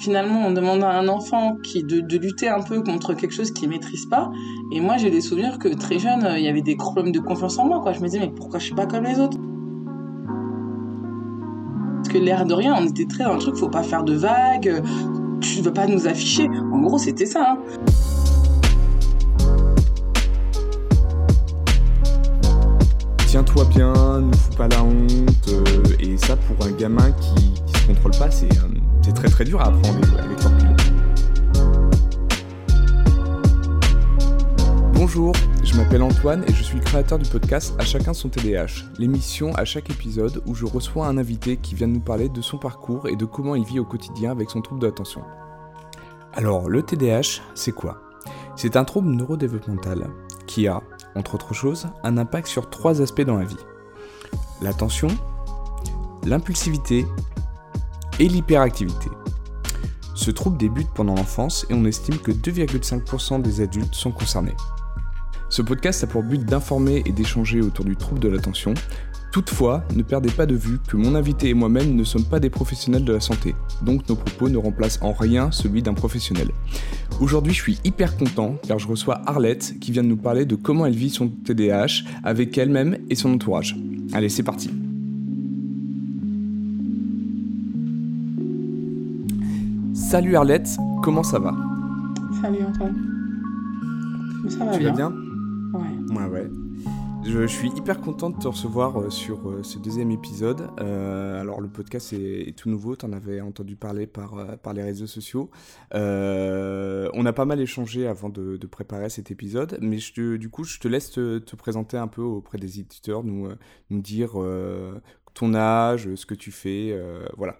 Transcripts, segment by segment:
finalement, on demande à un enfant qui de, de lutter un peu contre quelque chose qu'il maîtrise pas. Et moi, j'ai des souvenirs que très jeune, il y avait des problèmes de confiance en moi. Je me disais, mais pourquoi je suis pas comme les autres? Parce que l'air de rien, on était très dans le truc, faut pas faire de vagues, tu veux pas nous afficher. En gros, c'était ça. Hein. Tiens-toi bien, ne fous pas la honte. Euh, et ça, pour un gamin qui, qui se contrôle pas, c'est très très dur à apprendre avec Bonjour, je m'appelle Antoine et je suis le créateur du podcast À chacun son TDAH, l'émission à chaque épisode où je reçois un invité qui vient nous parler de son parcours et de comment il vit au quotidien avec son trouble de l'attention. Alors, le TDAH, c'est quoi? C'est un trouble neurodéveloppemental qui a, entre autres choses, un impact sur trois aspects dans la vie. L'attention, l'impulsivité et l'hyperactivité. Ce trouble débute pendant l'enfance et on estime que 2,5% des adultes sont concernés. Ce podcast a pour but d'informer et d'échanger autour du trouble de l'attention. Toutefois, ne perdez pas de vue que mon invité et moi-même ne sommes pas des professionnels de la santé, donc nos propos ne remplacent en rien celui d'un professionnel. Aujourd'hui, je suis hyper content car je reçois Arlette qui vient de nous parler de comment elle vit son TDAH avec elle-même et son entourage. Allez, c'est parti. Salut Arlette, comment ça va? Salut Antoine. Ça va tu bien. vas bien Ouais. Ouais, ouais. Je, je suis hyper content de te recevoir euh, sur euh, ce deuxième épisode. Euh, alors, le podcast est, est tout nouveau, tu en avais entendu parler par, par les réseaux sociaux. Euh, on a pas mal échangé avant de, de préparer cet épisode, mais je te- du coup, je te laisse te, te présenter un peu auprès des éditeurs, nous, nous dire euh, ton âge, ce que tu fais, voilà.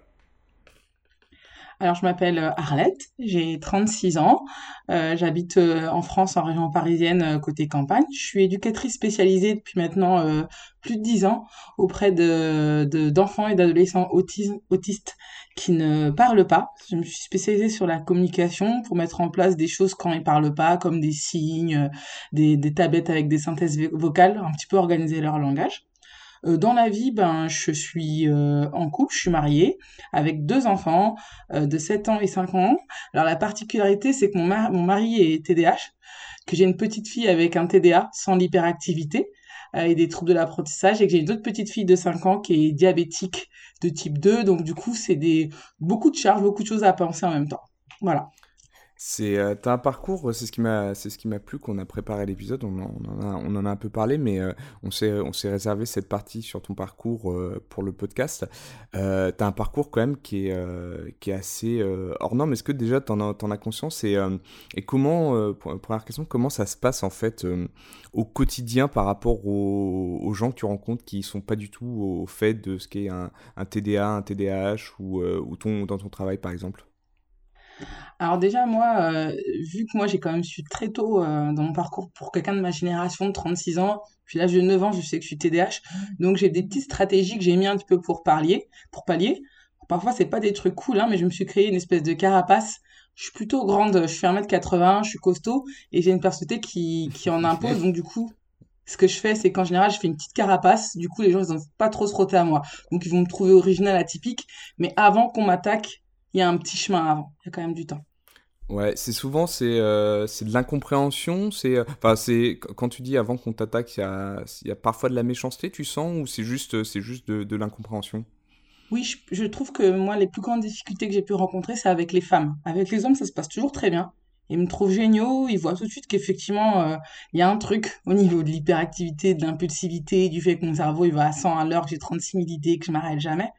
Alors, je m'appelle euh, Arlette, j'ai 36 ans, euh, j'habite euh, en France, en région parisienne, euh, côté campagne. Je suis éducatrice spécialisée depuis maintenant euh, plus de 10 ans auprès de, de- d'enfants et d'adolescents autis- autistes qui ne parlent pas. Je me suis spécialisée sur la communication pour mettre en place des choses quand ils parlent pas, comme des signes, euh, des, des tablettes avec des synthèses vo- vocales, un petit peu organiser leur langage. Euh, dans la vie, ben, je suis euh, en couple, je suis mariée avec deux enfants euh, de 7 ans et 5 ans. Alors la particularité, c'est que mon, mon mari est TDAH, que j'ai une petite fille avec un TDA sans l'hyperactivité euh, et des troubles de l'apprentissage, et que j'ai une autre petite fille de 5 ans qui est diabétique de type 2. Donc du coup, c'est des beaucoup de charges, beaucoup de choses à penser en même temps. Voilà. C'est, euh, un parcours, c'est ce qui m'a, c'est ce qui m'a plu qu'on a préparé l'épisode. On, en- a, on en a un peu parlé, mais euh, on s'est, on s'est réservé cette partie sur ton parcours euh, pour le podcast. Euh, t'as un parcours quand même qui est, euh, qui est assez euh, hors norme. Est-ce que déjà t'en as, t'en as conscience et, euh, et comment, euh, première question, comment ça se passe en fait euh, au quotidien par rapport aux, aux gens que tu rencontres qui sont pas du tout au fait de ce qu'est un, un TDA, un TDAH ou, euh, ou ton, dans ton travail par exemple? Alors déjà, moi, euh, vu que moi j'ai quand même su très tôt euh, dans mon parcours pour quelqu'un de ma génération de 36 ans, puis là j'ai 9 ans, je sais que je suis TDAH, donc j'ai des petites stratégies que j'ai mis un petit peu pour pallier, pour pallier. Parfois c'est pas des trucs cool, hein, mais je me suis créé une espèce de carapace. Je suis plutôt grande, je fais 1m80, je suis costaud, et j'ai une personnalité qui, qui en impose, donc du coup, ce que je fais, c'est qu'en général, je fais une petite carapace, du coup les gens ils n'osent pas trop se frotter à moi. Donc ils vont me trouver original, atypique, mais avant qu'on m'attaque, il y a un petit chemin avant, il y a quand même du temps. Ouais, c'est souvent c'est euh, de l'incompréhension, c'est euh, enfin c'est qu- quand tu dis avant qu'on t'attaque, il y a il y a parfois de la méchanceté, tu sens ou c'est juste c'est juste de, de l'incompréhension? Oui, je, je trouve que moi, les plus grandes difficultés que j'ai pu rencontrer, c'est avec les femmes. Avec les hommes, ça se passe toujours très bien. Ils me trouvent géniaux, ils voient tout de suite qu'effectivement, euh, il y a un truc au niveau de l'hyperactivité, de l'impulsivité, du fait que mon cerveau, il va à 100 à l'heure, que j'ai 36 000 idées, que je m'arrête jamais.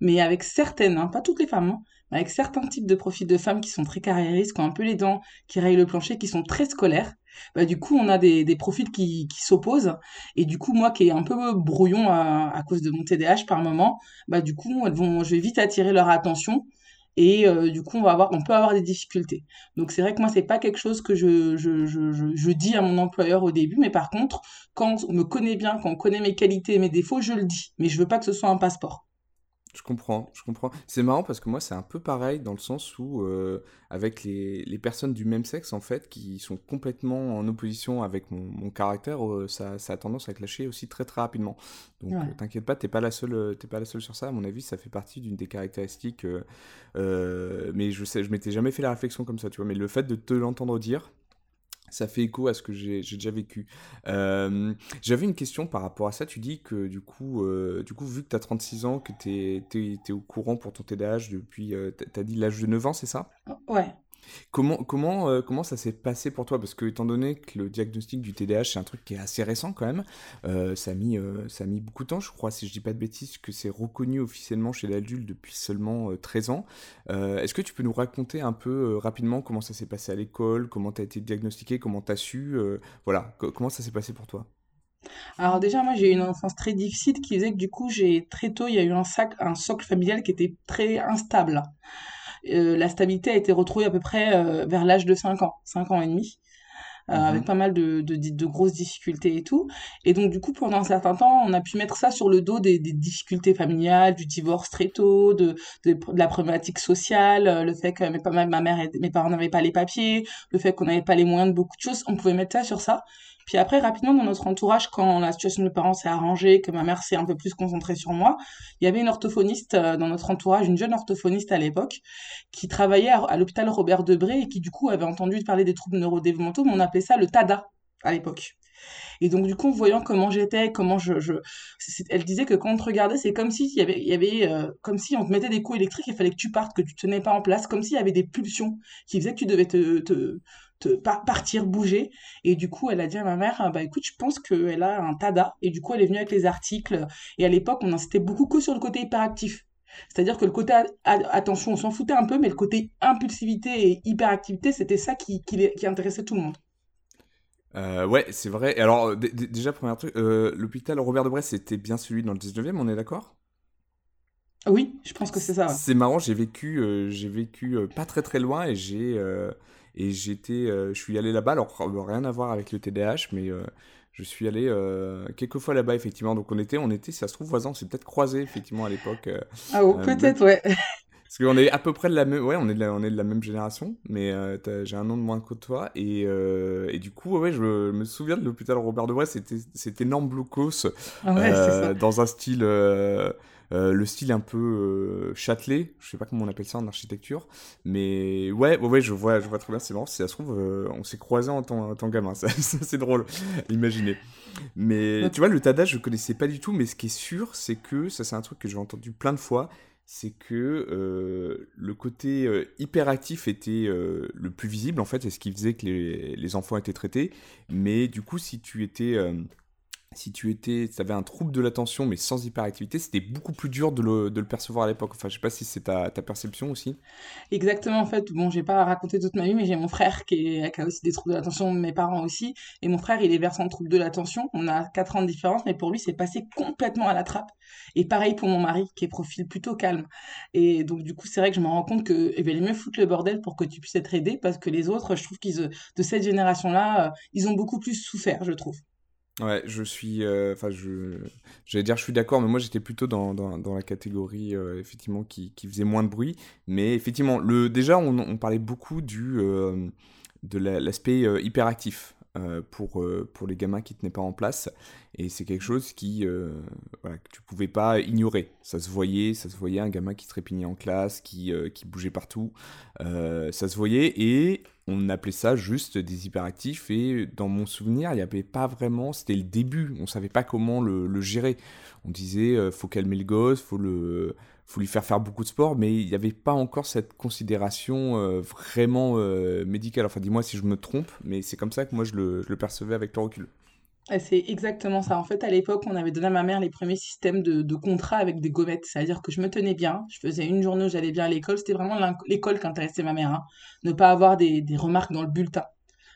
Mais avec certaines, hein, pas toutes les femmes, hein, avec certains types de profils de femmes qui sont très carriéristes, qui ont un peu les dents, qui rayent le plancher, qui sont très scolaires, bah, du coup, on a des, profils qui, s'opposent. Et du coup, moi qui est un peu brouillon à, cause de mon TDAH par moment, bah, du coup, elles vont, je vais vite attirer leur attention. Et euh, du coup, on va avoir, on peut avoir des difficultés. Donc, c'est vrai que moi, c'est pas quelque chose que je, dis à mon employeur au début, mais par contre, quand on me connaît bien, quand on connaît mes qualités et mes défauts, je le dis. Mais je veux pas que ce soit un passeport. Je comprends, je comprends. C'est marrant parce que moi, c'est un peu pareil dans le sens où, euh, avec les, les, personnes du même sexe, en fait, qui sont complètement en opposition avec mon, mon caractère, euh, ça, ça, a tendance à clasher aussi très très rapidement. Donc, euh, t'inquiète pas, t'es pas la seule, t'es pas la seule sur ça. À mon avis, ça fait partie d'une des caractéristiques. mais je sais, je m'étais jamais fait la réflexion comme ça, tu vois. Mais le fait de te l'entendre dire, ça fait écho à ce que j'ai déjà vécu. J'avais une question par rapport à ça. Tu dis que du coup, euh, du coup vu que tu as 36 ans, que tu es, au courant pour ton TDAH depuis, euh, tu as dit l'âge de 9 ans, c'est ça? Ouais. Comment, comment, euh, comment ça s'est passé pour toi? Parce que, étant donné que le diagnostic du TDAH, c'est un truc qui est assez récent quand même, euh, ça, a mis, euh, ça mis beaucoup de temps, je crois, si je dis pas de bêtises, que c'est reconnu officiellement chez l'adulte depuis seulement 13 ans. Est-ce que tu peux nous raconter un peu rapidement comment ça s'est passé à l'école, comment tu as été diagnostiqué, comment tu as su Voilà, comment ça s'est passé pour toi? Alors déjà, moi, j'ai eu une enfance très difficile qui faisait que du coup, j'ai très tôt, il y a eu un, sac, un socle familial qui était très instable. Euh, la stabilité a été retrouvée à peu près euh, vers l'âge de 5 ans, 5 ans et demi. Euh, mhm. avec pas mal de, de, de, grosses difficultés et tout. Et donc, du coup, pendant un certain temps, on a pu mettre ça sur le dos des, des difficultés familiales, du divorce très tôt, de, de, la problématique sociale, le fait que mes, ma mère et mes parents n'avaient pas les papiers, le fait qu'on n'avait pas les moyens de beaucoup de choses. On pouvait mettre ça sur ça. Puis après, rapidement, dans notre entourage, quand la situation de mes parents s'est arrangée, que ma mère s'est un peu plus concentrée sur moi, il y avait une orthophoniste euh, dans notre entourage, une jeune orthophoniste à l'époque, qui travaillait à, l'hôpital Robert Debré et qui, du coup, avait entendu parler des troubles neurodéveloppementaux, mais on appelait ça le TADA à l'époque. Et donc, du coup, voyant comment j'étais, comment je, elle disait que quand on te regardait, c'est comme si y avait, y avait euh, comme si on te mettait des coups électriques, il fallait que tu partes, que tu tenais pas en place, comme s'il y avait des pulsions qui faisaient que tu devais te, te, partir, bouger. Et du coup, elle a dit à ma mère, bah écoute, je pense qu'elle a un TADA. Et du coup, elle est venue avec les articles. Et à l'époque, on insistait beaucoup que sur le côté hyperactif. C'est-à-dire que le côté attention, on s'en foutait un peu, mais le côté impulsivité et hyperactivité, c'était ça qui, qui, intéressait tout le monde. Euh, ouais, c'est vrai. Alors, déjà, premier truc, euh, l'hôpital Robert de Brest, c'était bien celui dans le 19e, on est d'accord? Oui, je pense que c'est ça. C'est marrant, j'ai vécu, euh, j'ai vécu pas très très loin et j'ai et j'étais, euh, je suis allé là-bas, alors euh, rien à voir avec le TDAH, mais euh, je suis allé quelques fois là-bas, effectivement. Donc on était, on était, si ça se trouve, voisins, on s'est peut-être croisés, effectivement, à l'époque. ah, oh, peut-être, ouais. Parce qu'on est à peu près de la même, ouais, on est de la, on est de la même génération, mais j'ai un an de moins que toi, et, et du coup, ouais, je me souviens de l'hôpital Robert de Brest, c'était cet énorme blocos ah ouais, dans un style euh, le style un peu euh, châtelet, je sais pas comment on appelle ça en architecture, mais ouais, ouais, je vois, je vois très bien, c'est marrant. Si ça se trouve, euh, on s'est croisés en tant, en gamin, ça, c'est drôle, imaginez. Mais tu vois, le Tada, je connaissais pas du tout, mais ce qui est sûr, c'est que ça, c'est un truc que j'ai entendu plein de fois, c'est que le côté hyperactif était le plus visible en fait, c'est ce qui faisait que les, les, enfants étaient traités. Mais du coup, si tu étais si tu étais, avais un trouble de l'attention mais sans hyperactivité, c'était beaucoup plus dur de le, de le percevoir à l'époque. Enfin, je sais pas si c'est ta, ta, perception aussi. Exactement, en fait. Bon, j'ai pas raconté toute ma vie, mais j'ai mon frère qui, a aussi des troubles de l'attention, mes parents aussi. Et mon frère, il est versant de trouble de l'attention. On a 4 ans de différence, mais pour lui, c'est passé complètement à la trappe. Et pareil pour mon mari, qui est profil plutôt calme. Et donc, du coup, c'est vrai que je me rends compte que eh bien, mieux foutre le bordel pour que tu puisses être aidé, parce que les autres, je trouve qu'ils, de cette génération-là, euh, ils ont beaucoup plus souffert, je trouve. Ouais, je suis. Euh, enfin, je. J'allais dire, je suis d'accord, mais moi j'étais plutôt dans, dans, la catégorie, euh, effectivement, qui, qui, faisait moins de bruit. Mais effectivement, le, déjà, on, on parlait beaucoup du, euh, de l'aspect hyperactif. Pour, pour les gamins qui tenaient pas en place. Et c'est quelque chose qui, voilà, que tu pouvais pas ignorer. Ça se voyait, ça se voyait un gamin qui trépignait en classe, qui, qui bougeait partout. ça se voyait et on appelait ça juste des hyperactifs et dans mon souvenir, il n'y avait pas vraiment, c'était le début, on savait pas comment le, gérer. On disait, euh, faut calmer le gosse, faut le, faut lui faire faire beaucoup de sport, mais il n'y avait pas encore cette considération euh, vraiment euh, médicale. Enfin, dis-moi si je me trompe, mais c'est comme ça que moi je le, percevais avec le recul. C'est exactement ça. En fait, à l'époque, on avait donné à ma mère les premiers systèmes de, de contrats avec des gommettes. C'est-à-dire que je me tenais bien, je faisais une journée où j'allais bien à l'école. C'était vraiment l'école qui intéressait ma mère. Hein. Ne pas avoir des remarques dans le bulletin.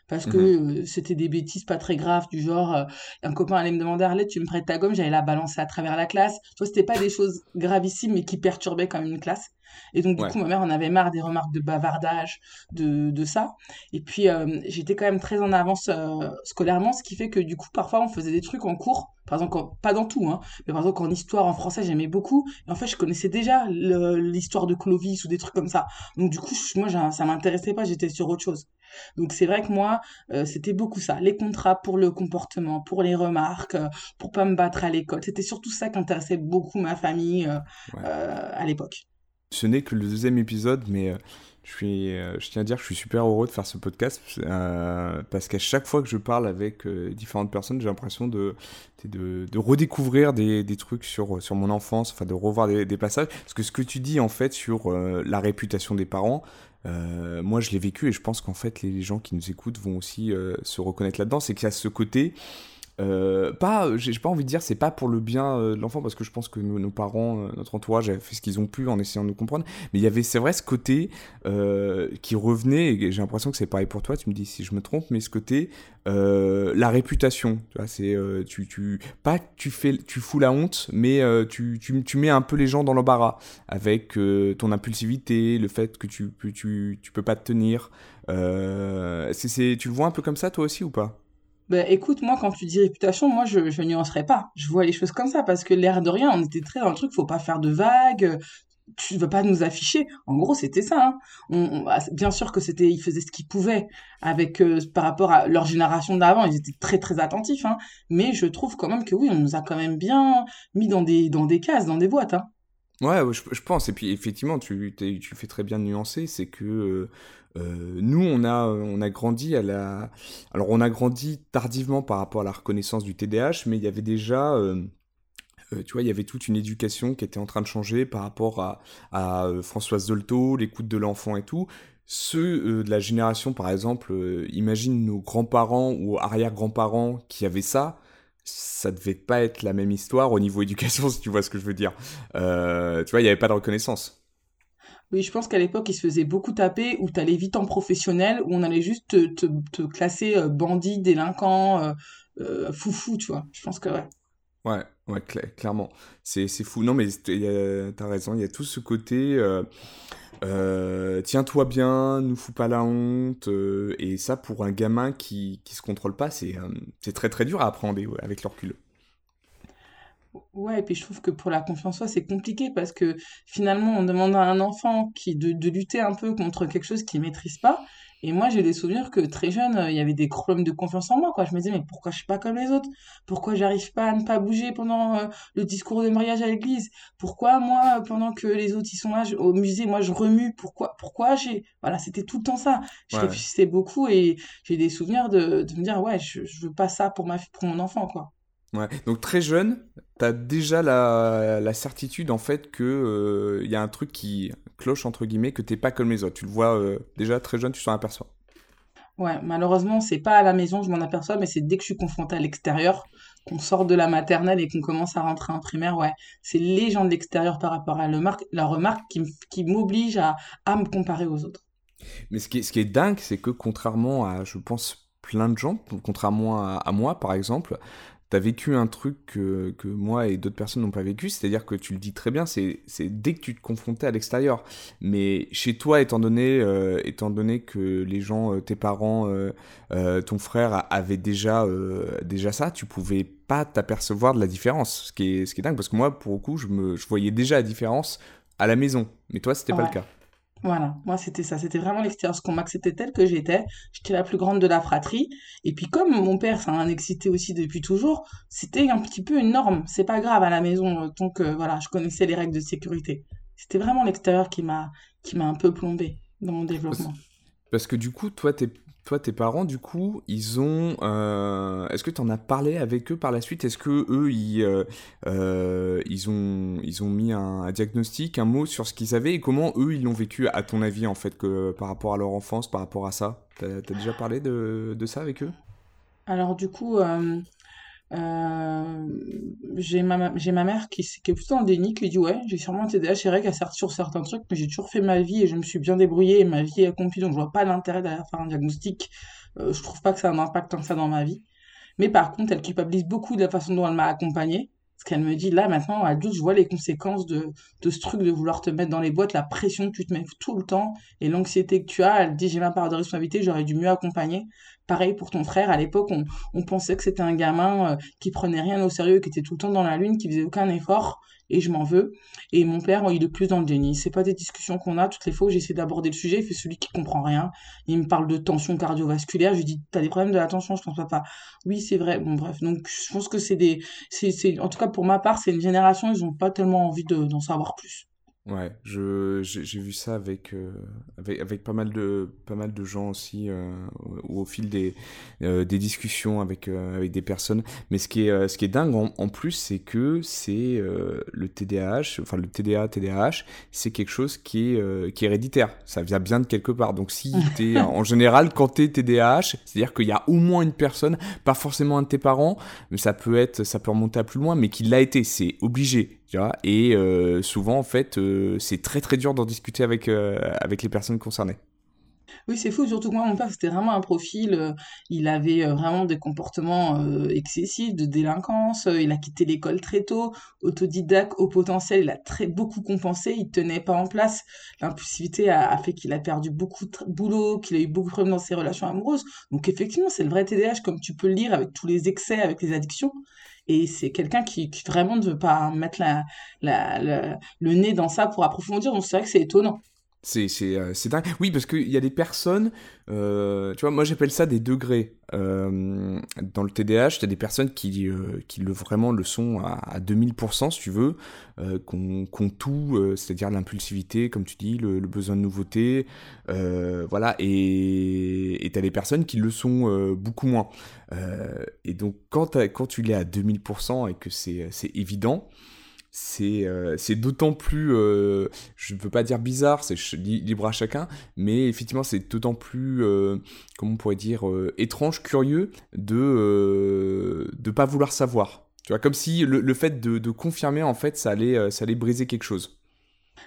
Parce que Mhm. euh, c'était des bêtises pas très graves, du genre, euh, un copain allait me demander, Arlette, tu me prêtes ta gomme, j'allais la balancer à travers la classe. Tu vois, c'était pas des choses gravissimes, mais qui perturbaient quand même une classe. Et donc, du Ouais. coup, ma mère en avait marre des remarques de bavardage, de, de ça. Et puis, euh, j'étais quand même très en avance euh, scolairement, ce qui fait que, du coup, parfois, on faisait des trucs en cours. Par exemple, pas dans tout, hein, mais par exemple, en histoire, en français, j'aimais beaucoup. Et en fait, je connaissais déjà l'histoire de Clovis ou des trucs comme ça. Donc, du coup, moi, ça m'intéressait pas, j'étais sur autre chose. Donc, c'est vrai que moi, euh, c'était beaucoup ça. Les contrats pour le comportement, pour les remarques, euh, pour pas me battre à l'école. C'était surtout ça qui intéressait beaucoup ma famille euh, Ouais. à l'époque. Ce n'est que le deuxième épisode, mais euh, je, suis, euh, je tiens à dire que je suis super heureux de faire ce podcast euh, parce qu'à chaque fois que je parle avec différentes personnes, j'ai l'impression de, de, redécouvrir des, des trucs sur, sur mon enfance, enfin de revoir des, passages. Parce que ce que tu dis en fait sur la réputation des parents, moi je l'ai vécu et je pense qu'en fait les gens qui nous écoutent vont aussi se reconnaître là-dedans. C'est qu'il y a ce côté. Euh, pas, j'ai j'ai pas envie de dire c'est pas pour le bien euh, de l'enfant parce que je pense que nos, nos parents, euh, notre entourage a fait ce qu'ils ont pu en essayant de nous comprendre. Mais il y avait, c'est vrai, ce côté euh, qui revenait. Et j'ai l'impression que c'est pareil pour toi. Tu me dis si je me trompe, mais ce côté, euh, la réputation. Tu vois, c'est euh, tu, pas tu fais, tu fous la honte, mais euh, tu, tu, tu mets un peu les gens dans l'embarras avec euh, ton impulsivité, le fait que tu, tu, tu, peux pas te tenir. Euh, c'est, tu le vois un peu comme ça toi aussi ou pas? Ben, écoute, moi, quand tu dis réputation, moi, je, je nuancerais pas. Je vois les choses comme ça, parce que l'air de rien, on était très dans le truc, faut pas faire de vagues, euh, tu veux pas nous afficher. En gros, c'était ça, hein. Ah, bien sûr que c'était, ils faisaient ce qu'ils pouvaient avec, euh, par rapport à leur génération d'avant, ils étaient très, très attentifs, hein. Mais je trouve quand même que oui, on nous a quand même bien mis dans des, dans des cases, dans des boîtes, hein. Ouais, je, je pense. Et puis effectivement, tu, tu fais très bien nuancer. C'est que euh, nous, on a, on a grandi à la. Alors, on a grandi tardivement par rapport à la reconnaissance du TDAH, mais il y avait déjà. euh, euh, tu vois, il y avait toute une éducation qui était en train de changer par rapport à, à euh, Françoise Dolto, l'écoute de l'enfant et tout. Ceux euh, de la génération, par exemple, imagine nos grands-parents ou arrière-grands-parents qui avaient ça, ça devait pas être la même histoire au niveau éducation, si tu vois ce que je veux dire. Euh, tu vois, il n'y avait pas de reconnaissance. Oui, je pense qu'à l'époque, ils se faisaient beaucoup taper, où t'allais vite en professionnel, où on allait juste te, te, classer euh, bandit, délinquant, euh, euh, foufou, tu vois. Je pense que, ouais. Ouais, ouais, cla- clairement. C'est, fou. Non, mais t'as raison, il y a tout ce côté. tiens-toi bien, nous fous pas la honte. et ça, pour un gamin qui, qui se contrôle pas, c'est, très très dur à appréhender ouais, avec le recul. Ouais, et puis je trouve que pour la confiance en soi, c'est compliqué parce que finalement, on demande à un enfant qui de, de lutter un peu contre quelque chose qu'il maîtrise pas. Et moi, j'ai des souvenirs que très jeune, euh, il y avait des problèmes de confiance en moi, quoi. Je me disais, mais pourquoi je suis pas comme les autres? Pourquoi j'arrive pas à ne pas bouger pendant euh, le discours de mariage à l'église? Pourquoi moi, pendant que les autres ils sont là je- au musée, moi je remue? Pourquoi, pourquoi j'ai, voilà, c'était tout le temps ça. Je Ouais. réfléchissais beaucoup et j'ai des souvenirs de, de me dire, ouais, je, je veux pas ça pour ma, pour mon enfant, quoi. Ouais. Donc très jeune, t'as déjà la, la certitude en fait que euh, il y a un truc qui cloche entre guillemets, que t'es pas comme les autres. Tu le vois euh, déjà très jeune, tu t'en aperçois. Ouais, malheureusement, c'est pas à la maison, je m'en aperçois, mais c'est dès que je suis confrontée à l'extérieur, qu'on sort de la maternelle et qu'on commence à rentrer en primaire, ouais. C'est les gens de l'extérieur par rapport à le marque, la remarque qui, m'oblige à, à me comparer aux autres. Mais ce qui est, ce qui est dingue, c'est que contrairement à, je pense, plein de gens, contrairement à, à moi par exemple, t'as vécu un truc que, que moi et d'autres personnes n'ont pas vécu, c'est-à-dire que tu le dis très bien, c'est dès que tu te confrontais à l'extérieur. Mais chez toi, étant donné, euh, étant donné que les gens, euh, tes parents, euh, ton frère avaient déjà, déjà ça, tu pouvais pas t'apercevoir de la différence. Ce qui est, ce qui est dingue, parce que moi, pour le coup, je, me, je voyais déjà la différence à la maison. Mais toi, c'était pas le cas. Voilà, moi c'était ça, c'était vraiment l'extérieur, parce qu'on m'acceptait telle que j'étais, j'étais la plus grande de la fratrie, et puis comme mon père, ça m'a excité aussi depuis toujours, c'était un petit peu une norme, c'est pas grave à la maison, euh, tant que voilà, je connaissais les règles de sécurité. C'était vraiment l'extérieur qui m'a qui m'a un peu plombé dans mon développement. Parce que du coup, toi, tes, toi, tes parents, du coup, ils ont. euh, Est-ce que tu en as parlé avec eux par la suite? Est-ce que eux, ils, euh, euh, ils ont, ils ont mis un, diagnostic, un mot sur ce qu'ils savaient et comment eux, ils l'ont vécu, à ton avis, en fait, par rapport à leur enfance, par rapport à ça? T'as as déjà parlé de, de ça avec eux? Alors du coup, Euh, j'ai ma, ma mère qui, est plutôt en déni, qui dit ouais, j'ai sûrement TDAH, qu'elle sert sur certains trucs, mais j'ai toujours fait ma vie et je me suis bien débrouillée et ma vie est accomplie, donc je vois pas l'intérêt d'aller faire un diagnostic. Euh, je trouve pas que ça a un impact tant que ça dans ma vie. Mais par contre, elle culpabilise beaucoup de la façon dont elle m'a accompagnée. Parce qu'elle me dit, là, maintenant, adulte, je vois les conséquences de, de ce truc de vouloir te mettre dans les boîtes, la pression que tu te mets tout le temps et l'anxiété que tu as. Elle dit, j'ai ma part de responsabilité, j'aurais dû mieux accompagner. Pareil pour ton frère, à l'époque, on, pensait que c'était un gamin euh, qui prenait rien au sérieux, qui était tout le temps dans la lune, qui faisait aucun effort, et je m'en veux. Et mon père, il est plus dans le déni. C'est pas des discussions qu'on a toutes les fois où j'essaie d'aborder le sujet, il fait celui qui comprend rien. Il me parle de tension cardiovasculaire, je lui dis, t'as des problèmes de la tension, je pense pas. Oui, c'est vrai. Bon, bref. Donc, je pense que c'est des, c'est, en tout cas, pour ma part, c'est une génération, ils ont pas tellement envie de, d'en savoir plus. Ouais, je j'ai vu ça avec, euh, avec avec pas mal de pas mal de gens aussi euh, au, au fil des euh, des discussions avec euh, avec des personnes. Mais ce qui est euh, ce qui est dingue en, en plus, c'est que c'est le TDAH, enfin le TDA TDAH, c'est quelque chose qui est qui est héréditaire. Ça vient bien de quelque part. Donc si t'es en général quand t'es TDAH, c'est-à-dire qu'il y a au moins une personne, pas forcément un de tes parents, mais ça peut être ça peut remonter à plus loin, mais qui l'a été. C'est obligé et euh, souvent, en fait, euh, c'est très très dur d'en discuter avec, euh, avec les personnes concernées. Oui, c'est fou, surtout que moi, mon père, c'était vraiment un profil, il avait vraiment des comportements excessifs de délinquance, il a quitté l'école très tôt, autodidacte, au potentiel, il a très beaucoup compensé, il tenait pas en place, l'impulsivité a, a, fait qu'il a perdu beaucoup de boulot, qu'il a eu beaucoup de problèmes dans ses relations amoureuses, donc effectivement, c'est le vrai TDAH, comme tu peux le lire, avec tous les excès, avec les addictions, et c'est quelqu'un qui, vraiment ne veut pas mettre la, le nez dans ça pour approfondir. Donc c'est vrai que c'est étonnant. C'est, euh, c'est dingue. Oui, parce qu'il y a des personnes, euh, tu vois, moi j'appelle ça des degrés. Euh, dans le TDAH, a des personnes qui, qui le, vraiment le sont à, à 2000%, si tu veux, qu'on, qu'on tout, c'est-à-dire l'impulsivité, comme tu dis, le, besoin de nouveauté, voilà, et tu as des personnes qui le sont beaucoup moins. et donc, quand, quand tu l'es à 2000% et que c'est évident, c'est euh, d'autant plus, euh, je ne veux pas dire bizarre, c'est libre à chacun, mais effectivement c'est d'autant plus, euh, comment on pourrait dire, euh, étrange, curieux de ne pas vouloir savoir. Tu vois, comme si le, le fait de, de, confirmer, en fait, ça allait, ça allait briser quelque chose.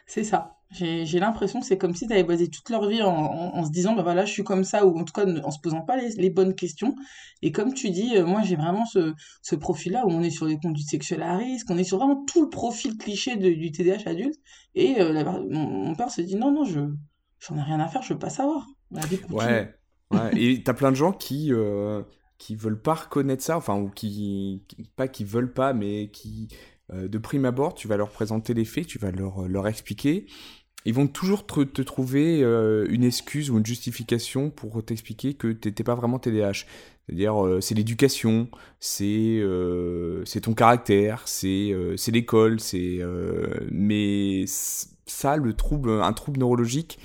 C'est ça. J'ai l'impression que c'est comme si tu avais basé toute leur vie en, en, en se disant, bah voilà, je suis comme ça, ou en tout cas en se posant pas les, les bonnes questions. Et comme tu dis, euh, moi j'ai vraiment ce, ce profil-là où on est sur les conduites sexuelles à risque, on est sur vraiment tout le profil cliché de, du TDAH adulte. Et euh, la, mon, mon, père se dit, non, non, je j'en ai rien à faire, je veux pas savoir. Ouais, ouais. et t'as plein de gens qui, euh, qui veulent pas reconnaître ça, enfin, ou qui, pas qui veulent pas, mais qui de prime abord, tu vas leur présenter les faits, tu vas leur, leur expliquer. Ils vont toujours te, trouver euh, une excuse ou une justification pour t'expliquer que t'étais pas vraiment TDAH. C'est-à-dire, euh, c'est l'éducation, c'est euh, ton caractère, c'est euh, l'école, mais ça, le trouble, un trouble neurologique,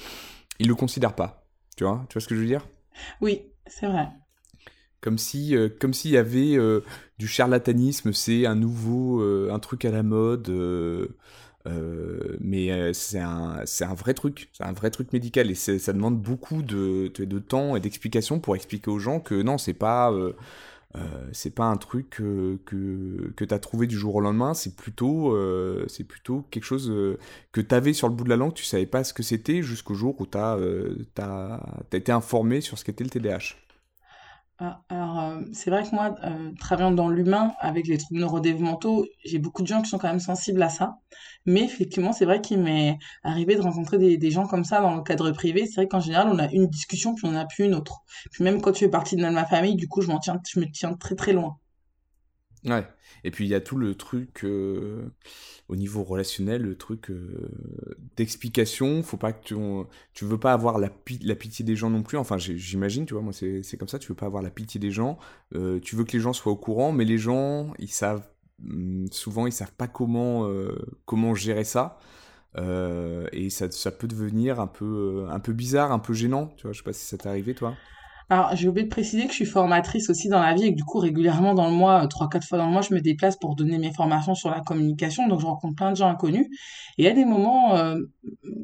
ils le considèrent pas. Tu vois, tu vois ce que je veux dire? Oui, c'est vrai comme si euh, s'il y avait euh, du charlatanisme c'est un nouveau euh, un truc à la mode mais c'est un un vrai truc c'est un vrai truc médical et ça demande beaucoup de, de temps et d'explications pour expliquer aux gens que non c'est pas pas un truc que que tu as trouvé du jour au lendemain c'est plutôt plutôt quelque chose que tu avais sur le bout de la langue tu savais pas ce que c'était jusqu'au jour où tu as, as, été informé sur ce qu'était le TDAH ah, alors, euh, c'est vrai que moi, euh, travaillant dans l'humain avec les troubles neurodéveloppementaux, j'ai beaucoup de gens qui sont quand même sensibles à ça. Mais effectivement, c'est vrai qu'il m'est arrivé de rencontrer des, des, gens comme ça dans le cadre privé. C'est vrai qu'en général, on a une discussion, puis on n'a plus une autre. Puis même quand tu fais partie de ma famille, du coup, je, m'en tiens, je me tiens très très loin. Ouais. Et puis il y a tout le truc euh, au niveau relationnel, le truc euh, d'explication. Faut pas que tu, on, tu veux pas avoir la, la, pitié des gens non plus. Enfin, j'imagine, tu vois, moi c'est comme ça. Tu veux pas avoir la pitié des gens. Euh, tu veux que les gens soient au courant, mais les gens, ils savent hum, souvent, ils savent pas comment comment gérer ça. et ça, ça peut devenir un peu un peu bizarre, un peu gênant. Tu vois, je sais pas si ça t'est arrivé, toi. Alors, j'ai oublié de préciser que je suis formatrice aussi dans la vie et que du coup, régulièrement dans le mois, euh, trois, quatre fois dans le mois, je me déplace pour donner mes formations sur la communication. Donc, je rencontre plein de gens inconnus. Et a des moments, euh,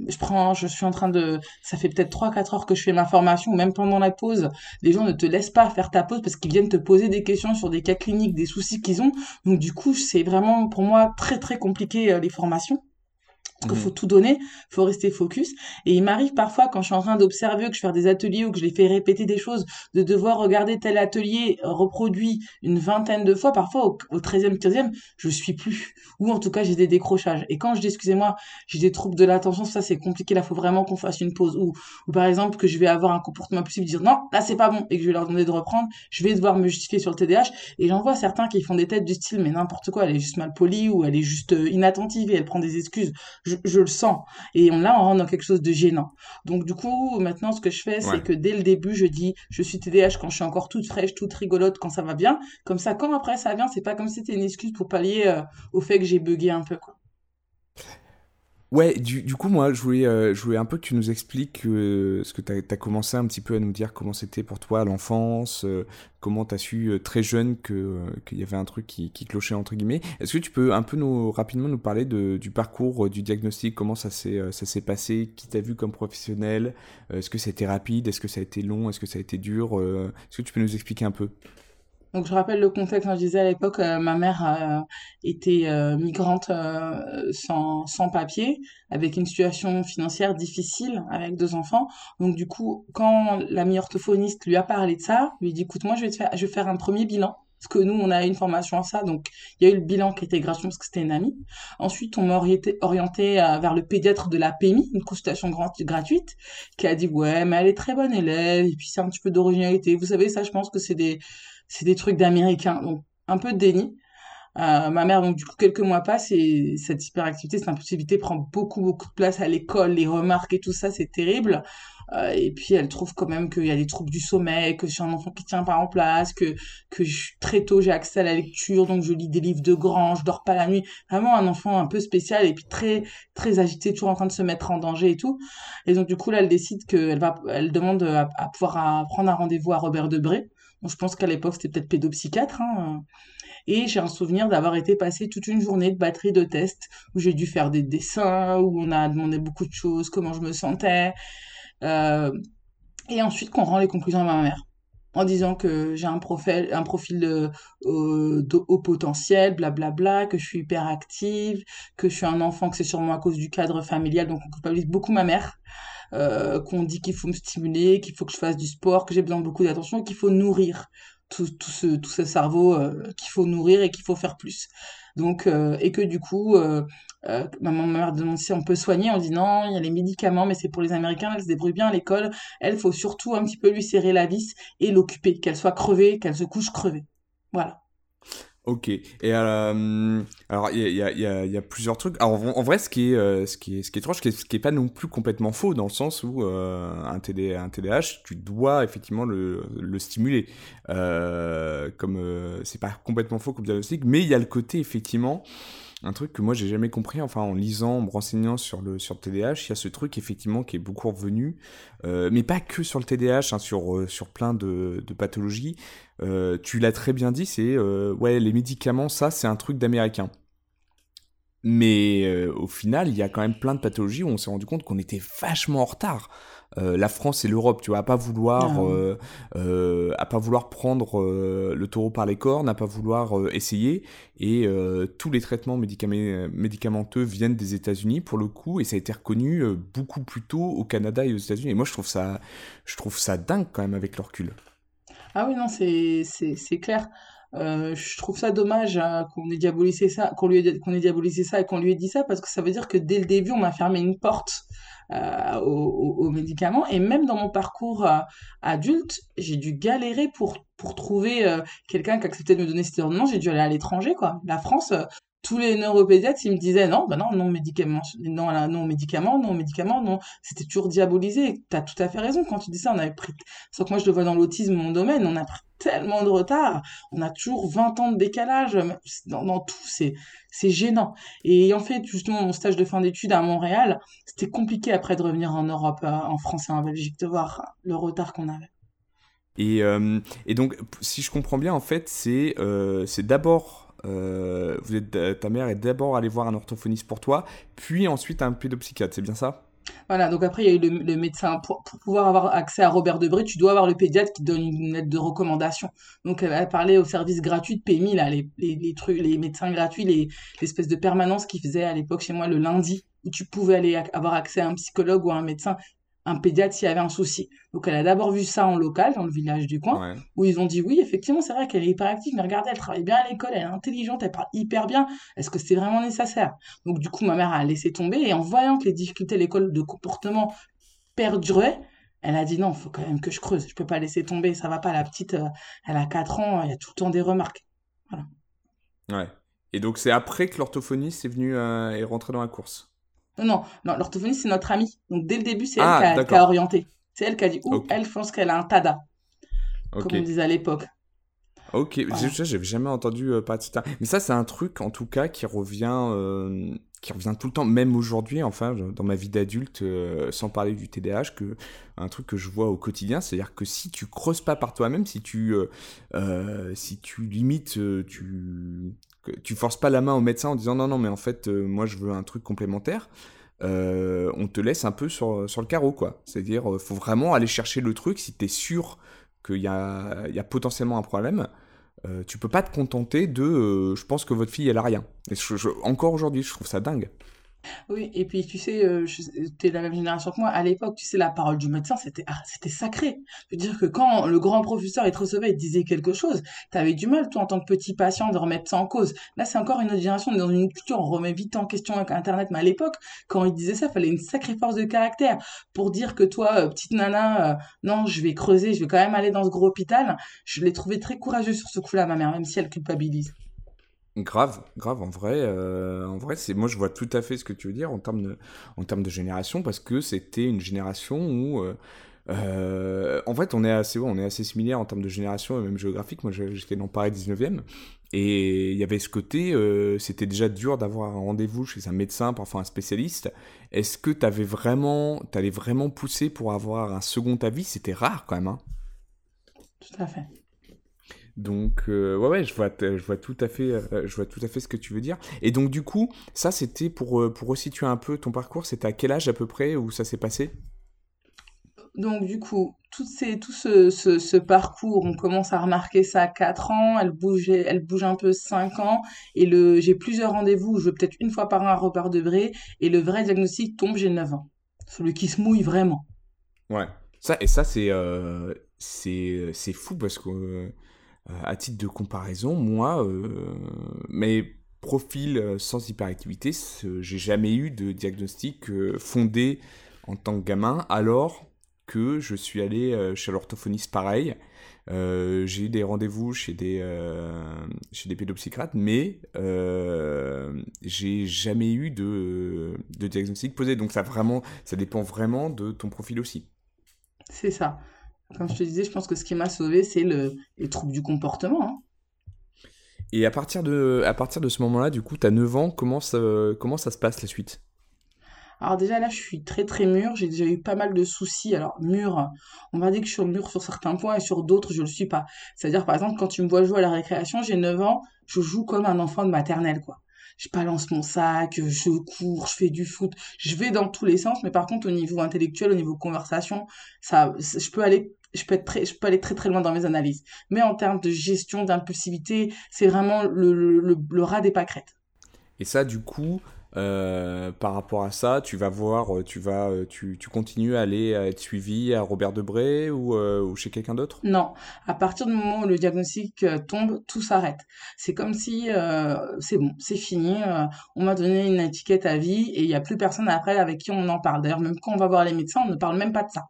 je prends, je suis en train de, ça fait peut-être 3-4 heures que je fais ma formation, même pendant la pause, les gens ne te laissent pas faire ta pause parce qu'ils viennent te poser des questions sur des cas cliniques, des soucis qu'ils ont. Donc du coup, c'est vraiment pour moi très très compliqué euh, les formations. Parce qu'il faut tout donner, faut rester focus. Et il m'arrive parfois, quand je suis en train d'observer, que je fais des ateliers ou que je les fais répéter des choses, de devoir regarder tel atelier reproduit une vingtaine de fois. Parfois, au, 13e, 15e, je suis plus. Ou en tout cas, j'ai des décrochages. Et quand je dis, excusez-moi, j'ai des troubles de l'attention, ça c'est compliqué, là, faut vraiment qu'on fasse une pause. Ou, ou par exemple, que je vais avoir un comportement possible, dire non, là c'est pas bon, et que je vais leur demander de reprendre, je vais devoir me justifier sur le TDAH. Et j'en vois certains qui font des têtes du style, mais n'importe quoi, elle est juste mal polie ou elle est juste euh, inattentive et elle prend des excuses je, le sens. Et on, là, on rentre dans quelque chose de gênant. Donc, du coup, maintenant, ce que je fais, c'est que dès le début, je dis, je suis TDAH quand je suis encore toute fraîche, toute rigolote, quand ça va bien. Comme ça, quand après ça vient, c'est pas comme si c'était une excuse pour pallier euh, au fait que j'ai bugué un peu, quoi. Ouais, du, du, coup, moi, je voulais, euh, je un peu que tu nous expliques euh, ce que tu as, commencé un petit peu à nous dire, comment c'était pour toi l'enfance, euh, comment tu as su très jeune qu'il y avait un truc qui, clochait, entre guillemets. Est-ce que tu peux un peu nous, rapidement nous parler de, du parcours du diagnostic, comment ça s'est passé, qui t'a vu comme professionnel, est-ce que été rapide, est-ce que ça a été long, est-ce que ça a été dur Est-ce que tu peux nous expliquer un peu? Donc je rappelle le contexte, quand je disais à l'époque, euh, ma mère euh, était euh, migrante sans, sans papier, avec une situation financière difficile, avec deux enfants. Donc du coup, quand l'ami orthophoniste lui a parlé de ça, lui dit, écoute, moi je vais, te faire, je vais faire un premier bilan. Parce que nous, on a une formation à ça, donc il y a eu le bilan qui était gratuit parce que c'était une amie. Ensuite, on m'a orienté, orienté vers le pédiatre de la PMI, une consultation gratuite, qui a dit, ouais, mais elle est très bonne élève, et puis c'est un petit peu d'originalité. Vous savez, ça, je pense que c'est des c'est des trucs d'américains. Donc, un peu de déni. Euh, ma mère, donc, du coup, quelques mois passent et cette hyperactivité, cette impossibilité prend beaucoup, beaucoup de place à l'école, les remarques et tout ça, c'est terrible. Euh, et puis, elle trouve quand même qu'il y a des troubles du sommeil, que je suis un enfant qui tient pas en place, que, que très tôt j'ai accès à la lecture, donc je lis des livres de grand, je dors pas la nuit. Vraiment un enfant un peu spécial et puis très, très agité, toujours en train de se mettre en danger et tout. Et donc, du coup, là, elle décide qu'elle va, elle demande à pouvoir prendre un rendez-vous à Robert Debré je pense qu'à l'époque, c'était peut-être pédopsychiatre. Hein. Et j'ai un souvenir d'avoir été passé toute une journée de batterie de tests où j'ai dû faire des dessins, où on a demandé beaucoup de choses, comment je me sentais. Euh, et ensuite qu'on rend les conclusions à ma mère en disant que j'ai un profil, un de, euh, haut potentiel, blablabla, que je suis hyperactive, que je suis un enfant, que c'est sûrement à cause du cadre familial, donc on culpabilise beaucoup ma mère. Euh, qu'on dit qu'il faut me stimuler, qu'il faut que je fasse du sport, que j'ai besoin de beaucoup d'attention, qu'il faut nourrir tout, ce, tout ce cerveau euh, qu'il faut nourrir et qu'il faut faire plus. Donc, euh, et que du coup, maman mère demande si on peut soigner, on dit non, il y a les médicaments, mais c'est pour les Américains, elle se débrouille bien à l'école, elle, faut surtout un petit peu lui serrer la vis et l'occuper, qu'elle soit crevée, qu'elle se couche crevée. Voilà. Ok. Et alors il y a, plusieurs trucs. Alors en, vrai, ce qui est euh, ce qui est étrange, ce qui est, pas non plus complètement faux dans le sens où euh, un TD TDAH, tu dois effectivement le, le stimuler. Euh, comme c'est pas complètement faux comme diagnostic, mais il y a le côté effectivement un truc que moi j'ai jamais compris, enfin en lisant, en me renseignant sur le, sur le TDAH, il y a ce truc effectivement qui est beaucoup revenu, euh, mais pas que sur le TDAH, hein, sur, euh, sur plein de, pathologies. Euh, tu l'as très bien dit, c'est ouais, les médicaments, ça c'est un truc d'américain. Mais au final, il y a quand même plein de pathologies où on s'est rendu compte qu'on était vachement en retard. Euh, la France et l'Europe, tu vois, à pas vouloir, ah euh, euh, à pas vouloir prendre le taureau par les cornes, à pas vouloir essayer. Et tous les traitements médicamenteux viennent des États-Unis pour le coup, et ça a été reconnu beaucoup plus tôt au Canada et aux États-Unis. Et moi, je trouve ça, je trouve ça dingue quand même avec le recul. Ah oui, non, c'est c'est clair. je trouve ça dommage hein, qu'on ait diabolisé ça, qu'on ait, diabolisé ça et qu'on lui ait dit ça parce que ça veut dire que dès le début on m'a fermé une porte euh, aux, médicaments. Et même dans mon parcours euh, adulte, j'ai dû galérer pour, pour trouver euh, quelqu'un qui acceptait de me donner cette ordonnance. J'ai dû aller à l'étranger, quoi. La France, tous les neuropédiatres, ils me disaient non, bah non, non médicaments, non, non médicaments, non médicaments, non. C'était toujours diabolisé. T'as tout à fait raison quand tu dis ça. On avait pris, sauf que moi je le vois dans l'autisme, mon domaine, on a pris tellement de retard. On a toujours 20 ans de décalage dans, tout. C'est, c'est gênant. Et ayant fait justement mon stage de fin d'études à Montréal, c'était compliqué après de revenir en Europe, euh, en France et en Belgique, de voir le retard qu'on avait. Et, euh, et, donc, si je comprends bien, en fait, c'est euh, c'est d'abord vous êtes, ta mère est d'abord allée voir un orthophoniste pour toi, puis ensuite un pédopsychiatre, c'est bien ça? Voilà, donc après, il y a eu le, médecin. Pour, pouvoir avoir accès à Robert Debré, tu dois avoir le pédiatre qui donne une lettre de recommandation. Donc, elle a parlé au service gratuit de PMI, là, les, trucs, les médecins gratuits, les, l'espèce de permanence qu'ils faisaient à l'époque chez moi le lundi, où tu pouvais aller avoir accès à un psychologue ou à un médecin un pédiatre s'il y avait un souci. Donc elle a d'abord vu ça en local, dans le village du coin, Ouais. où ils ont dit oui, effectivement, c'est vrai qu'elle est hyperactive, mais regardez, elle travaille bien à l'école, elle est intelligente, elle parle hyper bien. Est-ce que c'est vraiment nécessaire? Donc du coup, ma mère a laissé tomber et en voyant que les difficultés à l'école de comportement perduraient, elle a dit non, faut quand même que je creuse, je peux pas laisser tomber, ça va pas, la petite, euh, elle a 4 ans, il y a tout le temps des remarques. Voilà. Ouais. Et donc c'est après que l'orthophoniste est venu euh, est rentré dans la course? Non, non, non, l'orthophoniste, c'est notre amie. Donc dès le début, c'est elle Ah, qui a, qui a d'accord. orienté. C'est elle qui a dit, ou elle, je pense qu'elle a un TADA, comme on disait à l'époque. Ok. Voilà. J'ai j'avais jamais entendu euh, parler de ça. Mais ça c'est un truc en tout cas qui revient euh, qui revient tout le temps, même aujourd'hui. Enfin, dans ma vie d'adulte, euh, sans parler du TDAH, que un truc que je vois au quotidien, c'est-à-dire que si tu creuses pas par toi-même, si tu euh, si tu limites, tu tu forces pas la main au médecin en disant non non mais en fait euh, moi je veux un truc complémentaire. euh, on te laisse un peu sur, le carreau, quoi. C'est-à-dire, euh, faut vraiment aller chercher le truc si tu es sûr qu'il y y a potentiellement un problème. Tu peux pas te contenter de je pense que votre fille elle a rien. Encore aujourd'hui, je trouve ça dingue. Oui, et puis tu sais, euh, t'es de la même génération que moi. À l'époque, tu sais, la parole du médecin, c'était ah, c'était sacré. Je veux dire que quand le grand professeur il te recevait te disait quelque chose, t'avais du mal, toi, en tant que petit patient, de remettre ça en cause. Là, c'est encore une autre génération, dans une culture, on remet vite en question avec Internet. Mais à l'époque, quand il disait ça, fallait une sacrée force de caractère pour dire que toi, euh, petite nana, euh, non, je vais creuser, je vais quand même aller dans ce gros hôpital. Je l'ai trouvé très courageux sur ce coup-là, ma mère, même si elle culpabilise. Grave, grave, en vrai, euh, en vrai, c'est moi je vois tout à fait ce que tu veux dire en termes de, en termes de génération parce que c'était une génération où, euh, euh, en fait, on est assez, on est assez similaires en termes de génération et même géographique. Moi, j'étais dans Paris 19e et il y avait ce côté, c'était déjà dur d'avoir un rendez-vous chez un médecin, parfois un spécialiste. Est-ce que t'avais vraiment, t'allais vraiment pousser pour avoir un second avis? C'était rare quand même, hein. Tout à fait. Donc euh, ouais ouais je vois je vois tout à fait euh, je vois tout à fait ce que tu veux dire et donc du coup ça c'était pour euh, pour resituer un peu ton parcours c'était à quel âge à peu près où ça s'est passé? Donc, du coup, tout, ces, tout ce, ce, ce parcours, on commence à remarquer ça à 4 ans, elle bouge, elle bouge un peu 5 ans, et le, j'ai plusieurs rendez-vous, où je vais peut-être une fois par an à Robert Debré, et le vrai diagnostic tombe, j'ai 9 ans. Celui qui se mouille vraiment. ouais ça et ça c'est euh, c'est c'est fou parce que euh, à titre de comparaison moi euh, mes profils euh, sans hyperactivité j'ai jamais eu de diagnostic euh, fondé en tant que gamin alors que je suis allé euh, chez l'orthophoniste pareil Euh, j'ai eu des rendez-vous chez des euh, chez des pédopsychiatres, mais euh, j'ai jamais eu de, de diagnostic posé. Donc ça vraiment, ça dépend vraiment de ton profil aussi. C'est ça. Comme je te disais, je pense que ce qui m'a sauvé, c'est le, les troubles du comportement. hein. Et à partir de à partir de ce moment-là, du coup, t'as 9 ans. Comment ça comment ça se passe la suite? Alors déjà là, je suis très très mûre, j'ai déjà eu pas mal de soucis. Alors mûre, on va dire que je suis mûre sur certains points et sur d'autres, je le suis pas. C'est-à-dire par exemple, quand tu me vois jouer à la récréation, j'ai 9 ans, je joue comme un enfant de maternelle quoi. Je balance mon sac, je cours, je fais du foot, je vais dans tous les sens, mais par contre au niveau intellectuel, au niveau conversation, ça, je peux aller, je peux être très, je peux aller très très loin dans mes analyses. Mais en termes de gestion, d'impulsivité, c'est vraiment le, le, le, le rat des pâquerettes. Et ça, du coup, euh, par rapport à ça, tu vas voir, euh, tu vas, euh, tu, tu continues à aller à être suivi à Robert Debré ou, euh, ou chez quelqu'un d'autre? Non, à partir du moment où le diagnostic tombe, tout s'arrête. C'est comme si euh, c'est bon, c'est fini, on m'a donné une étiquette à vie et il n'y a plus personne après avec qui on en parle. D'ailleurs, même quand on va voir les médecins, on ne parle même pas de ça.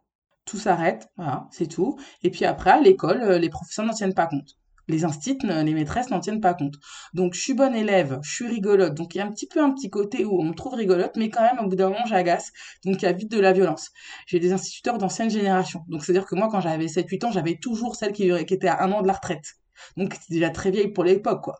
Tout s'arrête, voilà, c'est tout. Et puis après, à l'école, euh, les professeurs n'en tiennent pas compte. Les instits, les maîtresses n'en tiennent pas compte. Donc, je suis bonne élève, je suis rigolote. Donc, il y a un petit peu un petit côté où on me trouve rigolote, mais quand même, au bout d'un moment, j'agace. Donc, il y a vite de la violence. J'ai des instituteurs d'ancienne génération. Donc, c'est-à-dire que moi, quand j'avais 7-8 ans, j'avais toujours celle qui, qui était à un an de la retraite. Donc, c'était déjà très vieille pour l'époque, quoi.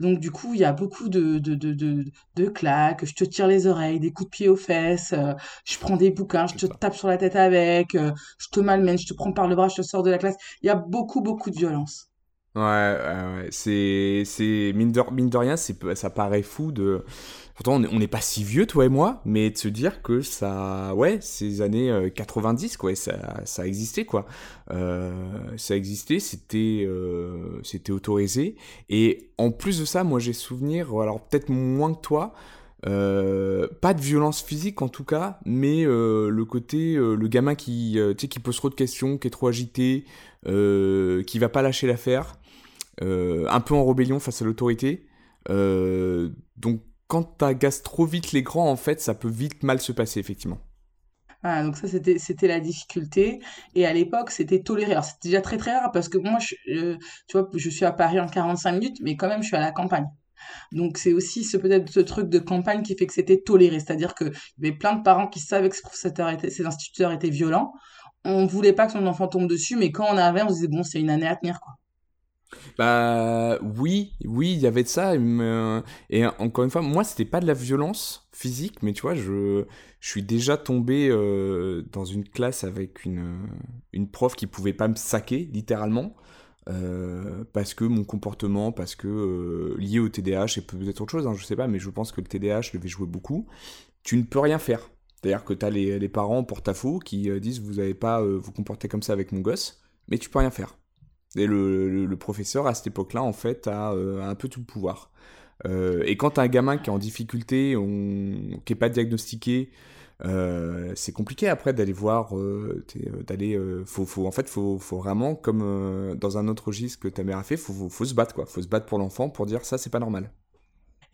Donc, du coup, il y a beaucoup de, de, de, de, de claques, je te tire les oreilles, des coups de pied aux fesses, euh, je prends des bouquins, je te tape sur la tête avec, euh, je te malmène, je te prends par le bras, je te sors de la classe. Il y a beaucoup, beaucoup de violence. Ouais, ouais, c'est, c'est mine de, rien, c'est, ça paraît fou de. Pourtant, on n'est pas si vieux, toi et moi, mais de se dire que ça, ouais, ces années 90, quoi, ça, ça existait, quoi. Euh, ça existait, c'était, euh, c'était autorisé. Et en plus de ça, moi, j'ai souvenir, alors peut-être moins que toi, euh, pas de violence physique en tout cas, mais euh, le côté, euh, le gamin qui, sais, qui pose trop de questions, qui est trop agité, qui va pas lâcher l'affaire, un peu en rébellion face à l'autorité. donc quand t'agaces trop vite les grands, en fait, ça peut vite mal se passer, effectivement. Ah, donc ça, c'était, la difficulté. Et à l'époque, c'était toléré. Alors, c'était déjà très très rare parce que moi, je, tu vois, je suis à Paris en 45 minutes, mais quand même, je suis à la campagne. Donc c'est aussi ce peut-être ce truc de campagne qui fait que c'était toléré, c'est-à-dire qu'il y avait plein de parents qui savaient que ces instituteurs étaient violents. On voulait pas que son enfant tombe dessus, mais quand on avait, on se disait bon, c'est une année à tenir quoi. Bah oui, oui, il y avait de ça. Et, encore une fois, moi, c'était pas de la violence physique, mais tu vois, je, je suis déjà tombé euh, dans une classe avec une, une prof qui pouvait pas me saquer, littéralement. Euh, parce que mon comportement, parce que euh, lié au TDAH et peut-être autre chose, hein, je sais pas, mais je pense que le TDAH devait jouer beaucoup. Tu ne peux rien faire. C'est-à-dire que tu as les, les, parents pour ta faux qui disent vous n'avez pas vous comporter comme ça avec mon gosse, mais tu peux rien faire. Et le, le, professeur à cette époque-là, en fait, a, un peu tout le pouvoir. et quand as un gamin qui est en difficulté, qui n'est pas diagnostiqué, euh, c'est compliqué après d'aller voir, euh, euh, d'aller, faut, faut, en fait, faut, faut vraiment, comme dans un autre registre que ta mère a fait, faut, faut, se battre quoi, faut se battre pour l'enfant pour dire ça c'est pas normal.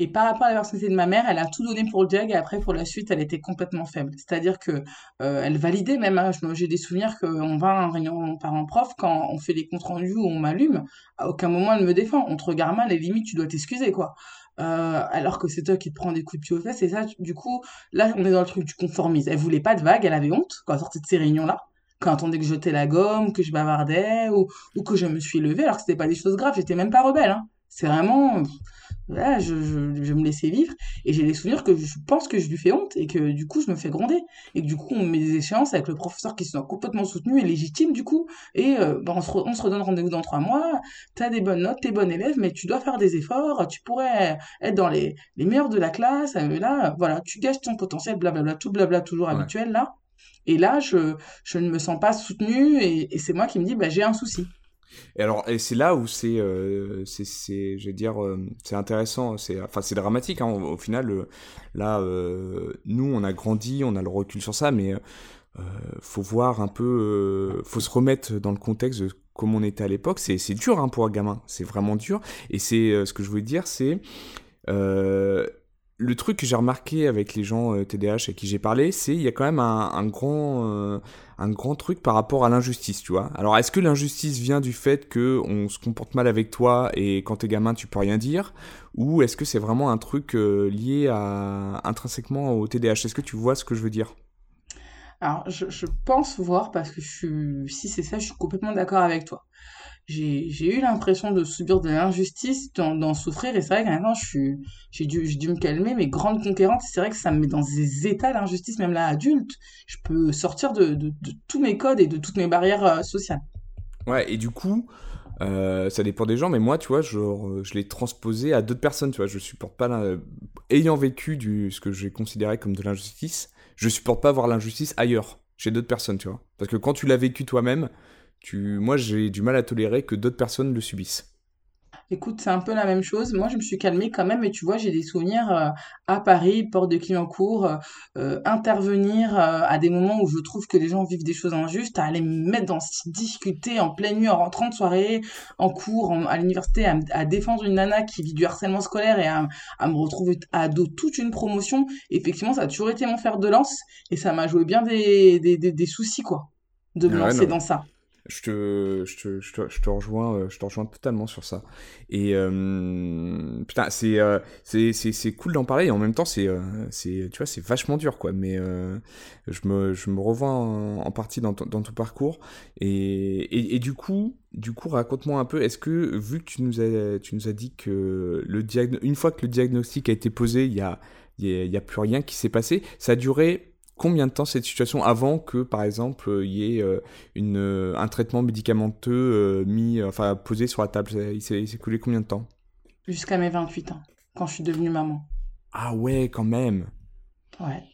Et par rapport à la personnalité de ma mère, elle a tout donné pour le diag et après pour la suite, elle était complètement faible. C'est-à-dire que elle validait même. Hein, j'ai des souvenirs qu'on va à un réunion parents-prof quand on fait des comptes rendus où on m'allume. À aucun moment elle me défend. On te regarde mal et limite tu dois t'excuser quoi. Euh, alors que c'est toi qui te prends des coups de pied aux fesses. Et ça, du coup, là, on est dans le truc du conformisme. Elle voulait pas de vagues, elle avait honte quand elle sortait de ces réunions-là. Quand elle entendait que je jetais la gomme, que je bavardais, ou, ou que je me suis levée, alors que c'était pas des choses graves, j'étais même pas rebelle. Hein. C'est vraiment là, je, je, je, me laissais vivre et j'ai des souvenirs que je pense que je lui fais honte et que du coup je me fais gronder. Et que du coup on met des échéances avec le professeur qui sont complètement soutenus et légitimes du coup. Et euh, bah, on, se on se redonne rendez-vous dans trois mois, t'as des bonnes notes, t'es bon élève mais tu dois faire des efforts, tu pourrais être dans les, les meilleurs de la classe, euh, là voilà, tu gâches ton potentiel, blablabla, tout blabla toujours habituel là. Et là, je, je ne me sens pas soutenue et, et c'est moi qui me dis, bah, j'ai un souci. Et alors, et c'est là où c'est, euh, c'est, je vais dire, euh, c'est intéressant, c'est, enfin, c'est dramatique. Hein, au, final, euh, là, nous, on a grandi, on a le recul sur ça, mais faut voir un peu, faut se remettre dans le contexte de comment on était à l'époque. C'est, c'est dur hein, pour un gamin, c'est vraiment dur. Et c'est ce que je voulais dire, c'est le truc que j'ai remarqué avec les gens TDH avec qui j'ai parlé, c'est il y a quand même un, grand, un grand truc par rapport à l'injustice, tu vois. Alors, est-ce que l'injustice vient du fait que on se comporte mal avec toi et quand t'es gamin, tu peux rien dire? Ou est-ce que c'est vraiment un truc euh, lié intrinsèquement au TDAH Est-ce que tu vois ce que je veux dire? Alors, je, pense voir parce que si c'est ça, je suis complètement d'accord avec toi j'ai eu l'impression de subir de l'injustice, d'en souffrir, et c'est vrai que maintenant, j'ai dû, dû me calmer, mais grande conquérante, c'est vrai que ça me met dans des états d'injustice, même là, adulte. Je peux sortir de, de, tous mes codes et de toutes mes barrières euh, sociales. Ouais, et du coup, euh, ça dépend des gens, mais moi, tu vois, je, je l'ai transposé à d'autres personnes, tu vois, je supporte pas, ayant vécu du, ce que j'ai considéré comme de l'injustice, je supporte pas voir l'injustice ailleurs, chez d'autres personnes, tu vois. Parce que quand tu l'as vécu toi-même, moi, j'ai du mal à tolérer que d'autres personnes le subissent. Écoute, c'est un peu la même chose. Moi, je me suis calmée quand même, et tu vois, j'ai des souvenirs euh, à Paris, porte de Clignancourt, euh, euh, intervenir à des moments où je trouve que les gens vivent des choses injustes, à aller me mettre dans cette difficulté en pleine nuit, en rentrant de soirée, en cours, à l'université, à, défendre une nana qui vit du harcèlement scolaire et à, me retrouver à dos toute une promotion. Effectivement, ça a toujours été mon fer de lance, et ça m'a joué bien des, des, des, soucis, quoi, de me lancer dans ça je te, je te, je te, je te rejoins, euh, je te rejoins totalement sur ça. Et euh, putain, euh, c'est, c'est, c'est, cool d'en parler et en même temps, c'est, c'est, tu vois, c'est vachement dur, quoi. Mais je me, je me revois en, partie dans, dans ton parcours. Et, et, du coup, du coup, raconte-moi un peu. Est-ce que, vu que tu nous as, tu nous as dit que le une fois que le diagnostic a été posé, il y a, il y a, plus rien qui s'est passé. Ça a duré combien de temps cette situation avant que, par exemple, il y ait une, un traitement médicamenteux mis, enfin, posé sur la table? Il s'est écoulé combien de temps? Jusqu'à mes 28 ans, quand je suis devenue maman. Ah ouais, quand même. Ouais.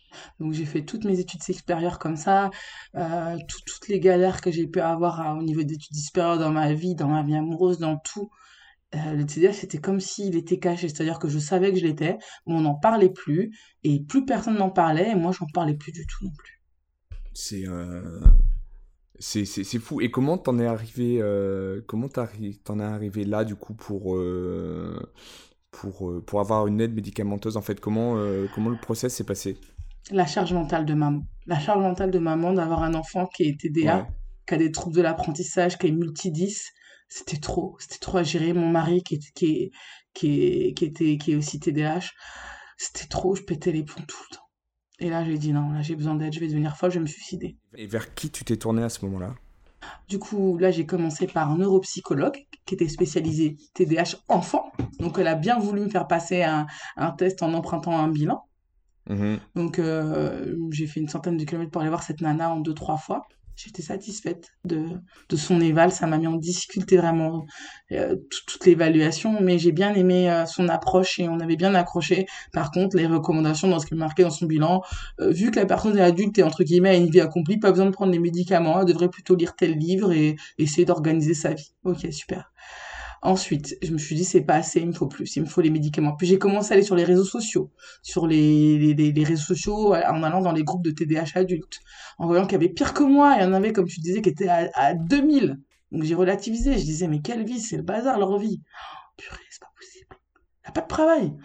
Donc j'ai fait toutes mes études supérieures comme ça, euh, toutes les galères que j'ai pu avoir au niveau d'études supérieures dans ma vie, dans ma vie amoureuse, dans tout. Euh, le TDAH, c'était comme s'il était caché, c'est-à-dire que je savais que je l'étais, mais on n'en parlait plus, et plus personne n'en parlait, et moi j'en parlais plus du tout non plus. C'est euh... c'est fou. Et comment t'en es arrivé euh, comment t'en es arrivé là du coup pour pour, pour avoir une aide médicamenteuse en fait? Comment, comment le process s'est passé? La charge mentale de maman. La charge mentale de maman d'avoir un enfant qui est TDA, qui a des troubles de l'apprentissage, qui est multidis, c'était trop. C'était trop à gérer. Mon mari qui est, qui est, qui qui était, qui est aussi TDAH, c'était trop. Je pétais les plombs tout le temps. Et là, j'ai dit non, là, j'ai besoin d'aide, je vais devenir folle, je vais me suicider. Et vers qui tu t'es tournée à ce moment-là? Du coup, là, j'ai commencé par un neuropsychologue qui était spécialisé TDAH enfant. Donc, elle a bien voulu me faire passer un, un test en empruntant un bilan. Mhm. Donc, euh, j'ai fait une centaine de kilomètres pour aller voir cette nana en deux, trois fois. J'étais satisfaite de, de son éval. Ça m'a mis en difficulté vraiment euh, toute l'évaluation, mais j'ai bien aimé euh, son approche et on avait bien accroché. Par contre, les recommandations dans ce qu'il marquait dans son bilan, vu que la personne est adulte et entre guillemets a une vie accomplie, pas besoin de prendre les médicaments, elle devrait plutôt lire tel livre et essayer d'organiser sa vie. Ok, super. Ensuite, je me suis dit, c'est pas assez, il me faut plus, il me faut les médicaments. Puis j'ai commencé à aller sur les réseaux sociaux, sur les, les, réseaux sociaux, en allant dans les groupes de TDAH adultes, en voyant qu'il y avait pire que moi, il y en avait, comme tu disais, qui étaient à, à 2000. Donc j'ai relativisé, je disais, mais quelle vie, c'est le bazar, leur vie. Oh, purée, c'est pas possible. Il a pas de travail.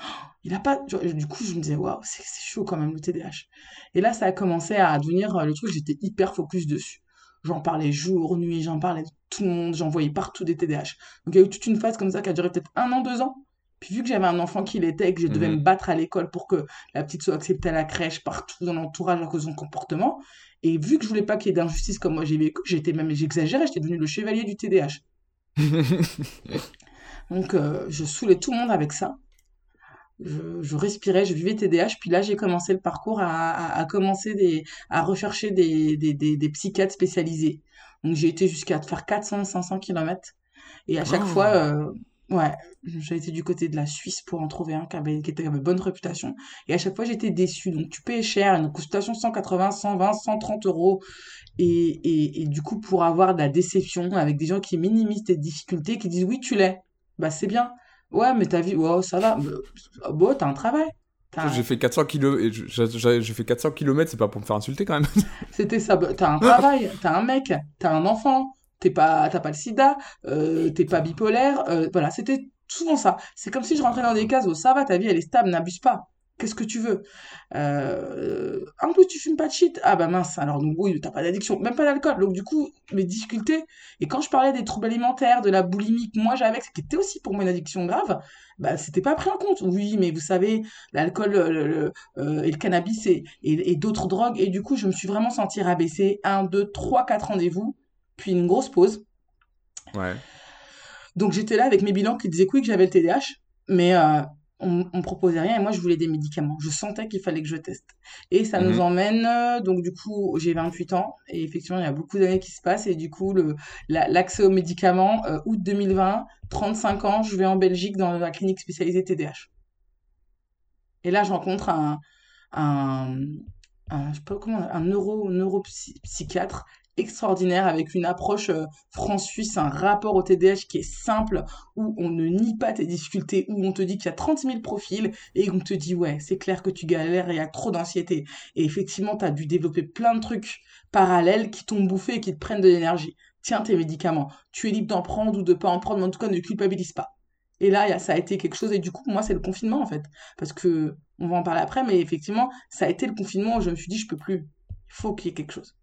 Il a pas. Du coup, je me disais, waouh, c'est chaud quand même le TDAH. Et là, ça a commencé à devenir le truc, j'étais hyper focus dessus. J'en parlais jour, nuit, j'en parlais tout le monde, j'en voyais partout des TDAH. Donc il y a eu toute une phase comme ça qui a duré peut-être un an, deux ans. Puis vu que j'avais un enfant qui l'était et que je devais mhm. me battre à l'école pour que la petite soit acceptée à la crèche, partout dans l'entourage à cause de son comportement, et vu que je voulais pas qu'il y ait d'injustice comme moi j'ai vécu, j'étais même, j'exagérais, j'étais devenu le chevalier du TDAH. Donc euh, je saoulais tout le monde avec ça je, respirais, je vivais TDAH. Puis là, j'ai commencé le parcours à, commencer des, à rechercher des, des, des, psychiatres spécialisés. Donc, j'ai été jusqu'à faire 400, 500 km. Et à chaque fois, euh, ouais, j'ai été du côté de la Suisse pour en trouver un qui, avait, qui avait bonne réputation. Et à chaque fois, j'étais déçue. Donc, tu payes cher, une consultation 180, 120, 130 euros. Et, et, et du coup, pour avoir de la déception avec des gens qui minimisent tes difficultés, qui disent oui, tu l'es. Bah, c'est bien. Ouais, mais ta vie, oh, ça va. Bon, t'as un travail. J'ai fait 400 km, j'ai fait 400 km, c'est pas pour me faire insulter quand même. C'était ça. T'as un travail, t'as un mec, t'as un enfant, t'es pas, t'as pas le sida, euh, t'es pas bipolaire. Euh, voilà, c'était souvent ça. C'est comme si je rentrais dans des cases où ça va, ta vie elle est stable, n'abuse pas. Qu'est-ce que tu veux? Euh, En plus, tu fumes pas de shit. Ah bah mince, alors donc oui, t'as pas d'addiction, même pas d'alcool. Donc du coup, mes difficultés. Et quand je parlais des troubles alimentaires, de la boulimie que moi j'avais, ce qui était aussi pour moi une addiction grave, bah c'était pas pris en compte. Oui, mais vous savez, l'alcool euh, et le cannabis et, et, d'autres drogues. Et du coup, je me suis vraiment sentie rabaissée. Un, deux, trois, quatre rendez-vous, puis une grosse pause. Ouais. Donc j'étais là avec mes bilans qui disaient oui que j'avais le TDAH, mais euh, on, on proposait rien et moi je voulais des médicaments. Je sentais qu'il fallait que je teste. Et ça nous mhm. emmène, euh, donc du coup j'ai 28 ans et effectivement il y a beaucoup d'années qui se passent et du coup l'accès aux médicaments, euh, août 2020, 35 ans, je vais en Belgique dans la clinique spécialisée TDH. Et là je rencontre un, un, un je sais pas comment, un neuro, neuropsychiatre extraordinaire avec une approche euh, France-Suisse, un rapport au TDAH qui est simple, où on ne nie pas tes difficultés, où on te dit qu'il y a 30 000 profils et on te dit ouais, c'est clair que tu galères, il y a trop d'anxiété. Et effectivement, tu as dû développer plein de trucs parallèles qui t'ont bouffé et qui te prennent de l'énergie. Tiens tes médicaments, tu es libre d'en prendre ou de pas en prendre, mais en tout cas ne culpabilise pas. Et là, ça a été quelque chose, et du coup, moi, c'est le confinement, en fait. Parce que, on va en parler après, mais effectivement, ça a été le confinement où je me suis dit, je peux plus. Il faut qu'il y ait quelque chose.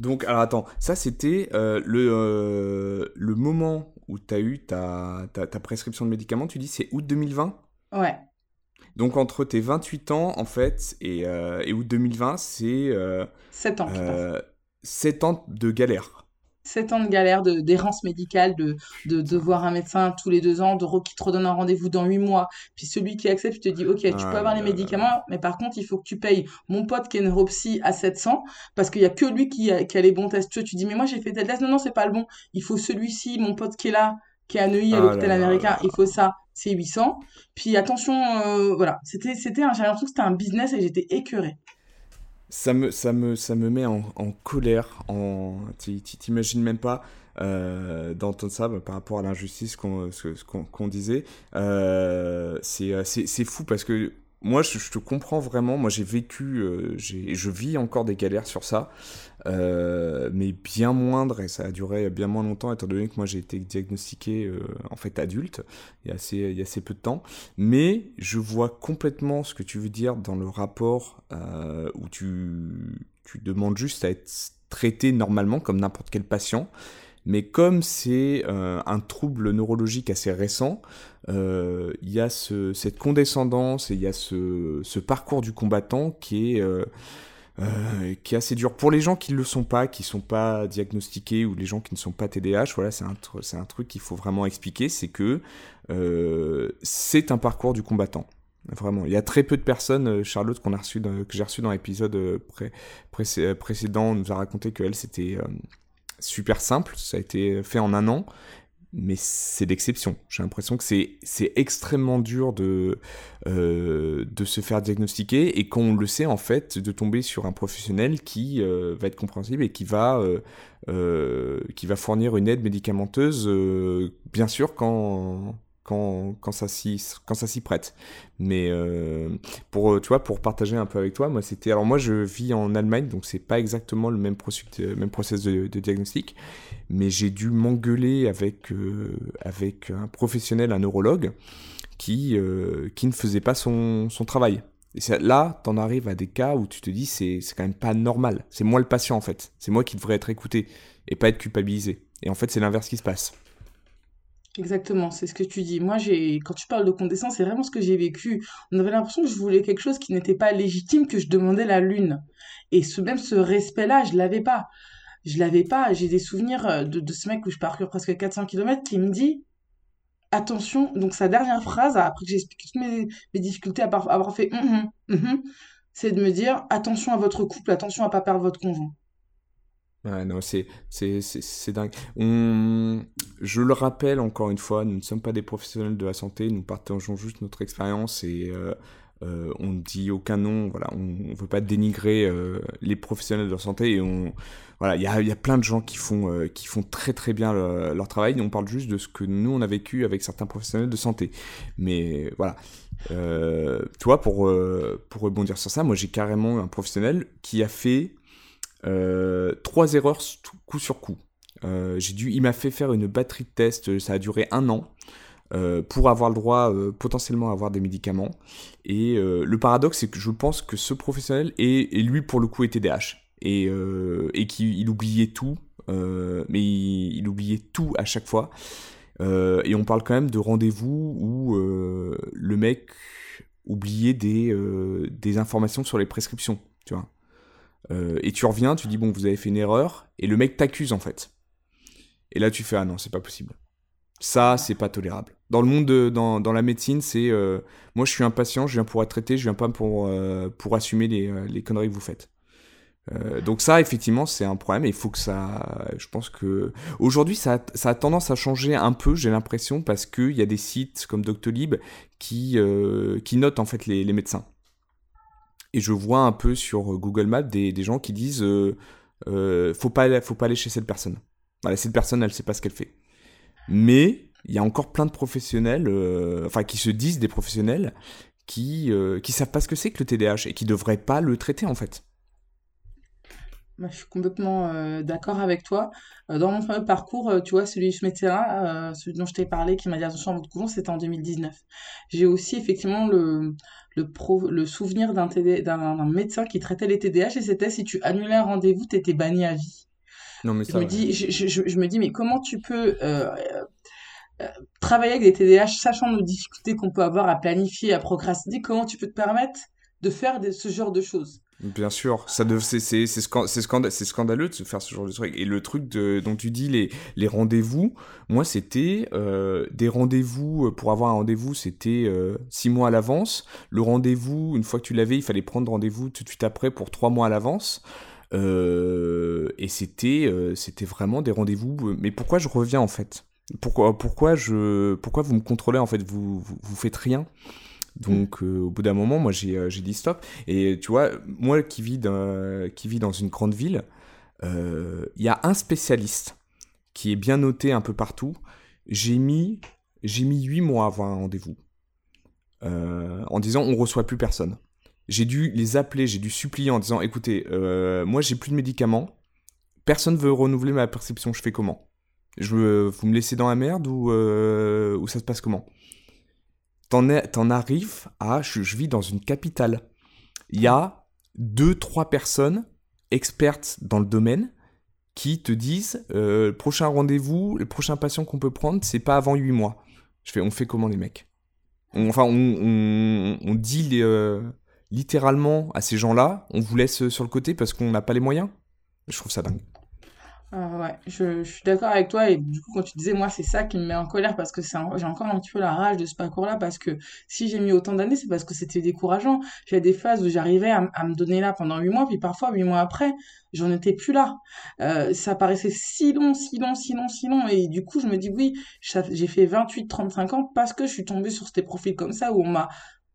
Donc, alors attends, ça c'était euh, le, euh, le moment où tu as eu ta, ta, prescription de médicaments, tu dis c'est août 2020 Ouais. Donc entre tes 28 ans en fait et, euh, et août 2020, c'est... 7 ans. 7 ans de galère. 7 ans de galère, d'errance médicale, de, de, voir un médecin tous les deux ans, de, qui te redonne un rendez-vous dans 8 mois. Puis celui qui accepte, il te dit, OK, tu peux avoir les médicaments, mais par contre, il faut que tu payes mon pote qui est neuropsy à 700 parce qu'il y a que lui qui a, qui a les bons tests. Tu, tu dis, mais moi, j'ai fait tel test. Non, non, c'est pas le bon. Il faut celui-ci, mon pote qui est là, qui est à Neuilly à ah l'hôpital américain. Il faut ça. C'est 800. Puis attention, euh, voilà. C'était, c'était un, l'impression que c'était un business et j'étais écœurée ça me, ça me, ça me met en, en colère. En, t'imagines même pas euh, d'entendre ça bah, par rapport à l'injustice qu'on, qu'on, disait. Euh, c'est, c'est, fou parce que moi, je, te comprends vraiment. Moi, j'ai vécu, euh, je vis encore des galères sur ça, euh, mais bien moindre et ça a duré bien moins longtemps étant donné que moi j'ai été diagnostiqué euh, en fait adulte il y a assez, il y a assez peu de temps. Mais je vois complètement ce que tu veux dire dans le rapport où tu, tu demandes juste à être traité normalement comme n'importe quel patient. Mais comme c'est un trouble neurologique assez récent, euh, il y a ce, cette condescendance et il y a ce, parcours du combattant qui est, euh, euh, qui est assez dur. Pour les gens qui ne le sont pas, qui ne sont pas diagnostiqués ou les gens qui ne sont pas TDAH, voilà, c'est un, c'est un truc qu'il faut vraiment expliquer, c'est que c'est un parcours du combattant. Vraiment, il y a très peu de personnes. Charlotte qu'on a reçu, que j'ai reçu dans l'épisode précédent, nous a raconté qu'elle c'était super simple, ça a été fait en un an mais c'est l'exception. J'ai l'impression que c'est, extrêmement dur de, euh, de se faire diagnostiquer et qu'on le sait en fait, de tomber sur un professionnel qui euh, va être compréhensible et qui va, euh, qui va fournir une aide médicamenteuse, bien sûr, quand, quand, ça s'y ça prête. Mais euh, pour tu vois pour partager un peu avec toi moi c'était alors moi je vis en Allemagne donc c'est pas exactement le même processus même process de, diagnostic mais j'ai dû m'engueuler avec euh, avec un professionnel un neurologue qui euh, qui ne faisait pas son, son travail. Et là t'en arrives à des cas où tu te dis c'est quand même pas normal. C'est moi le patient en fait. C'est moi qui devrais être écouté et pas être culpabilisé. Et en fait c'est l'inverse qui se passe Exactement, c'est ce que tu dis. Moi, j'ai, quand tu parles de condescendance, c'est vraiment ce que j'ai vécu. On avait l'impression que je voulais quelque chose qui n'était pas légitime, que je demandais la lune. Et même ce respect-là, je l'avais pas. Je l'avais pas. J'ai des souvenirs euh, de, ce mec où je parcours presque 400 km qui me dit, attention, donc sa dernière phrase, après que j'ai expliqué toutes mes, mes difficultés à avoir fait, hum, hum, hum, c'est de me dire, attention à votre couple, attention à pas perdre votre conjoint. Ouais, non, c'est, c'est, c'est, dingue. On... Je le rappelle encore une fois, nous ne sommes pas des professionnels de la santé, nous partageons juste notre expérience et euh, euh, on ne dit aucun nom, voilà, on ne veut pas dénigrer euh, les professionnels de la santé et on, voilà, il y a, y a, plein de gens qui font, qui font très très bien leur travail, on parle juste de ce que nous on a vécu avec certains professionnels de santé. Mais voilà, toi pour, pour rebondir sur ça, moi j'ai carrément un professionnel qui a fait euh, trois erreurs coup sur coup. Euh, j'ai dû, il m'a fait faire une batterie de tests, ça a duré un an. Euh, pour avoir le droit potentiellement à avoir des médicaments. Et le paradoxe, c'est que je pense que ce professionnel est, lui pour le coup était TDAH et, et qu'il oubliait tout, mais il, oubliait tout à chaque fois. et on parle quand même de rendez-vous où le mec oubliait des, des informations sur les prescriptions, tu vois. Euh, et tu reviens, tu dis bon, vous avez fait une erreur, et le mec t'accuse en fait. Et là, tu fais ah non, c'est pas possible. Ça, c'est pas tolérable. Dans le monde, de, dans, dans, la médecine, c'est euh, moi, je suis un patient, je viens pour être traité, je viens pas pour euh, pour assumer les, les, conneries que vous faites. donc ça, effectivement, c'est un problème. Il faut que ça, je pense que aujourd'hui, ça, a, ça a tendance à changer un peu. J'ai l'impression parce qu'il y a des sites comme Doctolib qui qui notent en fait les, les médecins. Et je vois un peu sur euh, Google Maps des, des gens qui disent euh, euh, faut pas faut pas aller chez cette personne. Cette personne, elle sait pas ce qu'elle fait. Mais il y a encore plein de professionnels, euh, enfin qui se disent des professionnels, qui qui savent pas ce que c'est que le TDAH et qui devraient pas le traiter en fait. Bah, je suis complètement d'accord avec toi. dans mon fameux parcours, tu vois, celui ce médecin, celui dont je t'ai parlé, qui m'a dit à votre couvent, c'était en 2019. J'ai aussi effectivement le, le, le souvenir d'un d'un médecin qui traitait les TDAH et c'était si tu annulais un rendez-vous, tu étais banni à vie. Non, mais ça, je, me dis, je, je, je, me dis, mais comment tu peux euh, euh, travailler avec des TDAH, sachant nos difficultés qu'on peut avoir à planifier, à procrastiner, comment tu peux te permettre de faire ce genre de choses? Bien sûr, ça c'est scandaleux de se faire ce genre de truc. Et le truc de, dont tu dis les, rendez-vous, moi c'était euh, des rendez-vous euh, pour avoir un rendez-vous, c'était euh, six mois à l'avance. Le rendez-vous, une fois que tu l'avais, il fallait prendre rendez-vous tout de suite après pour trois mois à l'avance. et c'était vraiment des rendez-vous. Mais pourquoi je reviens en fait? Pourquoi pourquoi pourquoi vous me contrôlez en fait? Vous vous, vous faites rien? Donc euh, au bout d'un moment, moi j'ai euh, j'ai dit stop. Et tu vois, moi qui vis dans, une grande ville, euh, il y a un spécialiste qui est bien noté un peu partout. J'ai mis mis 8 mois à avoir un rendez-vous en disant on reçoit plus personne. J'ai dû les appeler, j'ai dû supplier en disant écoutez, moi j'ai plus de médicaments, personne veut renouveler ma prescription, je fais comment? Je, Vous me laissez dans la merde ou ça se passe comment? T'en arrives à, je, vis dans une capitale. Il y a deux, trois personnes expertes dans le domaine qui te disent euh, le prochain rendez-vous, le prochain patient qu'on peut prendre, c'est pas avant huit mois. Je fais, on fait comment les mecs? Enfin, on, dit euh, littéralement à ces gens-là, on vous laisse sur le côté parce qu'on n'a pas les moyens? Je trouve ça dingue. Ouais, je, je suis d'accord avec toi. Et du coup, quand tu disais, moi, c'est ça qui me met en colère parce que c'est j'ai encore un petit peu la rage de ce parcours-là parce que si j'ai mis autant d'années, c'est parce que c'était décourageant. J'ai des phases où j'arrivais à, à, me donner là pendant huit mois, puis parfois, huit mois après, j'en étais plus là. Euh, ça paraissait si long, si long, si long, si long. Et du coup, je me dis, oui, j'ai fait 28, 35 ans parce que je suis tombée sur ces profils comme ça où on m'a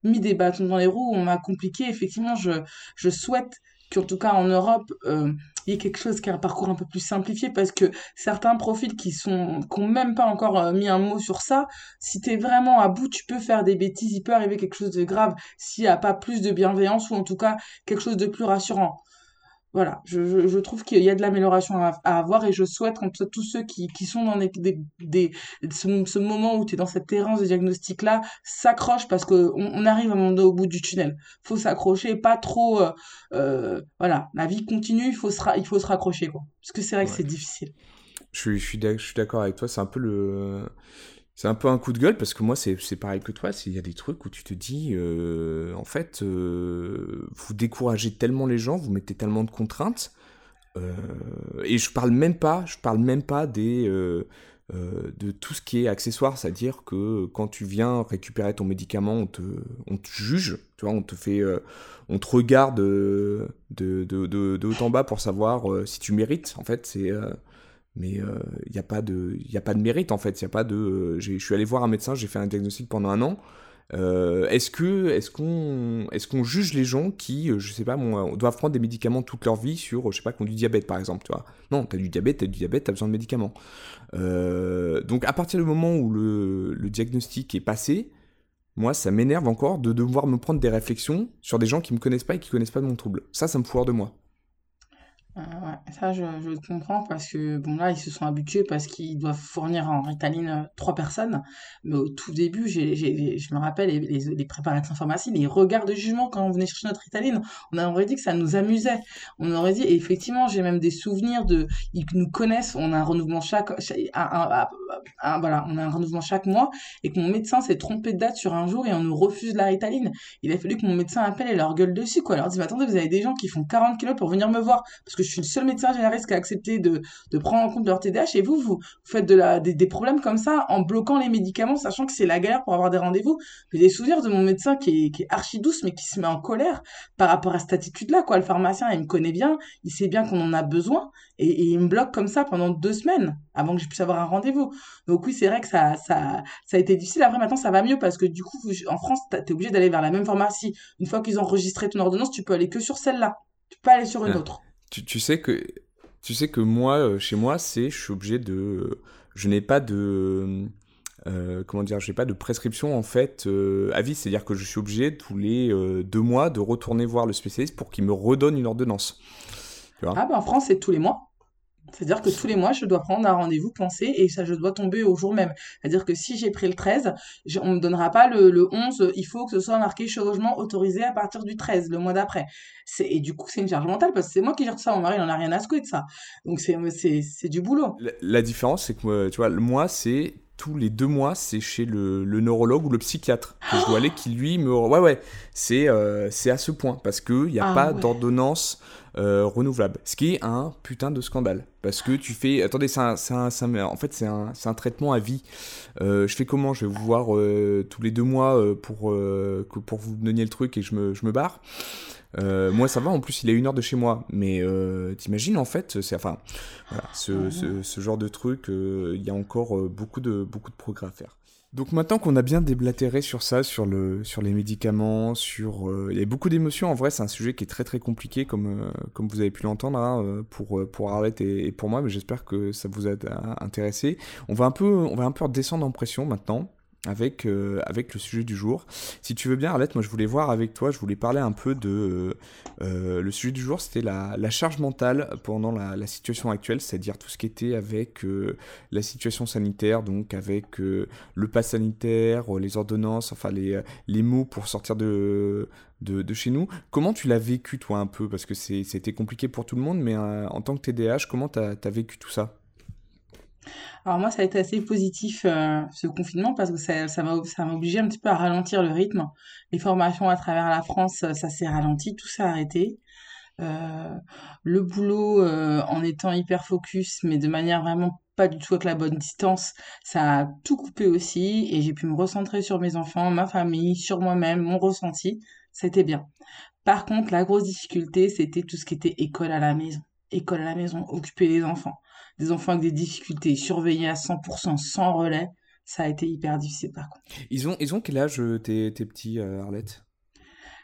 mis des bâtons dans les roues, on m'a compliqué. Effectivement, je, je souhaite qu'en tout cas en Europe, euh, il y ait quelque chose qui a un parcours un peu plus simplifié parce que certains profils qui sont qui même pas encore euh, mis un mot sur ça, si tu es vraiment à bout, tu peux faire des bêtises, il peut arriver quelque chose de grave s'il n'y a pas plus de bienveillance ou en tout cas quelque chose de plus rassurant voilà, je, je, trouve qu'il y a de l'amélioration à, avoir et je souhaite que tous ceux qui, qui sont dans des, des, ce, moment où tu es dans cette errance de diagnostic-là s'accrochent parce qu'on on arrive à un moment au bout du tunnel. faut s'accrocher, pas trop... Euh, euh, voilà, la vie continue, il faut se, il faut se raccrocher, quoi. Parce que c'est vrai que c'est difficile. Je suis, je suis d'accord avec toi, c'est un peu le c'est un peu un coup de gueule parce que moi c'est pareil que toi, il y a des trucs où tu te dis euh, en fait euh, vous découragez tellement les gens, vous mettez tellement de contraintes euh, et je parle même pas, je parle même pas des de tout ce qui est accessoire, c'est-à-dire que quand tu viens récupérer ton médicament, on te, on te juge, tu vois, on te fait, on te regarde de, de, de, de, haut en bas pour savoir si tu mérites. En fait, c'est mais il euh, n'y a pas de il a pas de mérite en fait. Il y a pas de euh, je suis allé voir un médecin j'ai fait un diagnostic pendant un an. Euh, est-ce que est-ce qu'on est-ce qu'on juge les gens qui je sais pas doivent prendre des médicaments toute leur vie sur je sais pas qui ont du diabète par exemple tu vois? Non t'as du diabète t'as du diabète t'as besoin de médicaments. Donc à partir du moment où le, diagnostic est passé moi ça m'énerve encore de devoir me prendre des réflexions sur des gens qui me connaissent pas et qui connaissent pas mon trouble. Ça ça me foire de moi euh, ouais, ça je, je comprends parce que bon là ils se sont habitués parce qu'ils doivent fournir en Ritaline euh, trois personnes. Mais au tout début j'ai, j'ai, je me rappelle les, les, les préparateurs pharmacie les regards de jugement quand on venait chercher notre Ritaline. On aurait dit que ça nous amusait. On aurait dit et effectivement j'ai même des souvenirs de ils nous connaissent on a un renouvellement chaque, voilà on a un renouvellement chaque mois et que mon médecin s'est trompé de date sur un jour et on nous refuse la Ritaline. Il a fallu que mon médecin appelle et leur gueule dessus quoi. Leur dit mais attendez vous avez des gens qui font 40 kilos pour venir me voir. Parce que je suis le seul médecin généraliste qui a accepté de, de prendre en compte leur TDAH et vous, vous faites de la, des, des problèmes comme ça en bloquant les médicaments, sachant que c'est la galère pour avoir des rendez-vous. J'ai des souvenirs de mon médecin qui est, qui est archi douce, mais qui se met en colère par rapport à cette attitude-là, quoi. Le pharmacien, il me connaît bien, il sait bien qu'on en a besoin, et, et, il me bloque comme ça pendant deux semaines avant que je puisse avoir un rendez-vous. Donc oui, c'est vrai que ça, ça, ça a été difficile. Après, maintenant, ça va mieux parce que du coup, en France, t'es obligé d'aller vers la même pharmacie. Une fois qu'ils ont enregistré ton ordonnance, tu peux aller que sur celle-là. Tu peux pas aller sur une autre. Tu, sais que tu sais que moi, euh, chez moi, c'est je suis obligé de, je n'ai pas de, euh, comment dire, j'ai pas de prescription en fait euh, à vie, c'est-à-dire que je suis obligé tous les deux mois de retourner voir le spécialiste pour qu'il me redonne une ordonnance. ah bah en France c'est tous les mois. C'est-à-dire que tous les mois, je dois prendre un rendez-vous pensé et ça, je dois tomber au jour même. C'est-à-dire que si j'ai pris le 13, on me donnera pas le, le 11, il faut que ce soit marqué chirurgiment autorisé à partir du 13, le mois d'après. Et du coup, c'est une charge mentale parce que c'est moi qui gère ça. Mon mari, il a rien à secouer de ça. Donc, c'est du boulot. La, différence, c'est que, tu vois, moi, c'est tous les deux mois, c'est chez le, neurologue ou le psychiatre que je dois aller qui lui me... Ouais, ouais, c'est c'est à ce point parce qu'il n'y a ah pas d'ordonnance renouvelable. Ce qui est un putain de scandale. Parce que tu fais... Attendez, c'est un, un, en fait, c'est un, un, traitement à vie. je fais comment? Je vais vous voir tous les deux mois pour, que, pour vous donner le truc et je me, je me barre. Euh, moi, ça va. En plus, il est une heure de chez moi. Mais euh, t'imagines, en fait, c'est enfin, ce, ce, genre de truc, euh, il y a encore beaucoup de beaucoup de progrès à faire. Donc maintenant qu'on a bien déblatéré sur ça, sur, le, sur les médicaments, sur... il y a beaucoup d'émotions, en vrai c'est un sujet qui est très très compliqué comme, comme vous avez pu l'entendre hein, pour, pour Arlette et, et, pour moi, mais j'espère que ça vous a intéressé. On va un peu, on va un peu redescendre en pression maintenant avec, euh, avec le sujet du jour. Si tu veux bien, Arlette, moi je voulais voir avec toi, je voulais parler un peu de... Euh, euh, le sujet du jour, c'était la, la, charge mentale pendant la, situation actuelle, c'est-à-dire tout ce qui était avec la situation sanitaire, donc avec le pass sanitaire, les ordonnances, enfin les, les mots pour sortir de, de, de, chez nous. Comment tu l'as vécu toi un peu? Parce que c'était compliqué pour tout le monde, mais en tant que TDAH, comment tu as vécu tout ça? Alors moi, ça a été assez positif euh, ce confinement parce que ça, m'a obligé un petit peu à ralentir le rythme. Les formations à travers la France, euh, ça s'est ralenti, tout s'est arrêté. Euh, le boulot en étant hyper focus, mais de manière vraiment pas du tout avec la bonne distance, ça a tout coupé aussi et j'ai pu me recentrer sur mes enfants, ma famille, sur moi-même, mon ressenti. C'était bien. Par contre, la grosse difficulté, c'était tout ce qui était école à la maison. École à la maison, occuper les enfants des enfants avec des difficultés, surveillés à 100% sans relais, ça a été hyper difficile par contre. Ils ont, ils ont quel âge euh, tes, tes petits, euh, Arlette?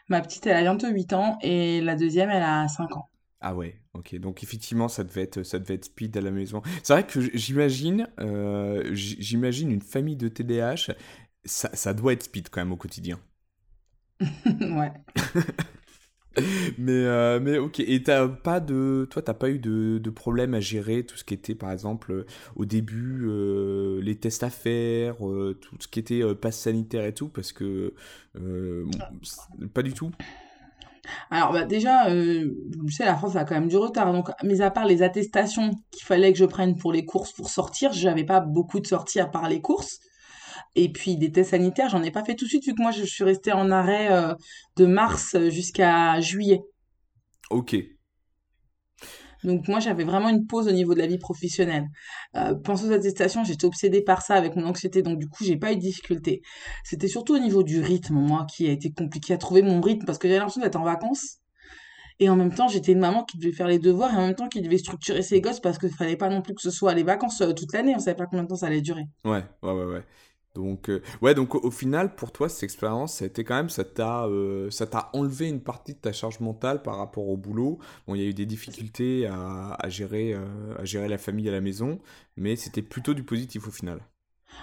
Ma petite, elle a bientôt 8 ans et la deuxième, elle a 5 ans. Ah ouais, ok. Donc effectivement, ça devait être, ça devait être speed à la maison. C'est vrai que j'imagine, euh, j'imagine une famille de TDAH, ça, ça doit être speed quand même au quotidien. ouais. mais, euh, mais ok, et t'as pas de, toi, t'as pas eu de, de, problème à gérer tout ce qui était, par exemple, euh, au début, euh, les tests à faire, tout ce qui était passe sanitaire et tout, parce que pas du tout. Alors bah, déjà, je sais, la France a quand même du retard. Donc, mis à part les attestations qu'il fallait que je prenne pour les courses pour sortir, j'avais pas beaucoup de sorties à part les courses. Et puis des tests sanitaires, j'en ai pas fait tout de suite vu que moi je suis restée en arrêt euh, de mars jusqu'à juillet. Ok. Donc moi j'avais vraiment une pause au niveau de la vie professionnelle. Euh, aux attestations, j'étais obsédée par ça avec mon anxiété, donc du coup j'ai pas eu de difficulté. C'était surtout au niveau du rythme, moi, qui a été compliqué à trouver mon rythme parce que j'avais l'impression d'être en vacances. Et en même temps, j'étais une maman qui devait faire les devoirs et en même temps qui devait structurer ses gosses parce qu'il fallait pas non plus que ce soit les vacances euh, toute l'année. On savait pas combien de temps ça allait durer. Ouais, ouais, ouais, ouais. Donc, euh, ouais, donc au, final, pour toi, cette expérience, ça a été quand même, ça t'a, euh, ça t'a enlevé une partie de ta charge mentale par rapport au boulot. Bon, il y a eu des difficultés à, à gérer, euh, à gérer la famille à la maison, mais c'était plutôt du positif au final.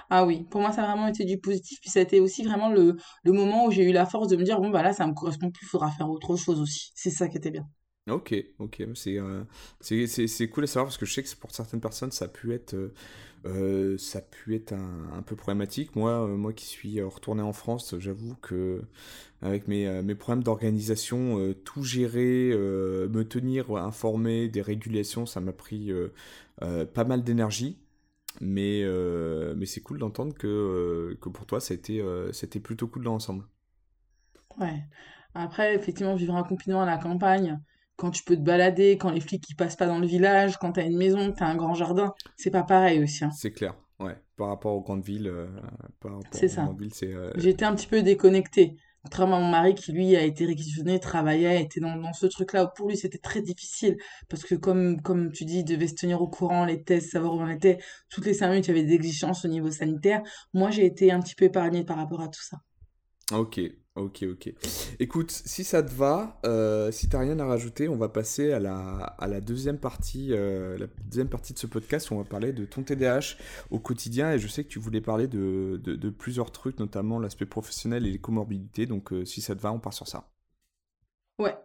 Ah oui, pour moi, ça a vraiment été du positif. Puis ça a été aussi vraiment le, le moment où j'ai eu la force de me dire, bon, bah là, ça me correspond plus, il faudra faire autre chose aussi. C'est ça qui était bien. Ok, ok, c'est, c'est, c'est, cool à savoir parce que je sais que pour certaines personnes, ça a pu être euh, ça a pu être un, peu problématique. Moi, euh, moi qui suis euh, retourné en France, j'avoue que avec mes, mes problèmes d'organisation, tout gérer, me tenir informé des régulations, ça m'a pris pas mal d'énergie. Mais, mais c'est cool d'entendre que, que pour toi, c'était c'était plutôt cool dans l'ensemble. Ouais. Après, effectivement, vivre un confinement à la campagne, quand tu peux te balader, quand les flics ils passent pas dans le village, quand t'as une maison, t'as un grand jardin, c'est pas pareil aussi. Hein. C'est clair, ouais. Par rapport aux grandes villes, euh, c'est ça. Euh, J'étais un petit peu déconnectée. Contrairement à mon mari qui lui a été réquisitionné, travaillait, était dans, dans ce truc-là. Pour lui, c'était très difficile parce que comme, comme tu dis, il devait se tenir au courant, les tests, savoir où on était. Toutes les cinq minutes, il y avait des exigences au niveau sanitaire. Moi, j'ai été un petit peu épargnée par rapport à tout ça. Ok, Ok, ok. Écoute, si ça te va, euh, si t'as rien à rajouter, on va passer à la, la deuxième partie, euh, la deuxième partie de ce podcast. On va parler de ton TDAH au quotidien. Et je sais que tu voulais parler de, plusieurs trucs, notamment l'aspect professionnel et les comorbidités. Donc, euh, si ça te va, on part sur ça. Ouais.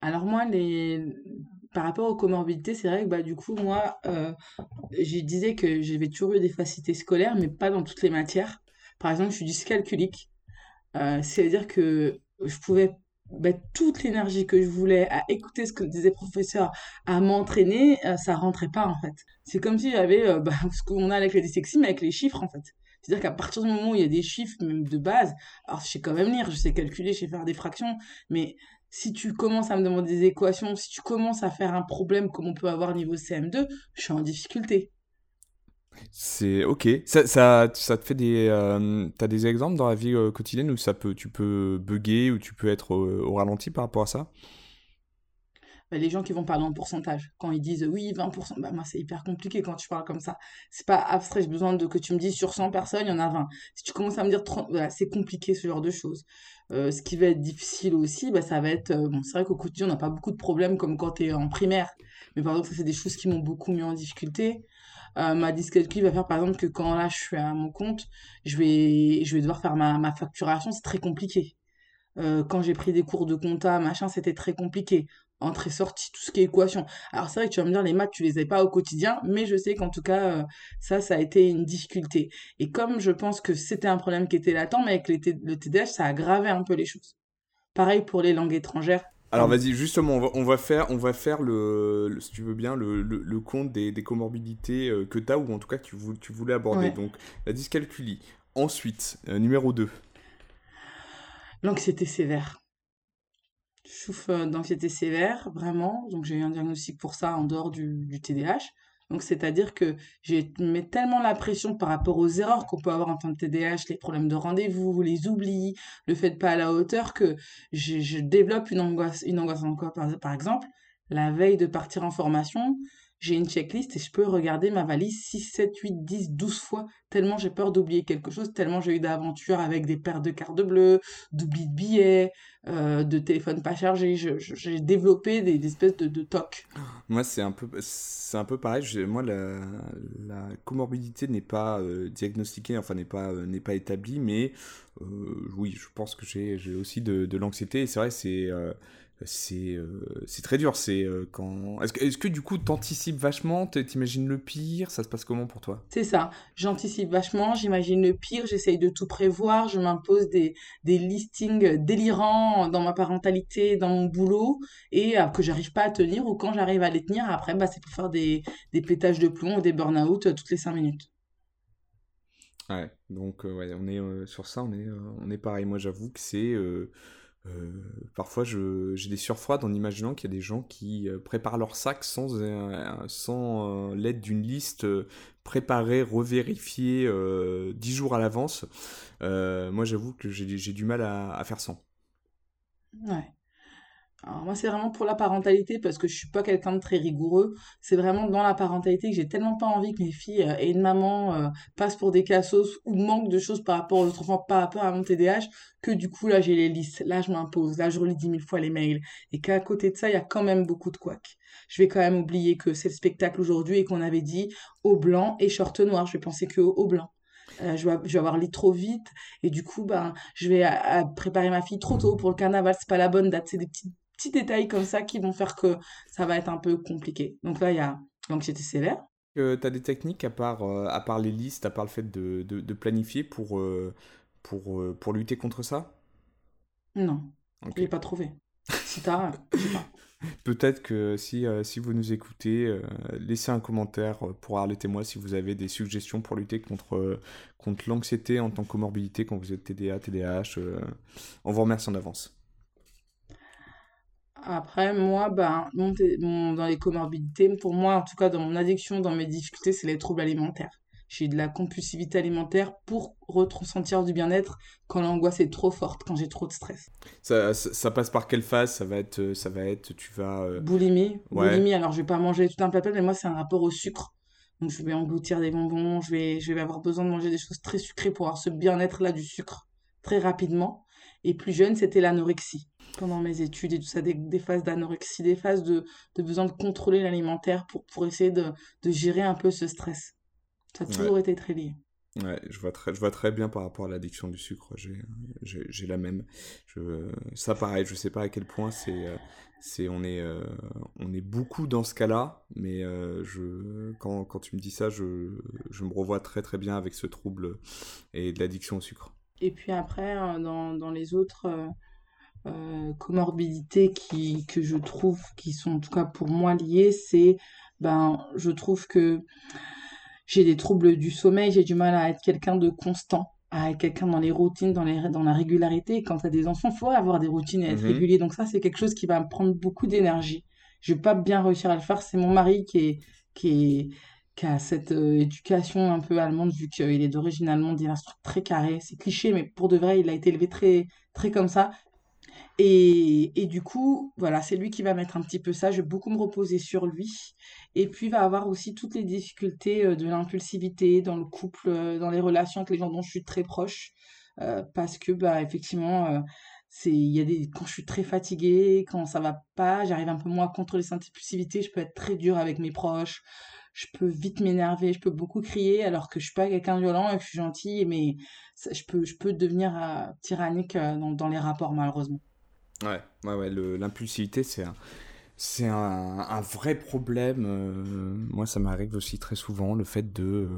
Alors moi, les... par rapport aux comorbidités, c'est vrai que bah, du coup, moi, je disais que j'avais toujours eu des facilités scolaires, mais pas dans toutes les matières. Par exemple, je suis dyscalculique. Euh, c'est-à-dire que je pouvais ben, toute l'énergie que je voulais à écouter ce que disaient les professeurs, à m'entraîner, euh, ça rentrait pas en fait. C'est comme si j'avais euh, bah, ce qu'on a avec la dyslexie, mais avec les chiffres en fait. C'est-à-dire qu'à partir du moment où il y a des chiffres, même de base, alors je sais quand même lire, je sais calculer, je sais faire des fractions, mais si tu commences à me demander des équations, si tu commences à faire un problème comme on peut avoir niveau CM2, je suis en difficulté. C'est ok. Ça, ça, ça, te fait des. Euh, t'as des exemples dans la vie euh, quotidienne où ça peut, tu peux bugger ou tu peux être au, ralenti par rapport à ça? Bah, Les gens qui vont parler en pourcentage, quand ils disent oui, 20%, bah, moi c'est hyper compliqué quand tu parles comme ça. C'est pas abstrait, j'ai besoin de que tu me dises sur 100 personnes, il y en a 20. Si tu commences à me dire 30, c'est compliqué ce genre de choses. Euh, ce qui va être difficile aussi, bah, ça va être. bon, c'est vrai qu'au quotidien, on n'a pas beaucoup de problèmes comme quand tu es en primaire. Mais par exemple, ça, c'est des choses qui m'ont beaucoup mis en difficulté. Euh, ma dyscalculie va faire par exemple que quand là je suis à mon compte, je vais, je vais devoir faire ma, ma facturation, c'est très compliqué. Euh, quand j'ai pris des cours de compta, machin, c'était très compliqué. Entrée-sortie, tout ce qui est équation. Alors c'est vrai que tu vas me dire, les maths, tu les as pas au quotidien, mais je sais qu'en tout cas, euh, ça, ça a été une difficulté. Et comme je pense que c'était un problème qui était latent, mais avec le TDAH, ça a aggravé un peu les choses. Pareil pour les langues étrangères. Alors vas-y, justement, on va, faire, on va faire le, si tu veux bien, le, compte des, comorbidités euh, que tu as, ou en tout cas que tu, voulais, tu voulais aborder. Donc la dyscalculie. Ensuite, euh, numéro 2. L'anxiété sévère. Je souffre d'anxiété sévère, vraiment. Donc j'ai eu un diagnostic pour ça en dehors du, du TDAH. Donc, c'est-à-dire que j'ai mis tellement la pression par rapport aux erreurs qu'on peut avoir en tant que TDAH, les problèmes de rendez-vous, les oublis, le fait de pas à la hauteur, que je, développe une angoisse, une angoisse encore. Par exemple, la veille de partir en formation, j'ai une checklist et je peux regarder ma valise 6, 7, 8, 10, 12 fois, tellement j'ai peur d'oublier quelque chose, tellement j'ai eu d'aventures avec des paires de cartes bleues, d'oubli de billets, euh, de téléphone pas chargé. J'ai développé des, espèces de, de tocs. Moi, c'est un peu, un peu pareil. moi, la, comorbidité n'est pas euh, diagnostiquée, enfin n'est pas, euh, pas établie, mais oui, je pense que j'ai aussi de, de l'anxiété. C'est vrai, c'est c'est euh, c'est très dur. C'est euh, quand est-ce que, est que, du coup t'anticipes vachement, t'imagines le pire, ça se passe comment pour toi? C'est ça. J'anticipe vachement, j'imagine le pire, j'essaye de tout prévoir, je m'impose des des listings délirants dans ma parentalité, dans mon boulot et euh, que j'arrive pas à tenir ou quand j'arrive à les tenir après bah c'est pour faire des des pétages de plomb ou des burn-out toutes les cinq minutes. Ouais, donc ouais, on est sur ça, on est on est pareil. Moi j'avoue que c'est euh, parfois, j'ai des surfroides en imaginant qu'il y a des gens qui euh, préparent leur sac sans, sans l'aide d'une liste euh, préparée, revérifiée dix jours à l'avance. moi, j'avoue que j'ai du mal à, à faire sans. Alors moi, c'est vraiment pour la parentalité parce que je suis pas quelqu'un de très rigoureux. C'est vraiment dans la parentalité que j'ai tellement pas envie que mes filles euh, et une maman euh, passent pour des cassos ou manquent de choses par rapport aux autres enfants, par rapport à mon TDAH, que du coup, là, j'ai les listes. Là, je m'impose. Là, je relis dix mille fois les mails. Et qu'à côté de ça, il y a quand même beaucoup de couacs. Je vais quand même oublier que c'est le spectacle aujourd'hui et qu'on avait dit au blanc et short noir. Je vais penser que au blanc. Euh, je, vais, avoir lit trop vite et du coup ben je vais préparer ma fille trop tôt pour le carnaval c'est pas la bonne date c'est des petites petits détails comme ça qui vont faire que ça va être un peu compliqué. Donc là, il y a l'anxiété sévère. Euh, tu as des techniques à part, euh, à part les listes, à part le fait de, de, planifier pour, euh, pour, euh, pour lutter contre ça? Non, okay. je l'ai pas trouvé. Si t'as, je sais pas. Peut-être que si, si vous nous écoutez, laissez un commentaire pour arrêter moi si vous avez des suggestions pour lutter contre, contre l'anxiété en tant que comorbidité quand vous êtes TDA, TDAH. on vous remercie en avance. Après, moi, ben, dans les comorbidités, pour moi, en tout cas, dans mon addiction, dans mes difficultés, c'est les troubles alimentaires. J'ai de la compulsivité alimentaire pour ressentir du bien-être quand l'angoisse est trop forte, quand j'ai trop de stress. Ça, ça, passe par quelle phase? Ça va être, ça va être, tu vas. Euh, boulimie. Boulimie. Alors, je vais pas manger tout un plat, mais moi, c'est un rapport au sucre. Donc, je vais engloutir des bonbons. Je vais, je vais avoir besoin de manger des choses très sucrées pour avoir ce bien-être là du sucre très rapidement. Et plus jeune, c'était l'anorexie pendant mes études et tout ça, des, des phases d'anorexie, des phases de, de, besoin de contrôler l'alimentaire pour, pour essayer de, de, gérer un peu ce stress. Ça a toujours été très lié. Ouais, je vois très, je vois très bien par rapport à l'addiction du sucre. J'ai la même. Je, ça, pareil, je sais pas à quel point c'est, c'est, on est, on est beaucoup dans ce cas-là, mais je, quand, quand tu me dis ça, je, je me revois très très bien avec ce trouble et de l'addiction au sucre. Et puis après, dans, dans les autres comorbidités qui, que je trouve qui sont en tout cas pour moi liées, c'est ben je trouve que j'ai des troubles du sommeil, j'ai du mal à être quelqu'un de constant, à être quelqu'un dans les routines, dans, les, dans la régularité. quand tu as des enfants, il faut avoir des routines et être mhm. régulier. Donc ça, c'est quelque chose qui va me prendre beaucoup d'énergie. Je vais pas bien réussir à le faire. C'est mon mari qui est, qui est, qui a cette euh, éducation un peu allemande, vu qu'il est d'origine allemande, il a un truc très carré. C'est cliché, mais pour de vrai, il a été élevé très, très comme ça. Et, et du coup, voilà, c'est lui qui va mettre un petit peu ça. Je vais beaucoup me reposer sur lui. Et puis, il va avoir aussi toutes les difficultés euh, de l'impulsivité dans le couple, euh, dans les relations avec les gens dont je suis très proche. parce que, bah, effectivement, y a des quand je suis très fatiguée quand ça va pas j'arrive un peu moins à contrôler cette impulsivité je peux être très dure avec mes proches je peux vite m'énerver, je peux beaucoup crier alors que je suis pas quelqu'un de violent et que je suis gentil, mais je peux, je peux devenir euh, tyrannique euh, dans, dans, les rapports malheureusement. Ouais, ouais, ouais l'impulsivité c'est un, un, vrai problème. Euh, moi ça m'arrive aussi très souvent, le fait de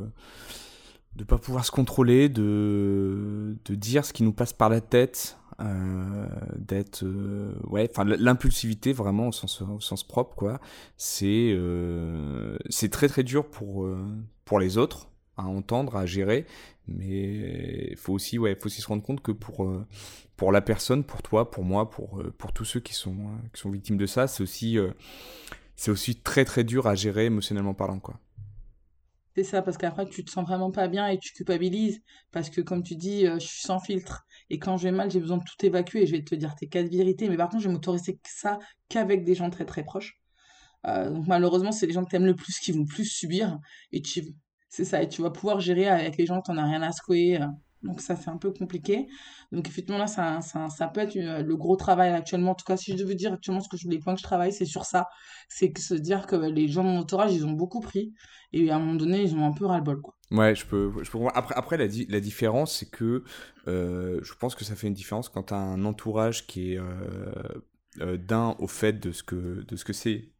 de pas pouvoir se contrôler, de, de dire ce qui nous passe par la tête, euh, d'être euh, ouais enfin l'impulsivité vraiment au sens, au sens propre quoi c'est euh, c'est très très dur pour pour les autres à entendre à gérer mais il faut aussi ouais faut aussi se rendre compte que pour pour la personne pour toi pour moi pour pour tous ceux qui sont qui sont victimes de ça c'est aussi c'est aussi très très dur à gérer émotionnellement parlant quoi c'est ça, parce qu'après, tu te sens vraiment pas bien et tu culpabilises. Parce que, comme tu dis, je suis sans filtre. Et quand je vais mal, j'ai besoin de tout évacuer et je vais te dire tes quatre vérités. Mais par contre, je vais m'autoriser ça qu'avec des gens très très proches. Euh, donc malheureusement, c'est les gens que t'aimes le plus qui vont plus subir. Et tu, c'est ça. Et tu vas pouvoir gérer avec les gens que t'en as rien à secouer. Euh. Donc ça, c'est un peu compliqué. Donc effectivement, là, ça, ça, ça peut être le gros travail actuellement. En tout cas, si je devais dire actuellement ce que je, les points que je travaille, c'est sur ça. C'est se dire que les gens de mon entourage, ils ont beaucoup pris. Et à un moment donné, ils ont un peu ras-le-bol, quoi. Ouais, je peux, je peux Après, après la, la différence, c'est que euh, je pense que ça fait une différence quand tu un entourage qui est euh, euh, d'un au fait de ce que, de ce que c'est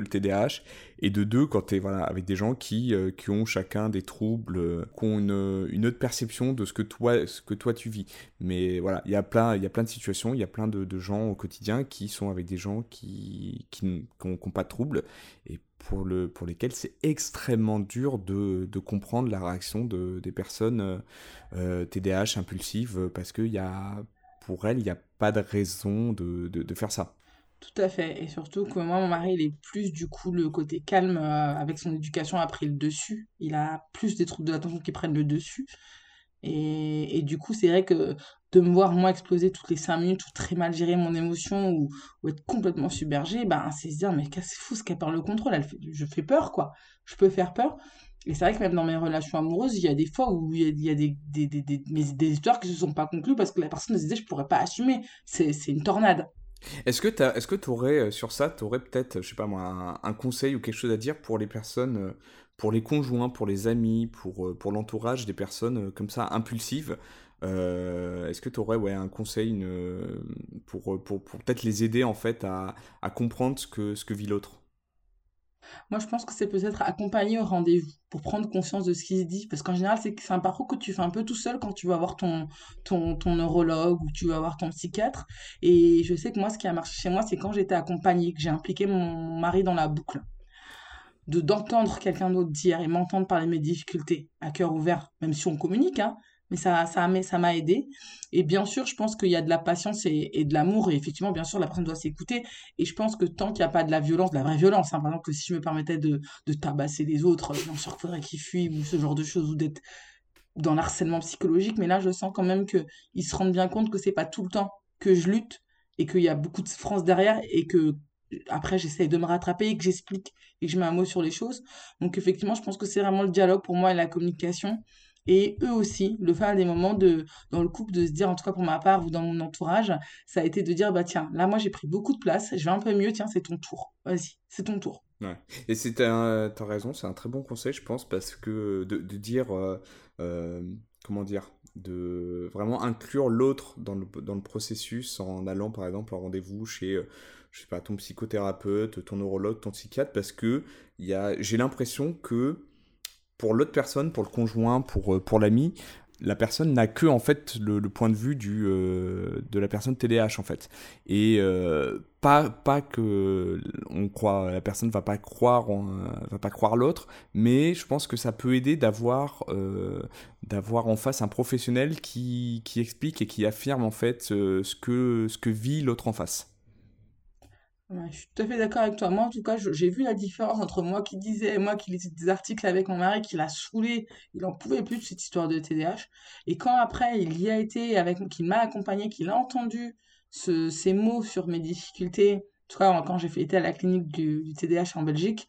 le TDAH, et de deux, quand tu es voilà, avec des gens qui, qui ont chacun des troubles, qui ont une, une, autre perception de ce que toi, ce que toi tu vis. Mais voilà, il y a plein, de situations, il y a plein de, de, gens au quotidien qui sont avec des gens qui n'ont pas de troubles, et pour, le, pour lesquels c'est extrêmement dur de, de, comprendre la réaction de, des personnes euh, TDAH impulsives parce que y a, pour elles, il n'y a pas de raison de, de, faire ça. Tout à fait. Et surtout que moi, mon mari, il est plus du coup le côté calme euh, avec son éducation a pris le dessus. Il a plus des troubles de l'attention qui prennent le dessus. Et, et, du coup, c'est vrai que de me voir moi exploser toutes les 5 minutes ou très mal gérer mon émotion ou, être complètement submergé, ben, c'est se dire, mais c'est fou ce qu'elle perd le contrôle, elle je fais peur, quoi. Je peux faire peur. Et c'est vrai que même dans mes relations amoureuses, il y a des fois où il y a, des, des, des, des, histoires qui ne se sont pas conclues parce que la personne se disait, je pourrais pas assumer. C'est une tornade. Est-ce que tu aurais, euh, sur ça, tu aurais peut-être, moi, un, conseil ou quelque chose à dire pour les personnes euh, pour les conjoints, pour les amis, pour, euh, l'entourage des personnes euh, comme ça impulsives. Euh, est-ce que tu aurais un conseil pour, peut-être les aider en fait à, comprendre ce que vit l'autre? Moi, je pense que c'est peut-être accompagner au rendez-vous pour prendre conscience de ce qui se dit. Parce qu'en général, c'est un parcours que tu fais un peu tout seul quand tu vas voir ton, ton, ton neurologue ou tu vas voir ton psychiatre. Et je sais que moi, ce qui a marché chez moi, c'est quand j'étais accompagnée, que j'ai impliqué mon mari dans la boucle de d'entendre quelqu'un d'autre dire et m'entendre parler de mes difficultés à cœur ouvert, même si on communique, hein, mais ça ça m'a aidé et bien sûr je pense qu'il y a de la patience et, de l'amour et effectivement bien sûr la personne doit s'écouter et je pense que tant qu'il n'y a pas de la violence de la vraie violence hein, par exemple que si je me permettais de, de tabasser les autres bien sûr qu'il faudrait qu'ils fuient ou ce genre de choses ou d'être dans l'harcèlement psychologique mais là je sens quand même que ils se rendent bien compte que c'est pas tout le temps que je lutte et qu'il y a beaucoup de souffrance derrière et que après j'essaye de me rattraper et que j'explique et que je mets un mot sur les choses. Donc effectivement, je pense que c'est vraiment le dialogue pour moi et la communication. Et eux aussi, le faire des moments de, dans le couple, de se dire, en tout cas pour ma part ou dans mon entourage, ça a été de dire, bah tiens, là moi j'ai pris beaucoup de place, je vais un peu mieux, tiens, c'est ton tour. Vas-y, c'est ton tour. Ouais. Et c'est t'as raison, c'est un très bon conseil, je pense, parce que de, de dire, euh, euh, comment dire, de vraiment inclure l'autre dans le, dans le processus en allant par exemple en rendez-vous chez euh, je sais pas, ton psychothérapeute, ton neurologue, ton psychiatre, parce que j'ai l'impression que pour l'autre personne, pour le conjoint, pour, euh, pour l'ami, la personne n'a que en fait le, point de vue du, euh, de la personne TDAH en fait. Et euh, pas pas que on croit la personne va pas croire va pas croire l'autre mais je pense que ça peut aider d'avoir d'avoir en face un professionnel qui, qui explique et qui affirme en fait ce que ce que vit l'autre en face Je suis tout à fait d'accord avec toi. Moi, en tout cas, j'ai vu la différence entre moi qui disais et moi qui lisais des articles avec mon mari qui l'a saoulé, il en pouvait plus de cette histoire de TDAH. Et quand après, il y a été avec, qu'il m'a accompagné, qu'il a entendu ce, ces mots sur mes difficultés, en tout cas, quand j'ai été à la clinique du, du TDAH en Belgique,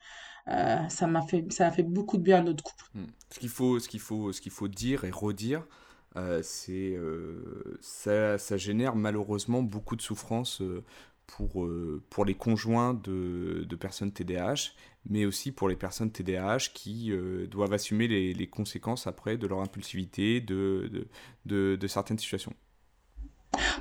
euh, ça m'a fait, ça a fait beaucoup de bien à notre couple. Hmm. Ce qu'il faut, ce qu'il faut, ce qu'il faut dire et redire, euh, c'est euh, ça, ça, génère malheureusement beaucoup de souffrance pour, euh, pour les conjoints de, de, personnes TDAH, mais aussi pour les personnes TDAH qui euh, doivent assumer les, les, conséquences après de leur impulsivité, de, de, de, certaines situations.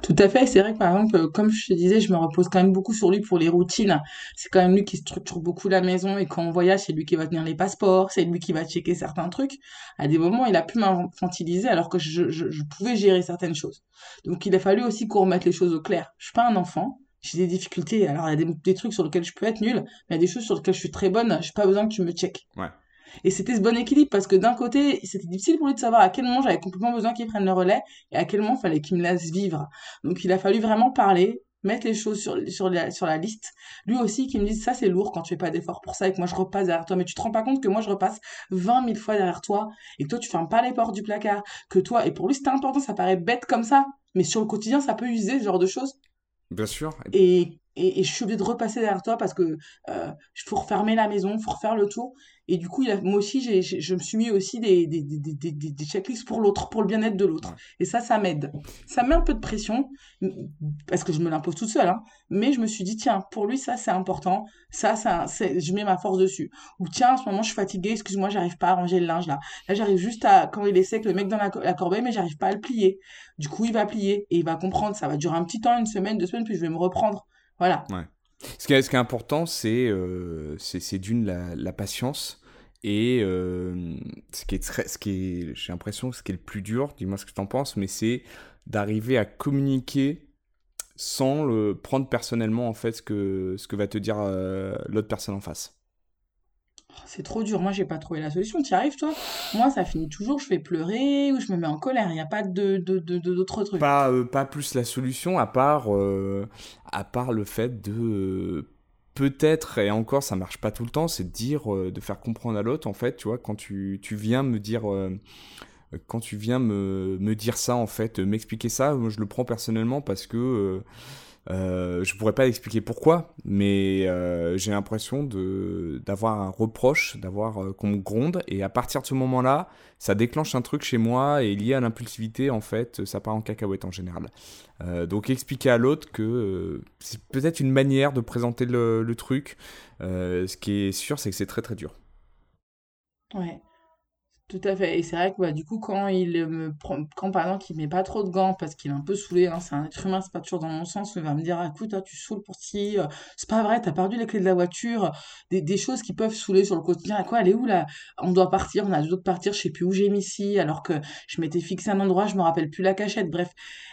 Tout à fait, c'est vrai que par exemple, comme je te disais, je me repose quand même beaucoup sur lui pour les routines. C'est quand même lui qui structure beaucoup la maison et quand on voyage, c'est lui qui va tenir les passeports, c'est lui qui va checker certains trucs. À des moments, il a pu m'infantiliser alors que je, je, je, pouvais gérer certaines choses. Donc il a fallu aussi qu'on remette les choses au clair. Je suis pas un enfant, j'ai des difficultés. Alors, il y a des, trucs sur lesquels je peux être nulle, mais il y a des choses sur lesquelles je suis très bonne. Je n'ai pas besoin que tu me checkes. Ouais. Et c'était ce bon équilibre parce que d'un côté, c'était difficile pour lui de savoir à quel moment j'avais complètement besoin qu'il prenne le relais et à quel moment il fallait qu'il me laisse vivre. Donc, il a fallu vraiment parler, mettre les choses sur, sur, la, sur la liste. Lui aussi, qui me dise ça, c'est lourd quand tu fais pas d'effort pour ça et que moi je repasse derrière toi. Mais tu te rends pas compte que moi je repasse 20 000 fois derrière toi et que toi tu fermes pas les portes du placard. Que toi, et pour lui c'était important, ça paraît bête comme ça. Mais sur le quotidien, ça peut user ce genre de choses. Bien sûr. Et, et, je suis obligée de repasser derrière toi parce que euh, faut refermer la maison, il faut refaire le tour. Et du coup, il a, moi aussi, j'ai, je me suis mis aussi des, des, des, des, des checklists pour l'autre, pour le bien-être de l'autre. Et ça, ça m'aide. Ça met un peu de pression, parce que je me l'impose toute seule. Hein. Mais je me suis dit, tiens, pour lui, ça, c'est important. Ça, ça je mets ma force dessus. Ou tiens, en ce moment, je suis fatiguée, excuse-moi, j'arrive pas à ranger le linge là. Là, j'arrive juste à, quand il est sec, le mec dans la, la corbeille, mais j'arrive pas à le plier. Du coup, il va plier et il va comprendre. Ça va durer un petit temps, une semaine, deux semaines, puis je vais me reprendre. Voilà. Ouais. Ce qui est, important, c'est euh, c'est d'une la, la, patience. Et euh, ce qui est très, ce j'ai l'impression, ce qui est le plus dur, dis-moi ce que tu en penses, mais c'est d'arriver à communiquer sans le prendre personnellement en fait ce que, ce que va te dire euh, l'autre personne en face. C'est trop dur. Moi, j'ai pas trouvé la solution. Tu arrives, toi? Moi, ça finit toujours. Je fais pleurer ou je me mets en colère. Il n'y a pas de, d'autres trucs. Pas, euh, pas plus la solution, à part, euh, le fait de. Euh, peut-être, et encore, ça marche pas tout le temps, c'est de dire, de faire comprendre à l'autre, en fait, tu vois, quand tu, viens me dire quand tu viens me, dire ça, en fait, m'expliquer ça, moi, je le prends personnellement parce que euh, je pourrais pas expliquer pourquoi, mais euh, j'ai l'impression de d'avoir un reproche, d'avoir euh, qu'on me gronde, et à partir de ce moment-là, ça déclenche un truc chez moi et lié à l'impulsivité, en fait, ça part en cacahuète en général. Euh, donc expliquer à l'autre que c'est peut-être une manière de présenter le, le truc. ce qui est sûr, c'est que c'est très très dur. Ouais. Tout à fait. Et c'est vrai que bah, du coup, quand il me prend, quand par exemple, il met pas trop de gants parce qu'il est un peu saoulé, hein, c'est un être humain, c'est pas toujours dans mon sens, il va me dire, écoute, toi, tu saoules pour ci, euh, c'est pas vrai, t'as perdu les clés de la voiture, des, des choses qui peuvent saouler sur le quotidien. À quoi, elle est où là? On doit partir, on a d'autres partir, je sais plus où j'ai mis alors que je m'étais fixé un endroit, je me rappelle plus la cachette, bref.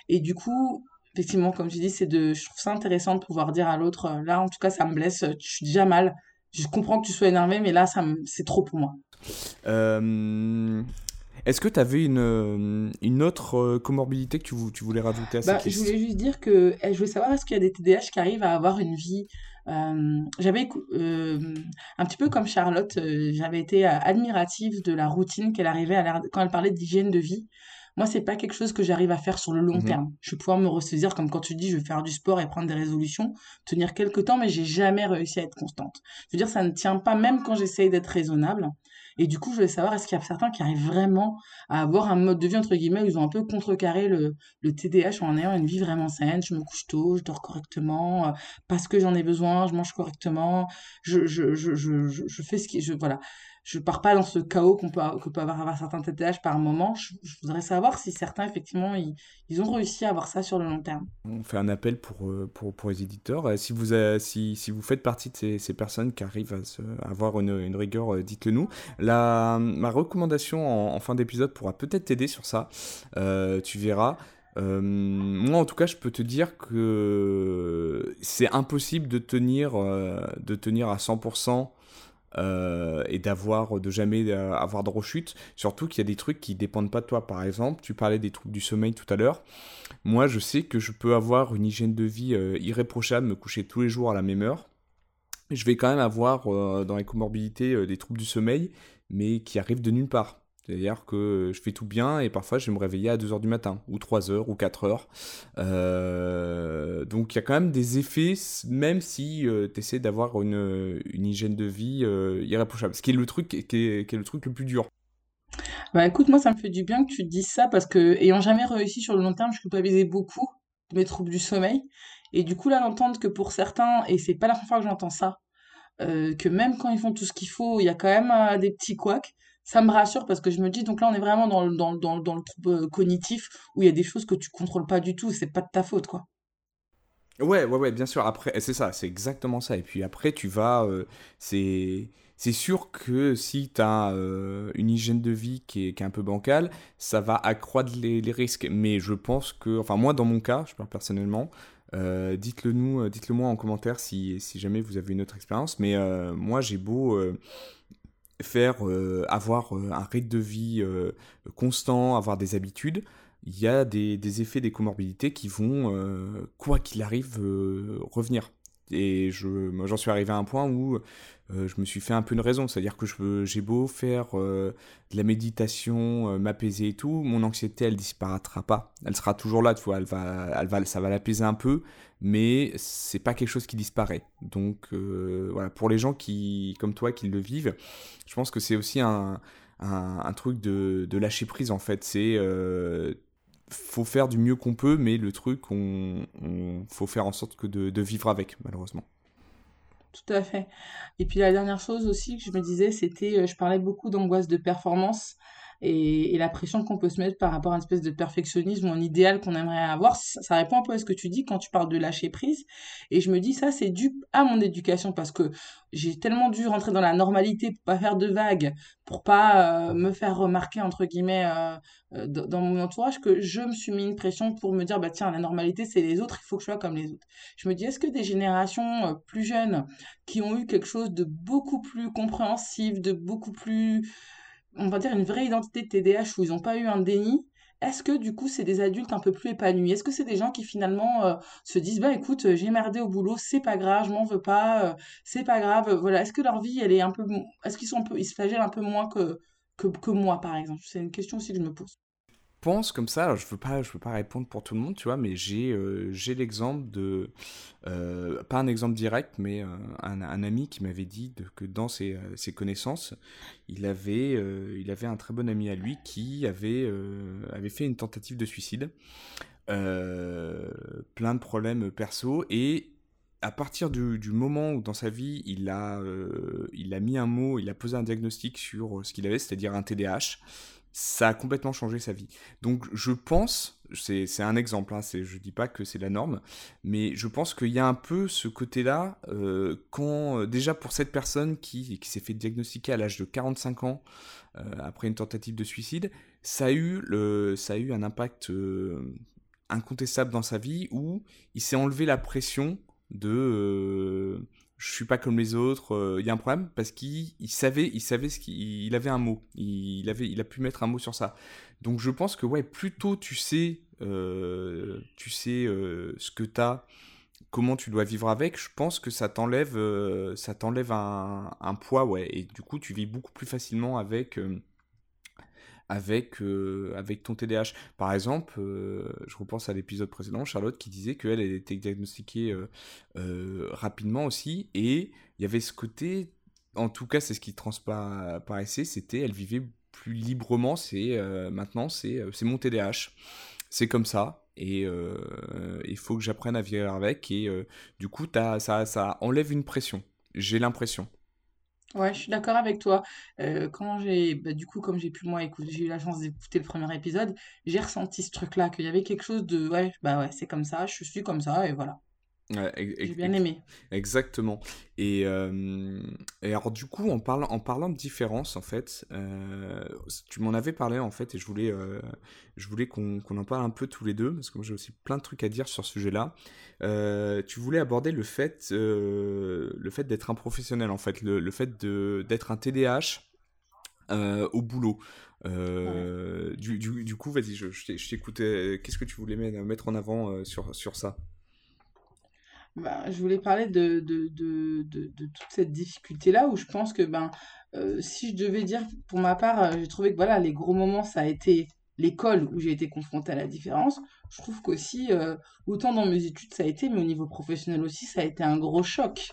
Et du coup, effectivement, comme tu dis, c'est de, je trouve ça intéressant de pouvoir dire à l'autre, euh, là, en tout cas, ça me blesse, je suis déjà mal. Je comprends que tu sois énervé, mais là, ça c'est trop pour moi. Euh, est-ce que tu avais une, euh, une autre euh, comorbidité que tu, tu voulais rajouter à bah, cette Je voulais juste dire que eh, je voulais savoir est-ce qu'il y a des TDAH qui arrivent à avoir une vie. j'avais un petit peu comme Charlotte, j'avais été admirative de la routine qu'elle arrivait à quand elle parlait d'hygiène de vie. Moi, c'est pas quelque chose que j'arrive à faire sur le long mmh terme. Je vais pouvoir me ressaisir, comme quand tu dis, je vais faire du sport et prendre des résolutions, tenir quelques temps, mais j'ai jamais réussi à être constante. Je veux dire, ça ne tient pas même quand j'essaye d'être raisonnable. Et du coup, je voulais savoir, est-ce qu'il y a certains qui arrivent vraiment à avoir un mode de vie, entre guillemets, où ils ont un peu contrecarré le, le TDAH en ayant une vie vraiment saine. Je me couche tôt, je dors correctement, euh, parce que j'en ai besoin, je mange correctement, je, je, je, je, je fais ce qui... Je, voilà. Je pars pas dans ce chaos qu'on peut, que peut avoir, avoir certains TDAH par moment. Je, voudrais savoir si certains, effectivement, ils, ils, ont réussi à avoir ça sur le long terme. On fait un appel pour, euh, pour, pour les éditeurs. Euh, si vous, si, si, vous faites partie de ces, ces personnes qui arrivent à, avoir une, une rigueur, euh, dites-le nous. La, ma recommandation en, fin d'épisode pourra peut-être t'aider sur ça. tu verras. moi, en tout cas, je peux te dire que c'est impossible de tenir, de tenir à 100% euh, et d'avoir de jamais euh, avoir de rechute. Surtout qu'il y a des trucs qui dépendent pas de toi. Par exemple, tu parlais des troubles du sommeil tout à l'heure. Moi, je sais que je peux avoir une hygiène de vie euh, irréprochable, me coucher tous les jours à la même heure. Je vais quand même avoir dans les comorbidités des troubles du sommeil, mais qui arrivent de nulle part. C'est-à-dire que je fais tout bien et parfois je vais me réveiller à 2h du matin, ou 3h, ou 4h. Euh, donc il y a quand même des effets, même si euh, tu essaies d'avoir une, hygiène de vie euh, irréprochable. Ce qui est le truc qui est, qui est, le truc le plus dur. Bah écoute, moi ça me fait du bien que tu te dises ça parce que, ayant jamais réussi sur le long terme, je culpabilisais beaucoup de mes troubles du sommeil. Et du coup, là, d'entendre que pour certains, et c'est pas la première fois que j'entends ça, que même quand ils font tout ce qu'il faut, il y a quand même des petits couacs ça me rassure parce que je me dis, donc là, on est vraiment dans, le, dans, dans, dans le trouble euh, cognitif où il y a des choses que tu contrôles pas du tout, c'est pas de ta faute, quoi. Ouais, ouais, ouais, bien sûr. Après, c'est ça, c'est exactement ça. Et puis après, tu vas. Euh, c'est. C'est sûr que si tu as euh, une hygiène de vie qui est, qui est, un peu bancale, ça va accroître les, les, risques. Mais je pense que, enfin moi dans mon cas, je parle personnellement, dites-le nous, dites-le moi en commentaire si, si, jamais vous avez une autre expérience. Mais moi j'ai beau faire euh, avoir euh, un rythme de vie euh, constant, avoir des habitudes, il y a des, des effets des comorbidités qui vont, quoi qu'il arrive, revenir. Et je, j'en suis arrivé à un point où je me suis fait un peu une raison. C'est-à-dire que j'ai beau faire de la méditation, m'apaiser et tout, mon anxiété, elle disparaîtra pas. Elle sera toujours là, tu vois, elle va, elle va, ça va l'apaiser un peu, mais c'est pas quelque chose qui disparaît. Donc euh, voilà, pour les gens qui, comme toi, qui le vivent, je pense que c'est aussi un, un, truc de, de, lâcher prise en fait. C'est euh, faut faire du mieux qu'on peut, mais le truc, on, faut faire en sorte que de, de, vivre avec, malheureusement. Tout à fait. Et puis la dernière chose aussi que je me disais, c'était, euh, je parlais beaucoup d'angoisse de performance et, la pression qu'on peut se mettre par rapport à une espèce de perfectionnisme ou un idéal qu'on aimerait avoir. Ça, répond un peu à ce que tu dis quand tu parles de lâcher prise. Et je me dis, ça, c'est dû à mon éducation parce que j'ai tellement dû rentrer dans la normalité pour pas faire de vagues, pour pas euh, me faire remarquer, entre guillemets, euh, euh, dans mon entourage, que je me suis mis une pression pour me dire, bah tiens, la normalité, c'est les autres, il faut que je sois comme les autres. Je me dis, est-ce que des générations plus jeunes qui ont eu quelque chose de beaucoup plus compréhensif, de beaucoup plus on va dire, une vraie identité de TDAH où ils n'ont pas eu un déni, est-ce que du coup c'est des adultes un peu plus épanouis? Est-ce que c'est des gens qui finalement euh, se disent bah écoute j'ai merdé au boulot c'est pas grave je m'en veux pas euh, c'est pas grave voilà. Est-ce que leur vie elle est un peu est-ce qu'ils sont ils se flagellent un peu moins que, que que moi par exemple? C'est une question aussi que je me pose pense comme ça, alors je veux pas, pas répondre pour tout le monde, tu vois, mais j'ai euh, l'exemple de, euh, pas un exemple direct, mais euh, un, ami qui m'avait dit que dans ses, connaissances, il avait, il avait un très bon ami à lui qui avait, avait fait une tentative de suicide, plein de problèmes perso, et à partir du, du, moment où dans sa vie il a, il a mis un mot, il a posé un diagnostic sur ce qu'il avait, c'est-à-dire un TDAH, ça a complètement changé sa vie. Donc je pense, c'est un exemple, hein, je dis pas que c'est la norme, mais je pense qu'il y a un peu ce côté-là, euh, quand euh, déjà pour cette personne qui, qui s'est fait diagnostiquer à l'âge de 45 ans, euh, après une tentative de suicide, ça a eu, le, ça a eu un impact incontestable dans sa vie où il s'est enlevé la pression de je suis pas comme les autres, euh, il y a un problème parce qu'il savait, il savait ce qu'il avait un mot, il, avait, il a pu mettre un mot sur ça. Donc je pense que ouais, plus tôt tu sais, euh, tu sais euh, ce que tu as, comment tu dois vivre avec, je pense que ça t'enlève, ça t'enlève un, un, poids, ouais, et du coup tu vis beaucoup plus facilement avec avec, euh, avec ton TDAH. Par exemple, euh, je repense à l'épisode précédent, Charlotte qui disait qu'elle elle était diagnostiquée euh, rapidement aussi, et il y avait ce côté, en tout cas c'est ce qui transparaissait, c'était elle vivait plus librement, c'est maintenant c'est mon TDAH, c'est comme ça, et il faut que j'apprenne à vivre avec, et du coup ça, ça enlève une pression, j'ai l'impression. Ouais, je suis d'accord avec toi. Euh, quand j'ai, bah, du coup, comme j'ai pu moi écouter, j'ai eu la chance d'écouter le premier épisode, j'ai ressenti ce truc-là, qu'il y avait quelque chose de, ouais, bah ouais, c'est comme ça, je suis comme ça, et voilà. Ouais, J'ai bien aimé. exactement. Et, euh, et alors du coup, en parlant, en parlant de différence, en fait, euh, tu m'en avais parlé en fait, et je voulais, euh, je voulais qu'on qu'on en parle un peu tous les deux, parce que moi j'ai aussi plein de trucs à dire sur ce sujet-là. Tu voulais aborder le fait, le fait d'être un professionnel, en fait, le, le fait d'être un TDAH au boulot. Ouais. Du, du, du coup, vas-y, je, je t'ai- je t'écoutais. Qu'est-ce que tu voulais mettre en avant sur, sur ça? Bah, je voulais parler de, toute cette difficulté-là où je pense que ben euh, si je devais dire pour ma part, euh, j'ai trouvé que voilà, les gros moments, ça a été l'école où j'ai été confrontée à la différence. Je trouve qu'aussi, euh, autant dans mes études ça a été, mais au niveau professionnel aussi, ça a été un gros choc.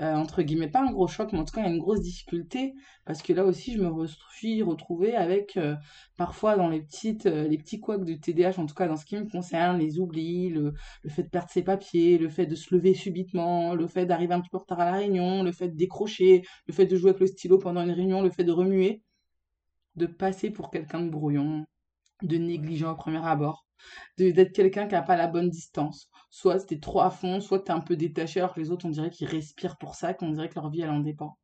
Euh, entre guillemets, pas un gros choc, mais en tout cas, il y a une grosse difficulté, parce que là aussi, je me suis retrouvée avec, euh, parfois, dans les petites, euh, les petits couacs de TDAH, en tout cas, dans ce qui me concerne, les oublis, le, le fait de perdre ses papiers, le fait de se lever subitement, le fait d'arriver un petit peu en retard à la réunion, le fait de décrocher, le fait de jouer avec le stylo pendant une réunion, le fait de remuer, de passer pour quelqu'un de brouillon, de négligent au premier abord, d'être quelqu'un qui n'a pas la bonne distance. Soit t'es trop à fond, soit t'es un peu détaché, alors que les autres, on dirait qu'ils respirent pour ça, qu'on dirait que leur vie, elle en dépend.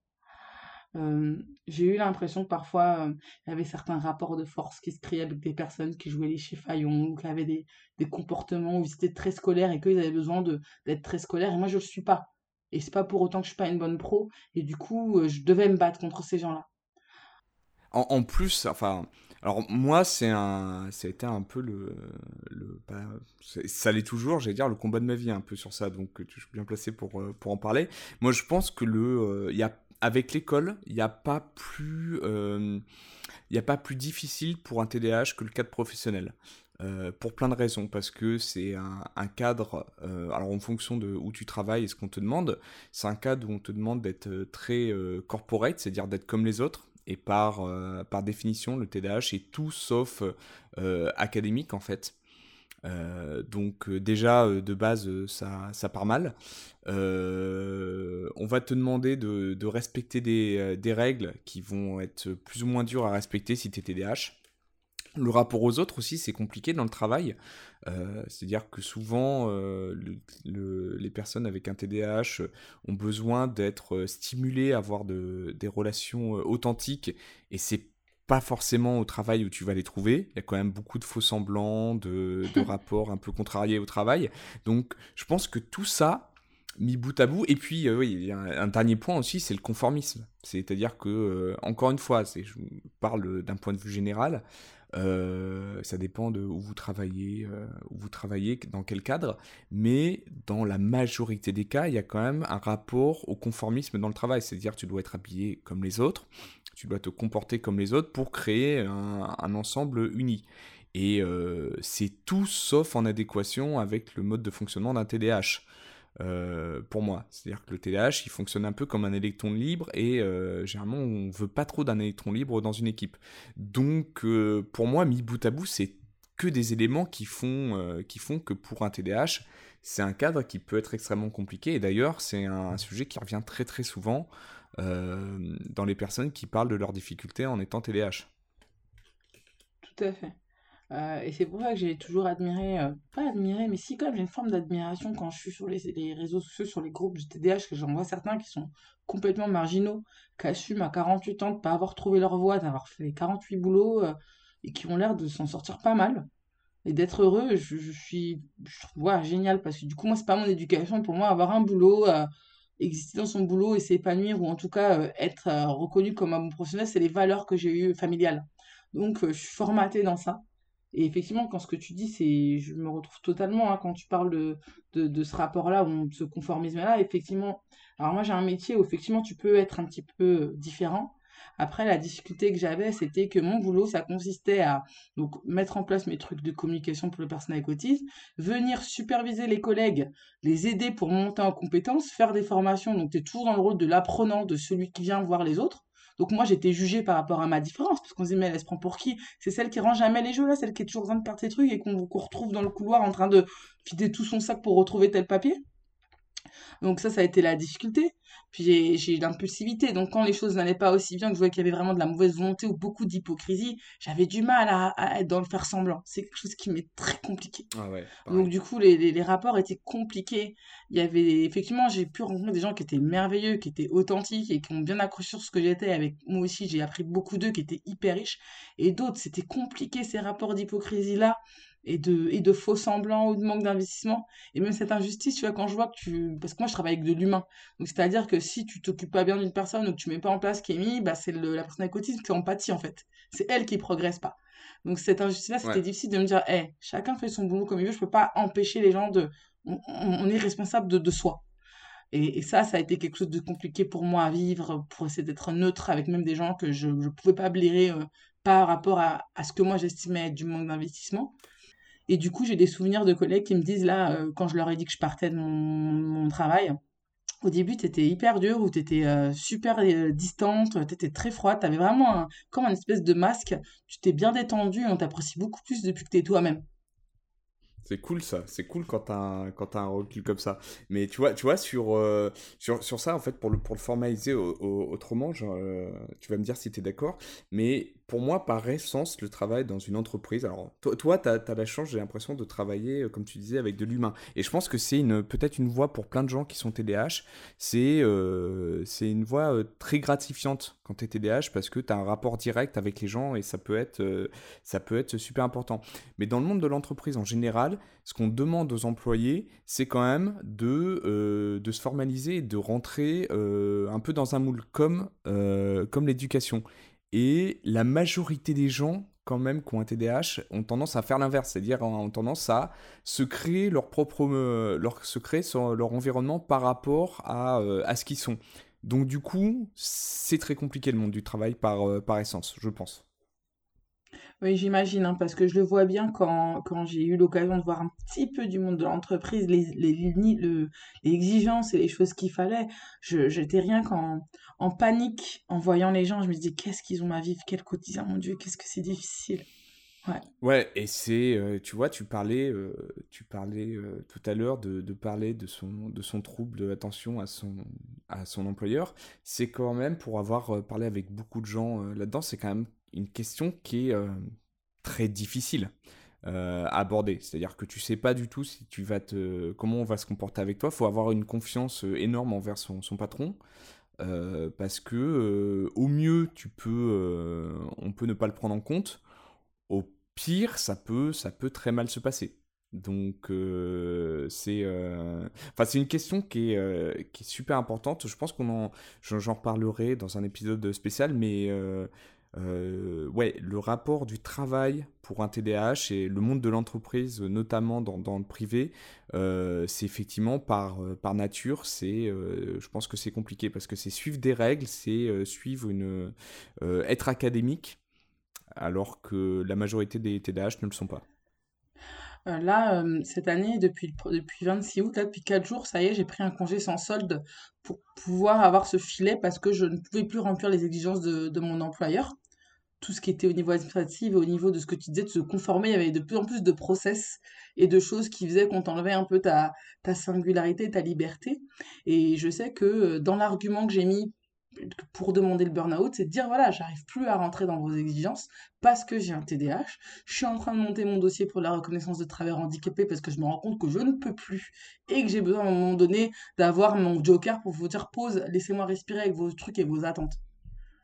J'ai eu l'impression que parfois, euh, il y avait certains rapports de force qui se créaient avec des personnes qui jouaient les chifaillons, ou qui avaient des, des comportements où ils étaient très scolaires et qu'ils avaient besoin d'être très scolaires, et moi, je le suis pas. Et c'est pas pour autant que je suis pas une bonne pro, et du coup, euh, je devais me battre contre ces gens-là. En, en plus, enfin, alors moi, c'est un, ça a été un peu le, bah, ça l'est toujours, j'allais dire, le combat de ma vie un peu sur ça, donc je suis bien placé pour, euh, pour en parler. Moi, je pense que le, euh, il a, avec l'école, il n'y a pas plus, euh, il y a pas plus difficile pour un TDAH que le cadre professionnel. Pour plein de raisons, parce que c'est un, cadre, alors en fonction de où tu travailles et ce qu'on te demande, c'est un cadre où on te demande d'être très corporate, c'est-à-dire d'être comme les autres, et par, euh, par définition, le TDAH est tout sauf euh, académique en fait. Euh, donc déjà de base ça, ça part mal. On va te demander de, respecter des, des règles qui vont être plus ou moins dures à respecter si tu es TDAH. Le rapport aux autres aussi, c'est compliqué dans le travail. Euh, C'est-à-dire que souvent, euh, le- le- les personnes avec un TDAH ont besoin d'être euh, stimulées, à avoir de- des relations euh, authentiques, et c'est pas forcément au travail où tu vas les trouver. Il y a quand même beaucoup de faux semblants, de, de rapports un peu contrariés au travail. Donc, je pense que tout ça, mis bout à bout, et puis euh, oui, il y a un, un dernier point aussi, c'est le conformisme. C'est-à-dire que, euh, encore une fois, je parle d'un point de vue général, euh, ça dépend de où vous travaillez, euh, où vous travaillez, dans quel cadre, mais dans la majorité des cas, il y a quand même un rapport au conformisme dans le travail, c'est-à-dire tu dois être habillé comme les autres, tu dois te comporter comme les autres pour créer un, ensemble uni. Et euh, c'est tout sauf en adéquation avec le mode de fonctionnement d'un TDAH. Euh, pour moi, c'est-à-dire que le TDAH, il fonctionne un peu comme un électron libre et euh, généralement on veut pas trop d'un électron libre dans une équipe. Donc, euh, pour moi, mis bout à bout, c'est que des éléments qui font, qui font que pour un TDAH, c'est un cadre qui peut être extrêmement compliqué. Et d'ailleurs, c'est un, sujet qui revient très très souvent dans les personnes qui parlent de leurs difficultés en étant TDAH. Tout à fait. Euh, et c'est pour ça que j'ai toujours admiré, euh, pas admiré, mais si quand même j'ai une forme d'admiration quand je suis sur les, réseaux sociaux, sur les groupes du TDAH, que j'en vois certains qui sont complètement marginaux, qui assument à 48 ans de pas avoir trouvé leur voie, d'avoir fait 48 boulots, euh, et qui ont l'air de s'en sortir pas mal. Et d'être heureux, je, suis, je trouve, ouais, génial, parce que du coup, moi, c'est pas mon éducation. Pour moi, avoir un boulot, exister dans son boulot et s'épanouir, ou en tout cas être reconnu comme un bon professionnel, c'est les valeurs que j'ai eues familiales. Donc, je suis formatée dans ça. Et effectivement, quand ce que tu dis, c'est, je me retrouve totalement, hein, quand tu parles de, ce rapport-là, ou ce conformisme-là, effectivement. Alors moi, j'ai un métier où effectivement, tu peux être un petit peu différent. Après, la difficulté que j'avais, c'était que mon boulot, ça consistait à donc mettre en place mes trucs de communication pour le personnel avec autisme, venir superviser les collègues, les aider pour monter en compétences, faire des formations. Donc, tu es toujours dans le rôle de l'apprenant, de celui qui vient voir les autres. Donc moi, j'étais jugée par rapport à ma différence, parce qu'on se dit, mais elle, se prend pour qui? C'est celle qui rend jamais les jeux, là, celle qui est toujours en train de perdre ses trucs et qu'on qu'on retrouve dans le couloir en train de vider tout son sac pour retrouver tel papier? Donc ça, ça a été la difficulté. Puis j'ai eu l'impulsivité. Donc quand les choses n'allaient pas aussi bien, que je voyais qu'il y avait vraiment de la mauvaise volonté ou beaucoup d'hypocrisie, j'avais du mal à, être dans le faire semblant. C'est quelque chose qui m'est très compliqué. Ah Donc du coup, les, les, rapports étaient compliqués. Il y avait effectivement, j'ai pu rencontrer des gens qui étaient merveilleux, qui étaient authentiques et qui ont bien accroché sur ce que j'étais. Avec moi aussi, j'ai appris beaucoup d'eux qui étaient hyper riches. Et d'autres, c'était compliqué ces rapports d'hypocrisie là et de, et de faux semblants ou de manque d'investissement. Et même cette injustice, tu vois, quand je vois que tu... Parce que moi, je travaille avec de l'humain. Donc, c'est-à-dire que si tu t'occupes pas bien d'une personne ou que tu mets pas en place mis, bah, c'est la personne avec autisme qui empathie, en fait. C'est elle qui progresse pas. Donc, cette injustice-là, c'était difficile de me dire, hé, chacun fait son boulot comme il veut, je peux pas empêcher les gens de... On, est responsable de, de soi. Et, et, ça, ça a été quelque chose de compliqué pour moi à vivre, pour essayer d'être neutre avec même des gens que je ne pouvais pas blairer euh, par rapport à, à, ce que moi j'estimais être du manque d'investissement. Et du coup, j'ai des souvenirs de collègues qui me disent là, euh, quand je leur ai dit que je partais de mon, travail, au début, tu étais hyper dur ou tu étais euh, super euh, distante, tu étais très froide, tu avais vraiment comme un espèce de masque, tu t'es bien détendue et on t'apprécie beaucoup plus depuis que tu toi-même. C'est cool ça, c'est cool quand t'as quand as un recul comme ça. Mais tu vois, tu vois sur, sur, sur ça, en fait, pour le, formaliser autrement, tu vas me dire si tu es d'accord, mais pour moi, par essence, le travail dans une entreprise. Alors, toi, tu as, la chance, j'ai l'impression, de travailler, euh, comme tu disais, avec de l'humain. Et je pense que c'est peut-être une voie pour plein de gens qui sont TDAH. C'est euh, une voie euh, très gratifiante quand tu es TDAH parce que tu as un rapport direct avec les gens et ça peut, être, ça peut être super important. Mais dans le monde de l'entreprise en général, ce qu'on demande aux employés, c'est quand même de, de se formaliser et de rentrer un peu dans un moule comme, comme l'éducation. Et la majorité des gens, quand même, qui ont un TDAH, ont tendance à faire l'inverse, c'est-à-dire ont tendance à se créer leur propre, euh, leur, leur environnement par rapport à, euh, à ce qu'ils sont. Donc du coup, c'est très compliqué le monde du travail par, euh, essence, je pense. Oui, j'imagine, hein, parce que je le vois bien quand, quand j'ai eu l'occasion de voir un petit peu du monde de l'entreprise, les, exigences et les choses qu'il fallait. J'étais rien qu'en en panique en voyant les gens. Je me disais, qu'est-ce qu'ils ont à vivre, quel quotidien, mon Dieu, qu'est-ce que c'est difficile. Ouais. Ouais, et c'est, euh, tu vois, tu parlais, euh, tu parlais euh, tout à l'heure de, de, parler de son, de son trouble d'attention à son, à son employeur. C'est quand même, pour avoir parlé avec beaucoup de gens là-dedans, c'est quand même une question qui est très difficile à aborder. C'est-à-dire que tu sais pas du tout si tu vas te, comment on va se comporter avec toi. Il faut avoir une confiance énorme envers son, patron. Parce que au mieux tu peux on peut ne pas le prendre en compte. Au pire ça peut ça peut très mal se passer. Donc c'est enfin c'est une question qui est, qui est super importante. Je pense qu'on en j'en reparlerai dans un épisode spécial mais euh, ouais, le rapport du travail pour un TDAH et le monde de l'entreprise, notamment dans, le privé, euh, c'est effectivement par, euh, par nature, je pense que c'est compliqué parce que c'est suivre des règles, c'est suivre une, être académique, alors que la majorité des TDAH ne le sont pas. Là, cette année, depuis, depuis 26 août, depuis 4 jours, ça y est, j'ai pris un congé sans solde pour pouvoir avoir ce filet parce que je ne pouvais plus remplir les exigences de, de mon employeur tout ce qui était au niveau administratif et au niveau de ce que tu disais, de se conformer, il y avait de plus en plus de process et de choses qui faisaient qu'on t'enlevait un peu ta, ta singularité, ta liberté. Et je sais que euh, dans l'argument que j'ai mis pour demander le burn-out, c'est de dire voilà, j'arrive plus à rentrer dans vos exigences parce que j'ai un TDAH. Je suis en train de monter mon dossier pour la reconnaissance de travailleurs handicapés parce que je me rends compte que je ne peux plus et que j'ai besoin à un moment donné d'avoir mon joker pour vous dire pause, laissez-moi respirer avec vos trucs et vos attentes.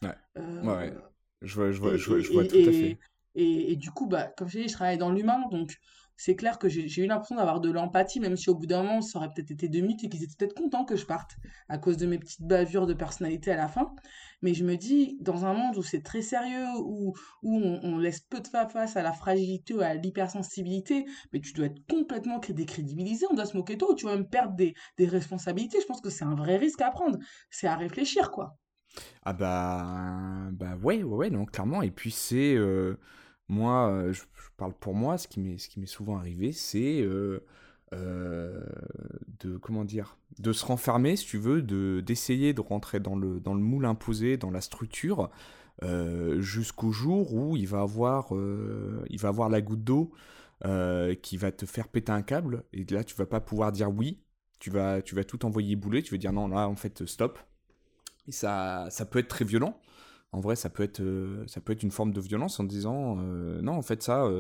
Ouais. Euh, ouais. Je vois, je vois, je vois, je vois tout à fait. Et, et, du coup, bah, comme je dis, je travaille dans l'humain, donc c'est clair que j'ai eu l'impression d'avoir de l'empathie, même si au bout d'un moment, ça aurait peut-être été deux minutes et qu'ils étaient peut-être contents que je parte à cause de mes petites bavures de personnalité à la fin. Mais je me dis, dans un monde où c'est très sérieux, où, où on, laisse peu de face à la fragilité ou à l'hypersensibilité, mais tu dois être complètement décrédibilisé, on doit se moquer de toi, ou tu vas même perdre des, responsabilités. Je pense que c'est un vrai risque à prendre. C'est à réfléchir, quoi. Ah bah, bah ouais, ouais, ouais, clairement. Et puis c'est, euh, moi, euh, je, parle pour moi, ce qui m'est, souvent arrivé, c'est euh, de, comment dire, de se renfermer, si tu veux, de, d'essayer de rentrer dans le, dans le moule imposé, dans la structure, jusqu'au jour où il va avoir, il va avoir la goutte d'eau qui va te faire péter un câble, et là tu vas pas pouvoir dire oui, Tu vas, tu vas tout envoyer bouler, tu vas dire non, là, en fait, stop. Et ça, ça peut être très violent. En vrai, ça peut être, ça peut être une forme de violence en disant non, en fait, ça,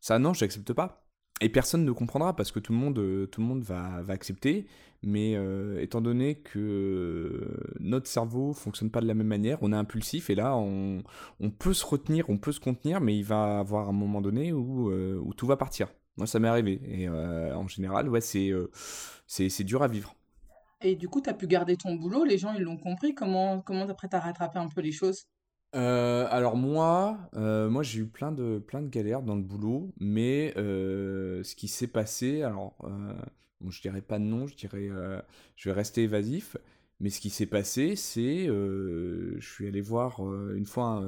ça, non, j'accepte pas et personne ne comprendra parce que tout le monde, euh, va, accepter. Mais euh, étant donné que notre cerveau fonctionne pas de la même manière, on est impulsif et là on, peut se retenir, on peut se contenir, mais il va avoir un moment donné où, euh, tout va partir. Moi ça m'est arrivé et en général ouais c'est dur à vivre. Et du coup tu as pu garder ton boulot, les gens ils l'ont compris. Comment comment après t'as rattrapé un peu les choses? Euh, alors moi, euh, moi j'ai eu plein de, plein de galères dans le boulot, mais euh, ce qui s'est passé, alors bon, je dirais pas de nom, je dirais, je vais rester évasif, mais ce qui s'est passé, c'est, je suis allé voir une fois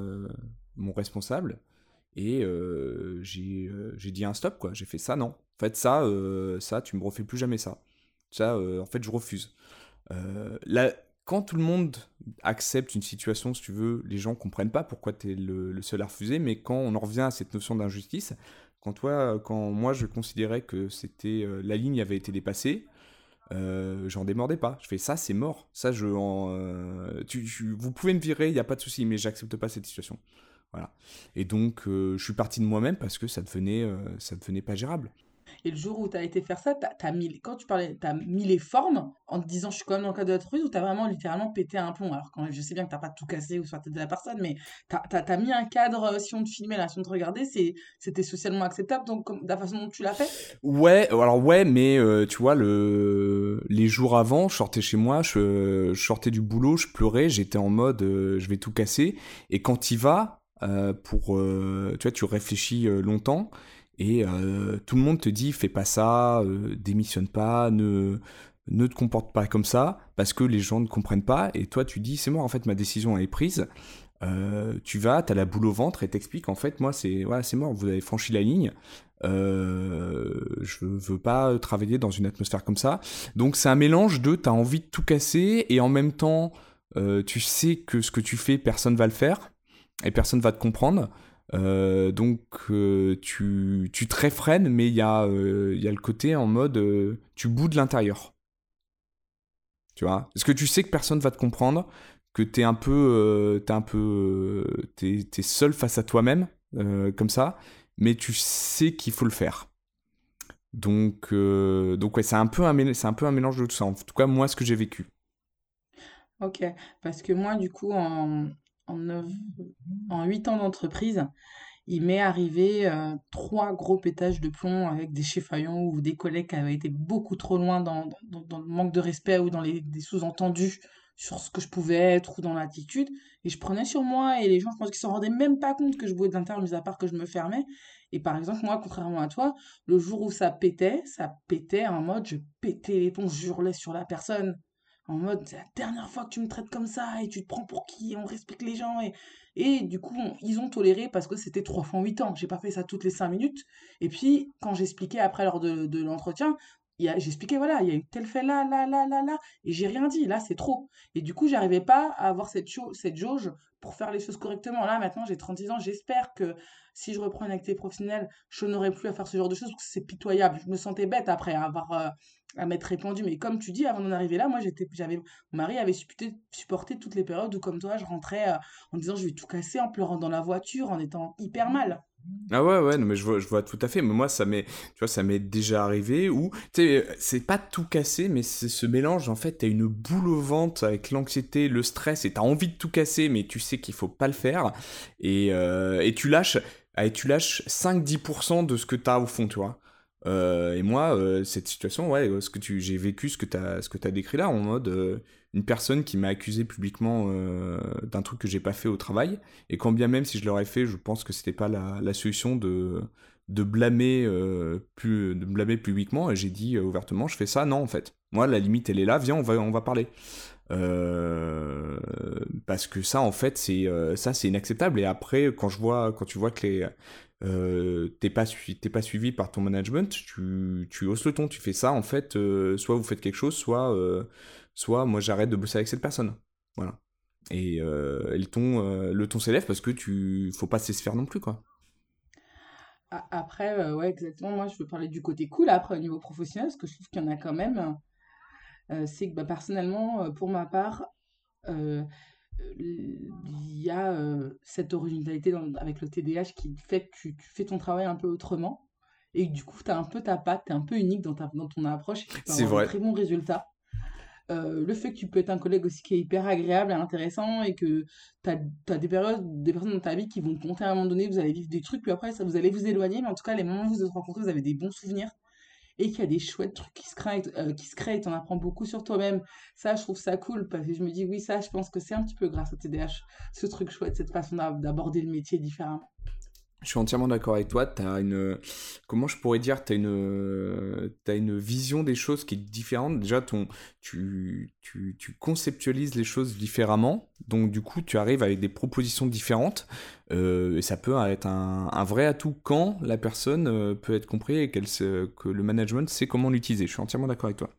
mon responsable et j'ai, j'ai dit un stop quoi, j'ai fait ça non, en fait ça, ça tu me refais plus jamais ça, ça en fait je refuse. là, quand tout le monde accepte une situation, si tu veux, les gens comprennent pas pourquoi tu es le, seul à refuser, mais quand on en revient à cette notion d'injustice, quand toi, quand moi je considérais que c'était euh, la ligne avait été dépassée, euh, j'en démordais pas. Je fais ça, c'est mort. Ça, je, euh, vous pouvez me virer, il n'y a pas de souci, mais j'accepte pas cette situation. Voilà. Et donc, je suis parti de moi-même parce que ça devenait, ça devenait pas gérable. Et le jour où tu as été faire ça, t'as, as mis, quand tu parlais, tu as mis les formes en te disant je suis quand même dans le cadre de l'entreprise ou tu as vraiment littéralement pété un plomb? Alors, quand je sais bien que tu pas tout cassé ou soit de la personne, mais tu as, mis un cadre, euh, si on te filmait, là, si on te regardait, c'était socialement acceptable donc, la façon dont tu l'as fait? Ouais, alors ouais, mais euh, tu vois, le... les jours avant, je sortais chez moi, je, sortais du boulot, je pleurais, j'étais en mode euh, je vais tout casser. Et quand tu vas, pour, tu vois, tu réfléchis longtemps et euh, tout le monde te dit fais pas ça, euh, démissionne pas, ne, ne te comporte pas comme ça, parce que les gens ne comprennent pas, et toi tu dis c'est moi en fait ma décision est prise, euh, tu vas, tu as la boule au ventre et t'expliques en fait moi c'est voilà, c'est mort, vous avez franchi la ligne, je veux pas travailler dans une atmosphère comme ça. Donc c'est un mélange de t'as envie de tout casser et en même temps tu sais que ce que tu fais personne va le faire et personne va te comprendre. Euh, donc euh, tu, tu te réfrènes, mais il y, a, euh, y a le côté en mode tu boudes l'intérieur. Tu vois? Est-ce que tu sais que personne va te comprendre, que t'es un peu, t'es un peu, t'es, es seul face à toi-même, comme ça, mais tu sais qu'il faut le faire. Donc, donc ouais, c'est un peu un, c'est un peu un mélange de tout ça. En tout cas, moi, ce que j'ai vécu. Ok, parce que moi, du coup, en, en, en 8 ans d'entreprise, il m'est arrivé euh, trois gros pétages de plomb avec des chiffons ou des collègues qui avaient été beaucoup trop loin dans, le manque de respect ou dans les sous-entendus sur ce que je pouvais être ou dans l'attitude. Et je prenais sur moi et les gens, je pense qu'ils s'en rendaient même pas compte que je bouais d'intérieur, mis à part que je me fermais. Et par exemple, moi, contrairement à toi, le jour où ça pétait, ça pétait en mode je pétais les plombs, je hurlais sur la personne en mode c'est la dernière fois que tu me traites comme ça et tu te prends pour qui on respecte les gens et, et du coup ils ont toléré parce que c'était trois fois huit ans. J'ai pas fait ça toutes les cinq minutes. Et puis quand j'expliquais après lors de, de l'entretien j'expliquais voilà il y a eu tel fait là là là là là et j'ai rien dit. Là c'est trop. Et du coup j'arrivais pas à avoir cette, jauge pour faire les choses correctement. Là maintenant j'ai 36 ans. J'espère que si je reprends une activité professionnelle je n'aurai plus à faire ce genre de choses parce que c'est pitoyable. Je me sentais bête après avoir euh, à m'être répandu. Mais comme tu dis, avant d'en arriver là, moi, j'étais, j'avais, mon mari avait supporté, supporté toutes les périodes où, comme toi, je rentrais euh, en disant je vais tout casser, en pleurant dans la voiture, en étant hyper mal. Ah ouais, ouais, non, mais je vois, je vois tout à fait. Mais moi, ça m'est, tu vois, ça m'est déjà arrivé où, tu sais, c'est pas tout casser, mais c'est ce mélange, en fait, t'as une boule au ventre avec l'anxiété, le stress, et t'as envie de tout casser, mais tu sais qu'il faut pas le faire. Et, euh, et tu lâches, et tu lâches 5-10% de ce que t'as au fond, tu vois. Euh, et moi, euh, cette situation, ouais, euh, ce que tu, j'ai vécu ce que tu as, ce que as décrit là, en mode une personne qui m'a accusé publiquement d'un truc que j'ai pas fait au travail, et quand bien même si je l'aurais fait, je pense que c'était pas la, solution de, de blâmer plus, de blâmer publiquement. J'ai dit ouvertement, je fais ça, non en fait. Moi, la limite, elle est là. Viens, on va, on va parler. parce que ça, en fait, c'est ça, c'est inacceptable. Et après, quand je vois, quand tu vois que les euh, t'es pas, pas suivi par ton management, tu, tu hausses le ton, tu fais ça, en fait, euh, soit vous faites quelque chose, soit, euh, soit moi j'arrête de bosser avec cette personne. Voilà. Et, le ton, le ton s'élève parce que tu faut pas se faire non plus, quoi. Après, ouais, exactement. Moi, je veux parler du côté cool. Après, au niveau professionnel, parce que je trouve qu'il y en a quand même. c'est que bah, personnellement, pour ma part, il y a cette originalité avec le TDAH qui fait que tu, fais ton travail un peu autrement. Et du coup, tu as un peu ta patte, tu es un peu unique dans, ta, dans ton approche et tu peux avoir vrai. très bons résultats. le fait que tu peux être un collègue aussi qui est hyper agréable et intéressant et que tu as, des périodes, des personnes dans ta vie qui vont compter à un moment donné, vous allez vivre des trucs, puis après, ça, vous allez vous éloigner, mais en tout cas, les moments où vous vous rencontrés, vous avez des bons souvenirs et qu'il y a des chouettes trucs qui se créent, euh, qui se créent t'en apprends beaucoup sur toi-même. Ça, je trouve ça cool parce que je me dis, oui, ça, je pense que c'est un petit peu grâce au TDAH, ce truc chouette, cette façon d'aborder le métier différemment. Je suis entièrement d'accord avec toi. Tu as une. Comment je pourrais dire Tu as une, as une vision des choses qui est différente. Déjà, ton, tu, tu, tu, conceptualises les choses différemment. Donc, du coup, tu arrives avec des propositions différentes. Euh, et ça peut être un, un, vrai atout quand la personne euh, peut être compris et que le management sait comment l'utiliser. Je suis entièrement d'accord avec toi.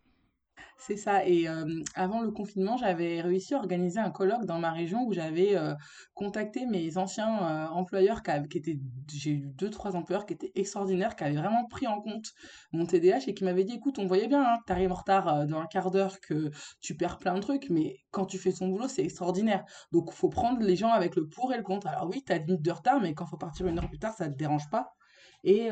C'est ça. Et avant le confinement, j'avais réussi à organiser un colloque dans ma région où j'avais contacté mes anciens employeurs qui, qui étaient, j'ai eu deux, trois employeurs qui étaient extraordinaires, qui avaient vraiment pris en compte mon TDAH et qui m'avaient dit, écoute, on voyait bien hein, tu arrives en retard dans un quart d'heure, que tu perds plein de trucs, mais quand tu fais ton boulot, c'est extraordinaire. Donc, il faut prendre les gens avec le pour et le contre. Alors oui, tu as 10 minutes de retard, mais quand faut partir une heure plus tard, ça ne te dérange pas. Et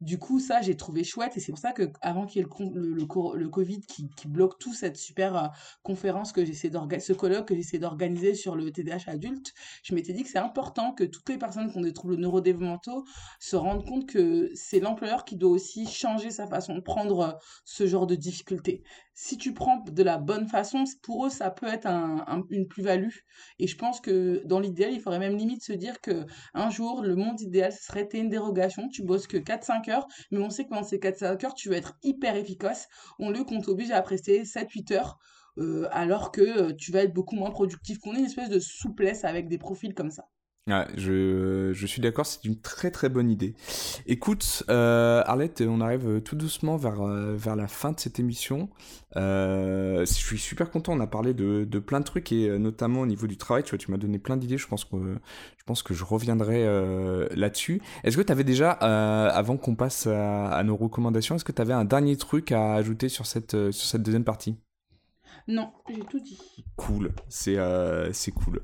du coup, ça, j'ai trouvé chouette. Et c'est pour ça que avant qu'il y ait le, le, le, Covid qui, bloque tout cette super euh, conférence que j'essaie d'organiser, ce colloque que j'essaie d'organiser sur le TDAH adulte, je m'étais dit que c'est important que toutes les personnes qui ont des troubles neurodéveloppementaux se rendent compte que c'est l'employeur qui doit aussi changer sa façon de prendre euh, ce genre de difficultés. Si tu prends de la bonne façon, pour eux, ça peut être un, une plus-value. Et je pense que dans l'idéal, il faudrait même limite se dire que un jour, le monde idéal, ce serait une dérogation. Tu bosses que 4-5 heures mais on sait que pendant ces 4-5 heures, tu veux être hyper efficace. On le qu'on t'oblige à prester 7-8 heures, euh, alors que euh, tu vas être beaucoup moins productif, qu'on ait une espèce de souplesse avec des profils comme ça. Ouais, je, je suis d'accord, c'est une très très bonne idée. Écoute, euh, Arlette, on arrive tout doucement vers, euh, vers la fin de cette émission. Euh, je suis super content, on a parlé de, de, plein de trucs et notamment au niveau du travail, tu vois, tu m'as donné plein d'idées, je pense que je pense que je reviendrai euh, là-dessus. Est-ce que tu avais déjà, avant qu'on passe à, à, nos recommandations, est-ce que tu avais un dernier truc à ajouter sur cette, sur cette deuxième partie? Non, j'ai tout dit. Cool, c'est c'est cool.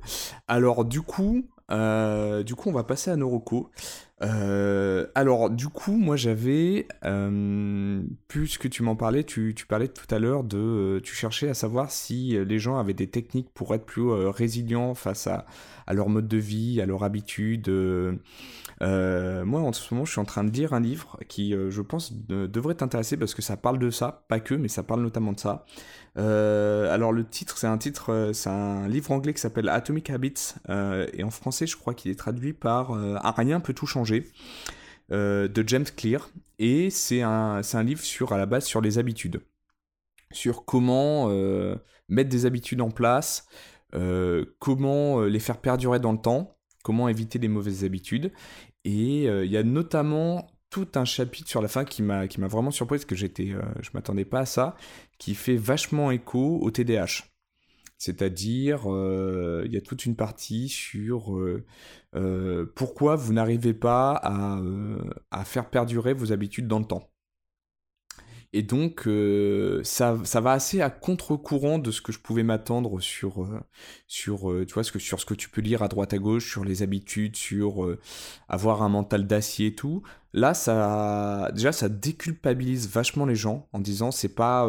Alors du coup, euh, du coup, on va passer à nos euh, alors, du coup, moi j'avais, euh, puisque tu m'en parlais, tu, parlais tout à l'heure de, tu cherchais à savoir si les gens avaient des techniques pour être plus résilients face à, leur mode de vie, à leur habitude. moi, en ce moment, je suis en train de lire un livre qui, je pense, devrait t'intéresser parce que ça parle de ça, pas que, mais ça parle notamment de ça. Euh, alors le titre, c'est un titre, euh, c'est un livre anglais qui s'appelle Atomic Habits euh, et en français, je crois qu'il est traduit par Un rien peut tout changer de James Clear. Et c'est un, livre sur à la base sur les habitudes, sur comment mettre des habitudes en place, comment les faire perdurer dans le temps, comment éviter les mauvaises habitudes. Et il y a notamment tout un chapitre sur la fin qui m'a vraiment surpris parce que j'étais euh, je m'attendais pas à ça qui fait vachement écho au TDAH c'est-à-dire euh, il y a toute une partie sur euh, pourquoi vous n'arrivez pas à, à faire perdurer vos habitudes dans le temps? Et donc, euh, ça, ça va assez à contre-courant de ce que je pouvais m'attendre sur, euh, sur, euh, tu vois, ce que, sur ce que tu peux lire à droite à gauche, sur les habitudes, sur avoir un mental d'acier et tout. Là, ça, déjà, ça déculpabilise vachement les gens en disant c'est pas,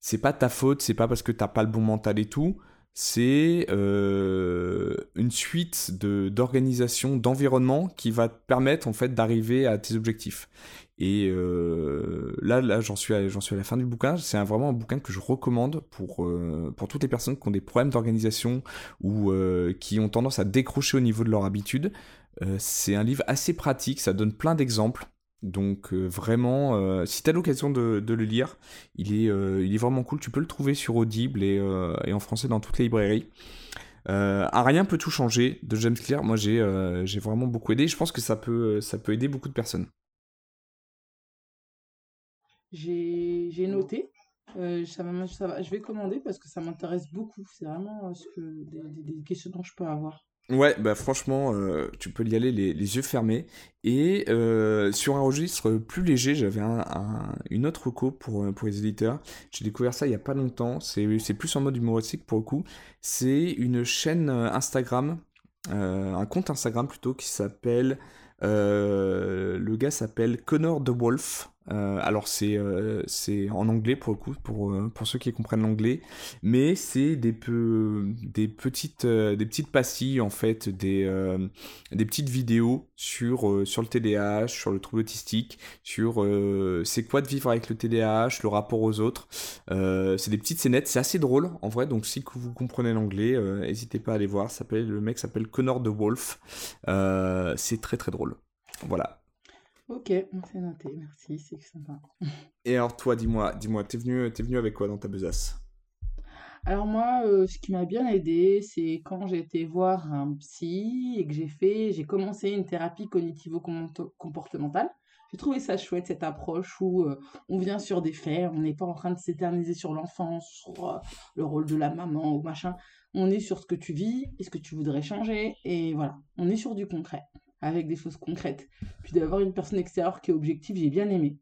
c'est pas ta faute, c'est pas parce que t'as pas le bon mental et tout. C'est une suite d'organisation, d'environnement qui va te permettre en fait d'arriver à tes objectifs. Et euh, là, là j'en suis, à, la fin du bouquin. C'est vraiment un bouquin que je recommande pour, euh, pour toutes les personnes qui ont des problèmes d'organisation ou euh, qui ont tendance à décrocher au niveau de leur habitude. c'est un livre assez pratique, ça donne plein d'exemples. Donc vraiment, si tu as l'occasion de, le lire, il est, il est vraiment cool. Tu peux le trouver sur Audible et, et en français dans toutes les librairies. un rien peut tout changer de James Clear. Moi, j'ai vraiment beaucoup aidé. Je pense que ça peut, aider beaucoup de personnes. J'ai noté. Euh, ça va, je vais commander parce que ça m'intéresse beaucoup. C'est vraiment euh, ce que, des, questions dont je peux avoir. Ouais, bah franchement, euh, tu peux y aller les, yeux fermés. Et euh, sur un registre plus léger, j'avais une autre pour, euh, pour les éditeurs. J'ai découvert ça il y a pas longtemps. C'est plus en mode humoristique pour le coup. C'est une chaîne Instagram, un compte Instagram plutôt, qui s'appelle... le gars s'appelle Connor the Wolf. Euh, alors c'est euh, c'est en anglais pour le coup pour euh, pour ceux qui comprennent l'anglais, mais c'est des peu des petites des petites pastilles en fait des des petites vidéos sur sur le TDAH, sur le trouble autistique, sur c'est quoi de vivre avec le TDAH, le rapport aux autres. c'est des petites scénettes, c'est assez drôle en vrai. Donc si vous comprenez l'anglais, n'hésitez pas à aller voir. S'appelle le mec s'appelle Connor the Wolf. c'est très très drôle. Voilà. Ok, c'est noté, merci, c'est sympa. Et alors toi, dis-moi, dis-moi, t'es venu, es venu avec quoi dans ta besace? Alors moi, euh, ce qui m'a bien aidé, c'est quand j'ai été voir un psy et que j'ai fait, j'ai commencé une thérapie cognitivo-comportementale. J'ai trouvé ça chouette, cette approche où euh, on vient sur des faits, on n'est pas en train de s'éterniser sur l'enfance, sur euh, le rôle de la maman ou machin. On est sur ce que tu vis et ce que tu voudrais changer, et voilà, on est sur du concret avec des choses concrètes. Puis d'avoir une personne extérieure qui est objective, j'ai bien aimé.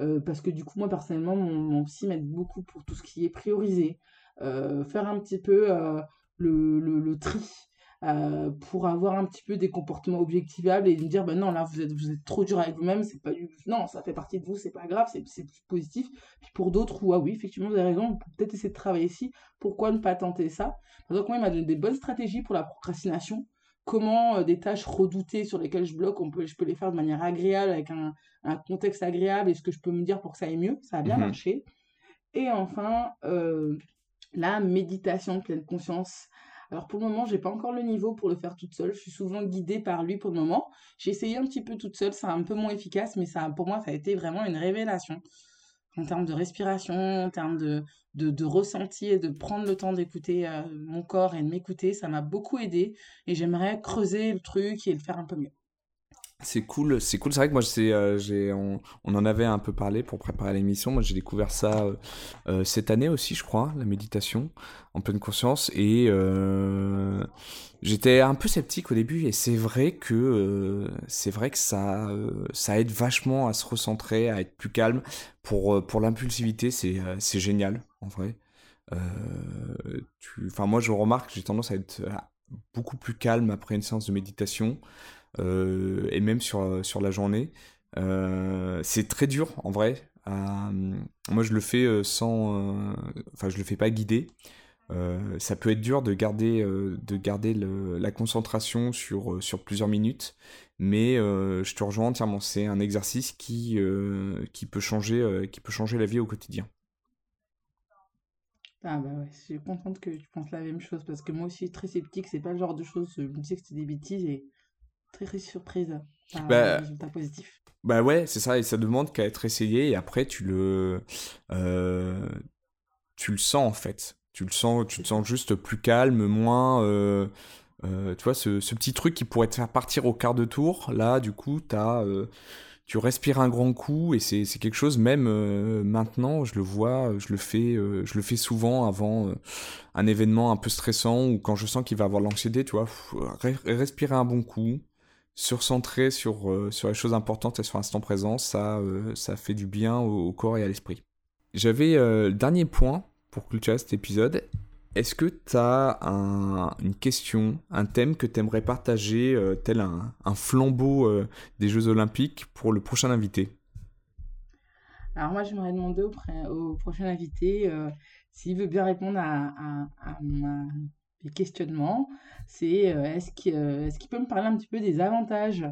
Euh, parce que du coup, moi personnellement, mon, psy m'aide beaucoup pour tout ce qui est priorisé, euh, faire un petit peu euh, le, le, tri. pour avoir un petit peu des comportements objectivables et me dire ben non là vous êtes vous êtes trop dur avec vous-même c'est pas non ça fait partie de vous c'est pas grave c'est positif puis pour d'autres où ah oui effectivement vous avez raison on peut peut-être essayer de travailler ici pourquoi ne pas tenter ça? Donc moi il m'a donné des bonnes stratégies pour la procrastination comment euh, des tâches redoutées sur lesquelles je bloque, on peut, je peux les faire de manière agréable, avec un, contexte agréable, et ce que je peux me dire pour que ça aille mieux. Ça a bien mhm. marché. Et enfin, euh, la méditation pleine conscience. Alors pour le moment, j'ai pas encore le niveau pour le faire toute seule. Je suis souvent guidée par lui pour le moment. J'ai essayé un petit peu toute seule, c'est un peu moins efficace, mais ça, pour moi, ça a été vraiment une révélation en termes de respiration, en termes de, de, ressenti et de prendre le temps d'écouter euh, mon corps et de m'écouter, ça m'a beaucoup aidé et j'aimerais creuser le truc et le faire un peu mieux. C'est cool, c'est cool. C'est vrai que moi, euh, on, en avait un peu parlé pour préparer l'émission. Moi, j'ai découvert ça euh, euh, cette année aussi, je crois, la méditation en pleine conscience. Et j'étais un peu sceptique au début. Et c'est vrai que c'est vrai que ça, ça aide vachement à se recentrer, à être plus calme. Pour pour l'impulsivité, c'est c'est génial en vrai. Enfin, moi, je remarque, j'ai tendance à être beaucoup plus calme après une séance de méditation. Euh, et même sur, euh, sur la journée. Euh, c'est très dur en vrai. moi je le fais sans. Enfin, je le fais pas guidé. ça peut être dur de garder, de garder la concentration sur, sur plusieurs minutes, mais je te rejoins entièrement. C'est un exercice qui, qui, peut changer, qui peut changer la vie au quotidien. Ah bah ouais, je suis contente que tu penses la même chose parce que moi aussi très sceptique, c'est pas le genre de choses, je me disais que c'était des bêtises et très très surprise par bah, résultat positif. Bah ouais, c'est ça, et ça demande qu'à être essayé, et après tu le, euh, tu le sens en fait. Tu le sens, tu te sens juste plus calme, moins. Euh, euh, tu vois, ce, ce, petit truc qui pourrait te faire partir au quart de tour, là, du coup, as, tu respires un grand coup, et c'est quelque chose, même maintenant, je le vois, je le fais, je le fais souvent avant un événement un peu stressant, ou quand je sens qu'il va avoir l'anxiété, tu vois, respirer un bon coup, se recentrer sur, euh, sur les choses importantes et sur l'instant présent, ça, euh, ça fait du bien au, corps et à l'esprit. J'avais euh, le dernier point pour clôturer cet épisode. Est-ce que tu as une question, un thème que tu aimerais partager, tel un, flambeau des Jeux Olympiques pour le prochain invité? Alors moi, j'aimerais demander au, au, prochain invité s'il veut bien répondre à, à, questionnement, c'est euh, est-ce qu'il euh, est qu'il peut me parler un petit peu des avantages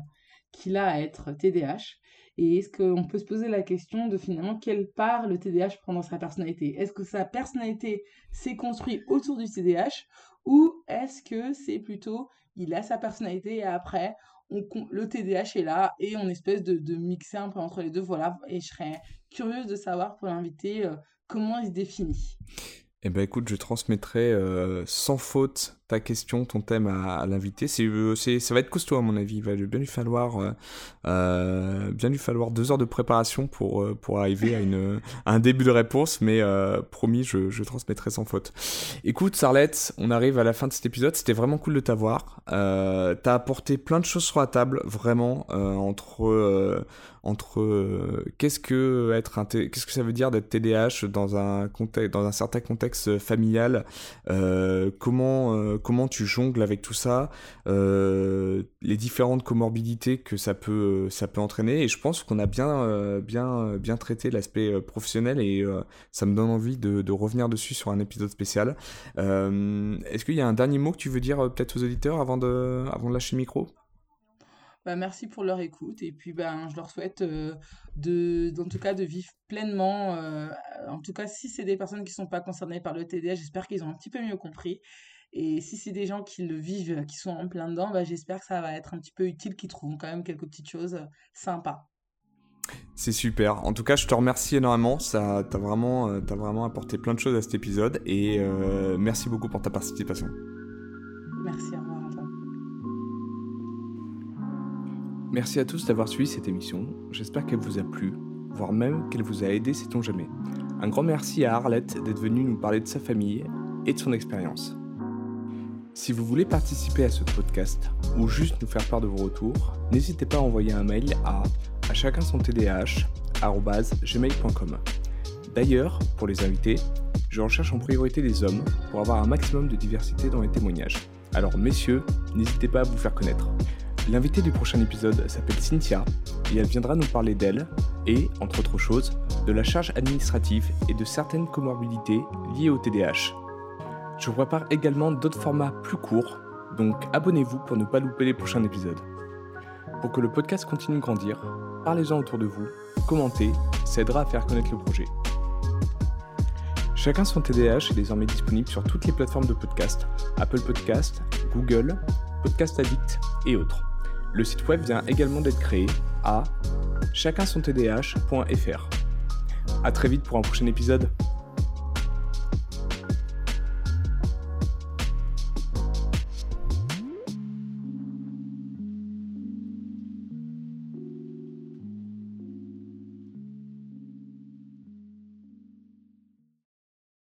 qu'il a à être TDAH et est-ce qu'on peut se poser la question de finalement quelle part le TDAH prend dans sa personnalité? Est-ce que sa personnalité s'est construite autour du TDAH ou est-ce que c'est plutôt il a sa personnalité et après le TDAH est là et on espèce de, mixer un peu entre les deux? Voilà, et je serais curieuse de savoir pour l'inviter euh, comment il se définit. Eh ben écoute, je transmettrai euh, sans faute ta question, ton thème à, l'invité. C'est, c'est, ça va être costaud à mon avis. Il va bien lui falloir, bien lui falloir deux heures de préparation pour, pour arriver à, une, un début de réponse, mais promis, je, je transmettrai sans faute. Écoute, Sarlette, on arrive à la fin de cet épisode. C'était vraiment cool de t'avoir. Euh, t'as apporté plein de choses sur la table, vraiment, entre entre euh, qu'est-ce que être qu'est-ce que ça veut dire d'être TDAH dans un contexte dans un certain contexte familial euh, comment euh, comment tu jongles avec tout ça les différentes comorbidités que ça peut ça peut entraîner et je pense qu'on a bien bien bien traité l'aspect professionnel et ça me donne envie de, revenir dessus sur un épisode spécial est-ce qu'il y a un dernier mot que tu veux dire peut-être aux auditeurs avant de avant de lâcher le micro? Bah, merci pour leur écoute et puis ben, je leur souhaite euh, de, en tout cas de vivre pleinement. Euh, en tout cas, si c'est des personnes qui sont pas concernées par le TDA, j'espère qu'ils ont un petit peu mieux compris. Et si c'est des gens qui le vivent, qui sont en plein dedans, bah, j'espère que ça va être un petit peu utile, qu'ils trouvent quand même quelques petites choses euh, sympas. C'est super. En tout cas, je te remercie énormément. Ça, t'as vraiment, as vraiment apporté plein de choses à cet épisode et merci beaucoup pour ta participation. Merci. À Merci à tous d'avoir suivi cette émission, j'espère qu'elle vous a plu, voire même qu'elle vous a aidé sait-on jamais. Un grand merci à Arlette d'être venue nous parler de sa famille et de son expérience. Si vous voulez participer à ce podcast ou juste nous faire part de vos retours, n'hésitez pas à envoyer un mail à à chacun son tdh@gmail.com. D'ailleurs, pour les invités, je recherche en priorité des hommes pour avoir un maximum de diversité dans les témoignages. Alors messieurs, n'hésitez pas à vous faire connaître. L'invité du prochain épisode s'appelle Cynthia et elle viendra nous parler d'elle et, entre autres choses, de la charge administrative et de certaines comorbidités liées au TDAH. Je vous prépare également d'autres formats plus courts, donc abonnez-vous pour ne pas louper les prochains épisodes. Pour que le podcast continue de grandir, parlez-en autour de vous, commentez, ça aidera à faire connaître le projet. Chacun son TDAH est désormais disponible sur toutes les plateformes de podcast, Apple Podcast, Google, Podcast Addict et autres. Le site web vient également d'être créé à chacunsontdh.fr. A très vite pour un prochain épisode.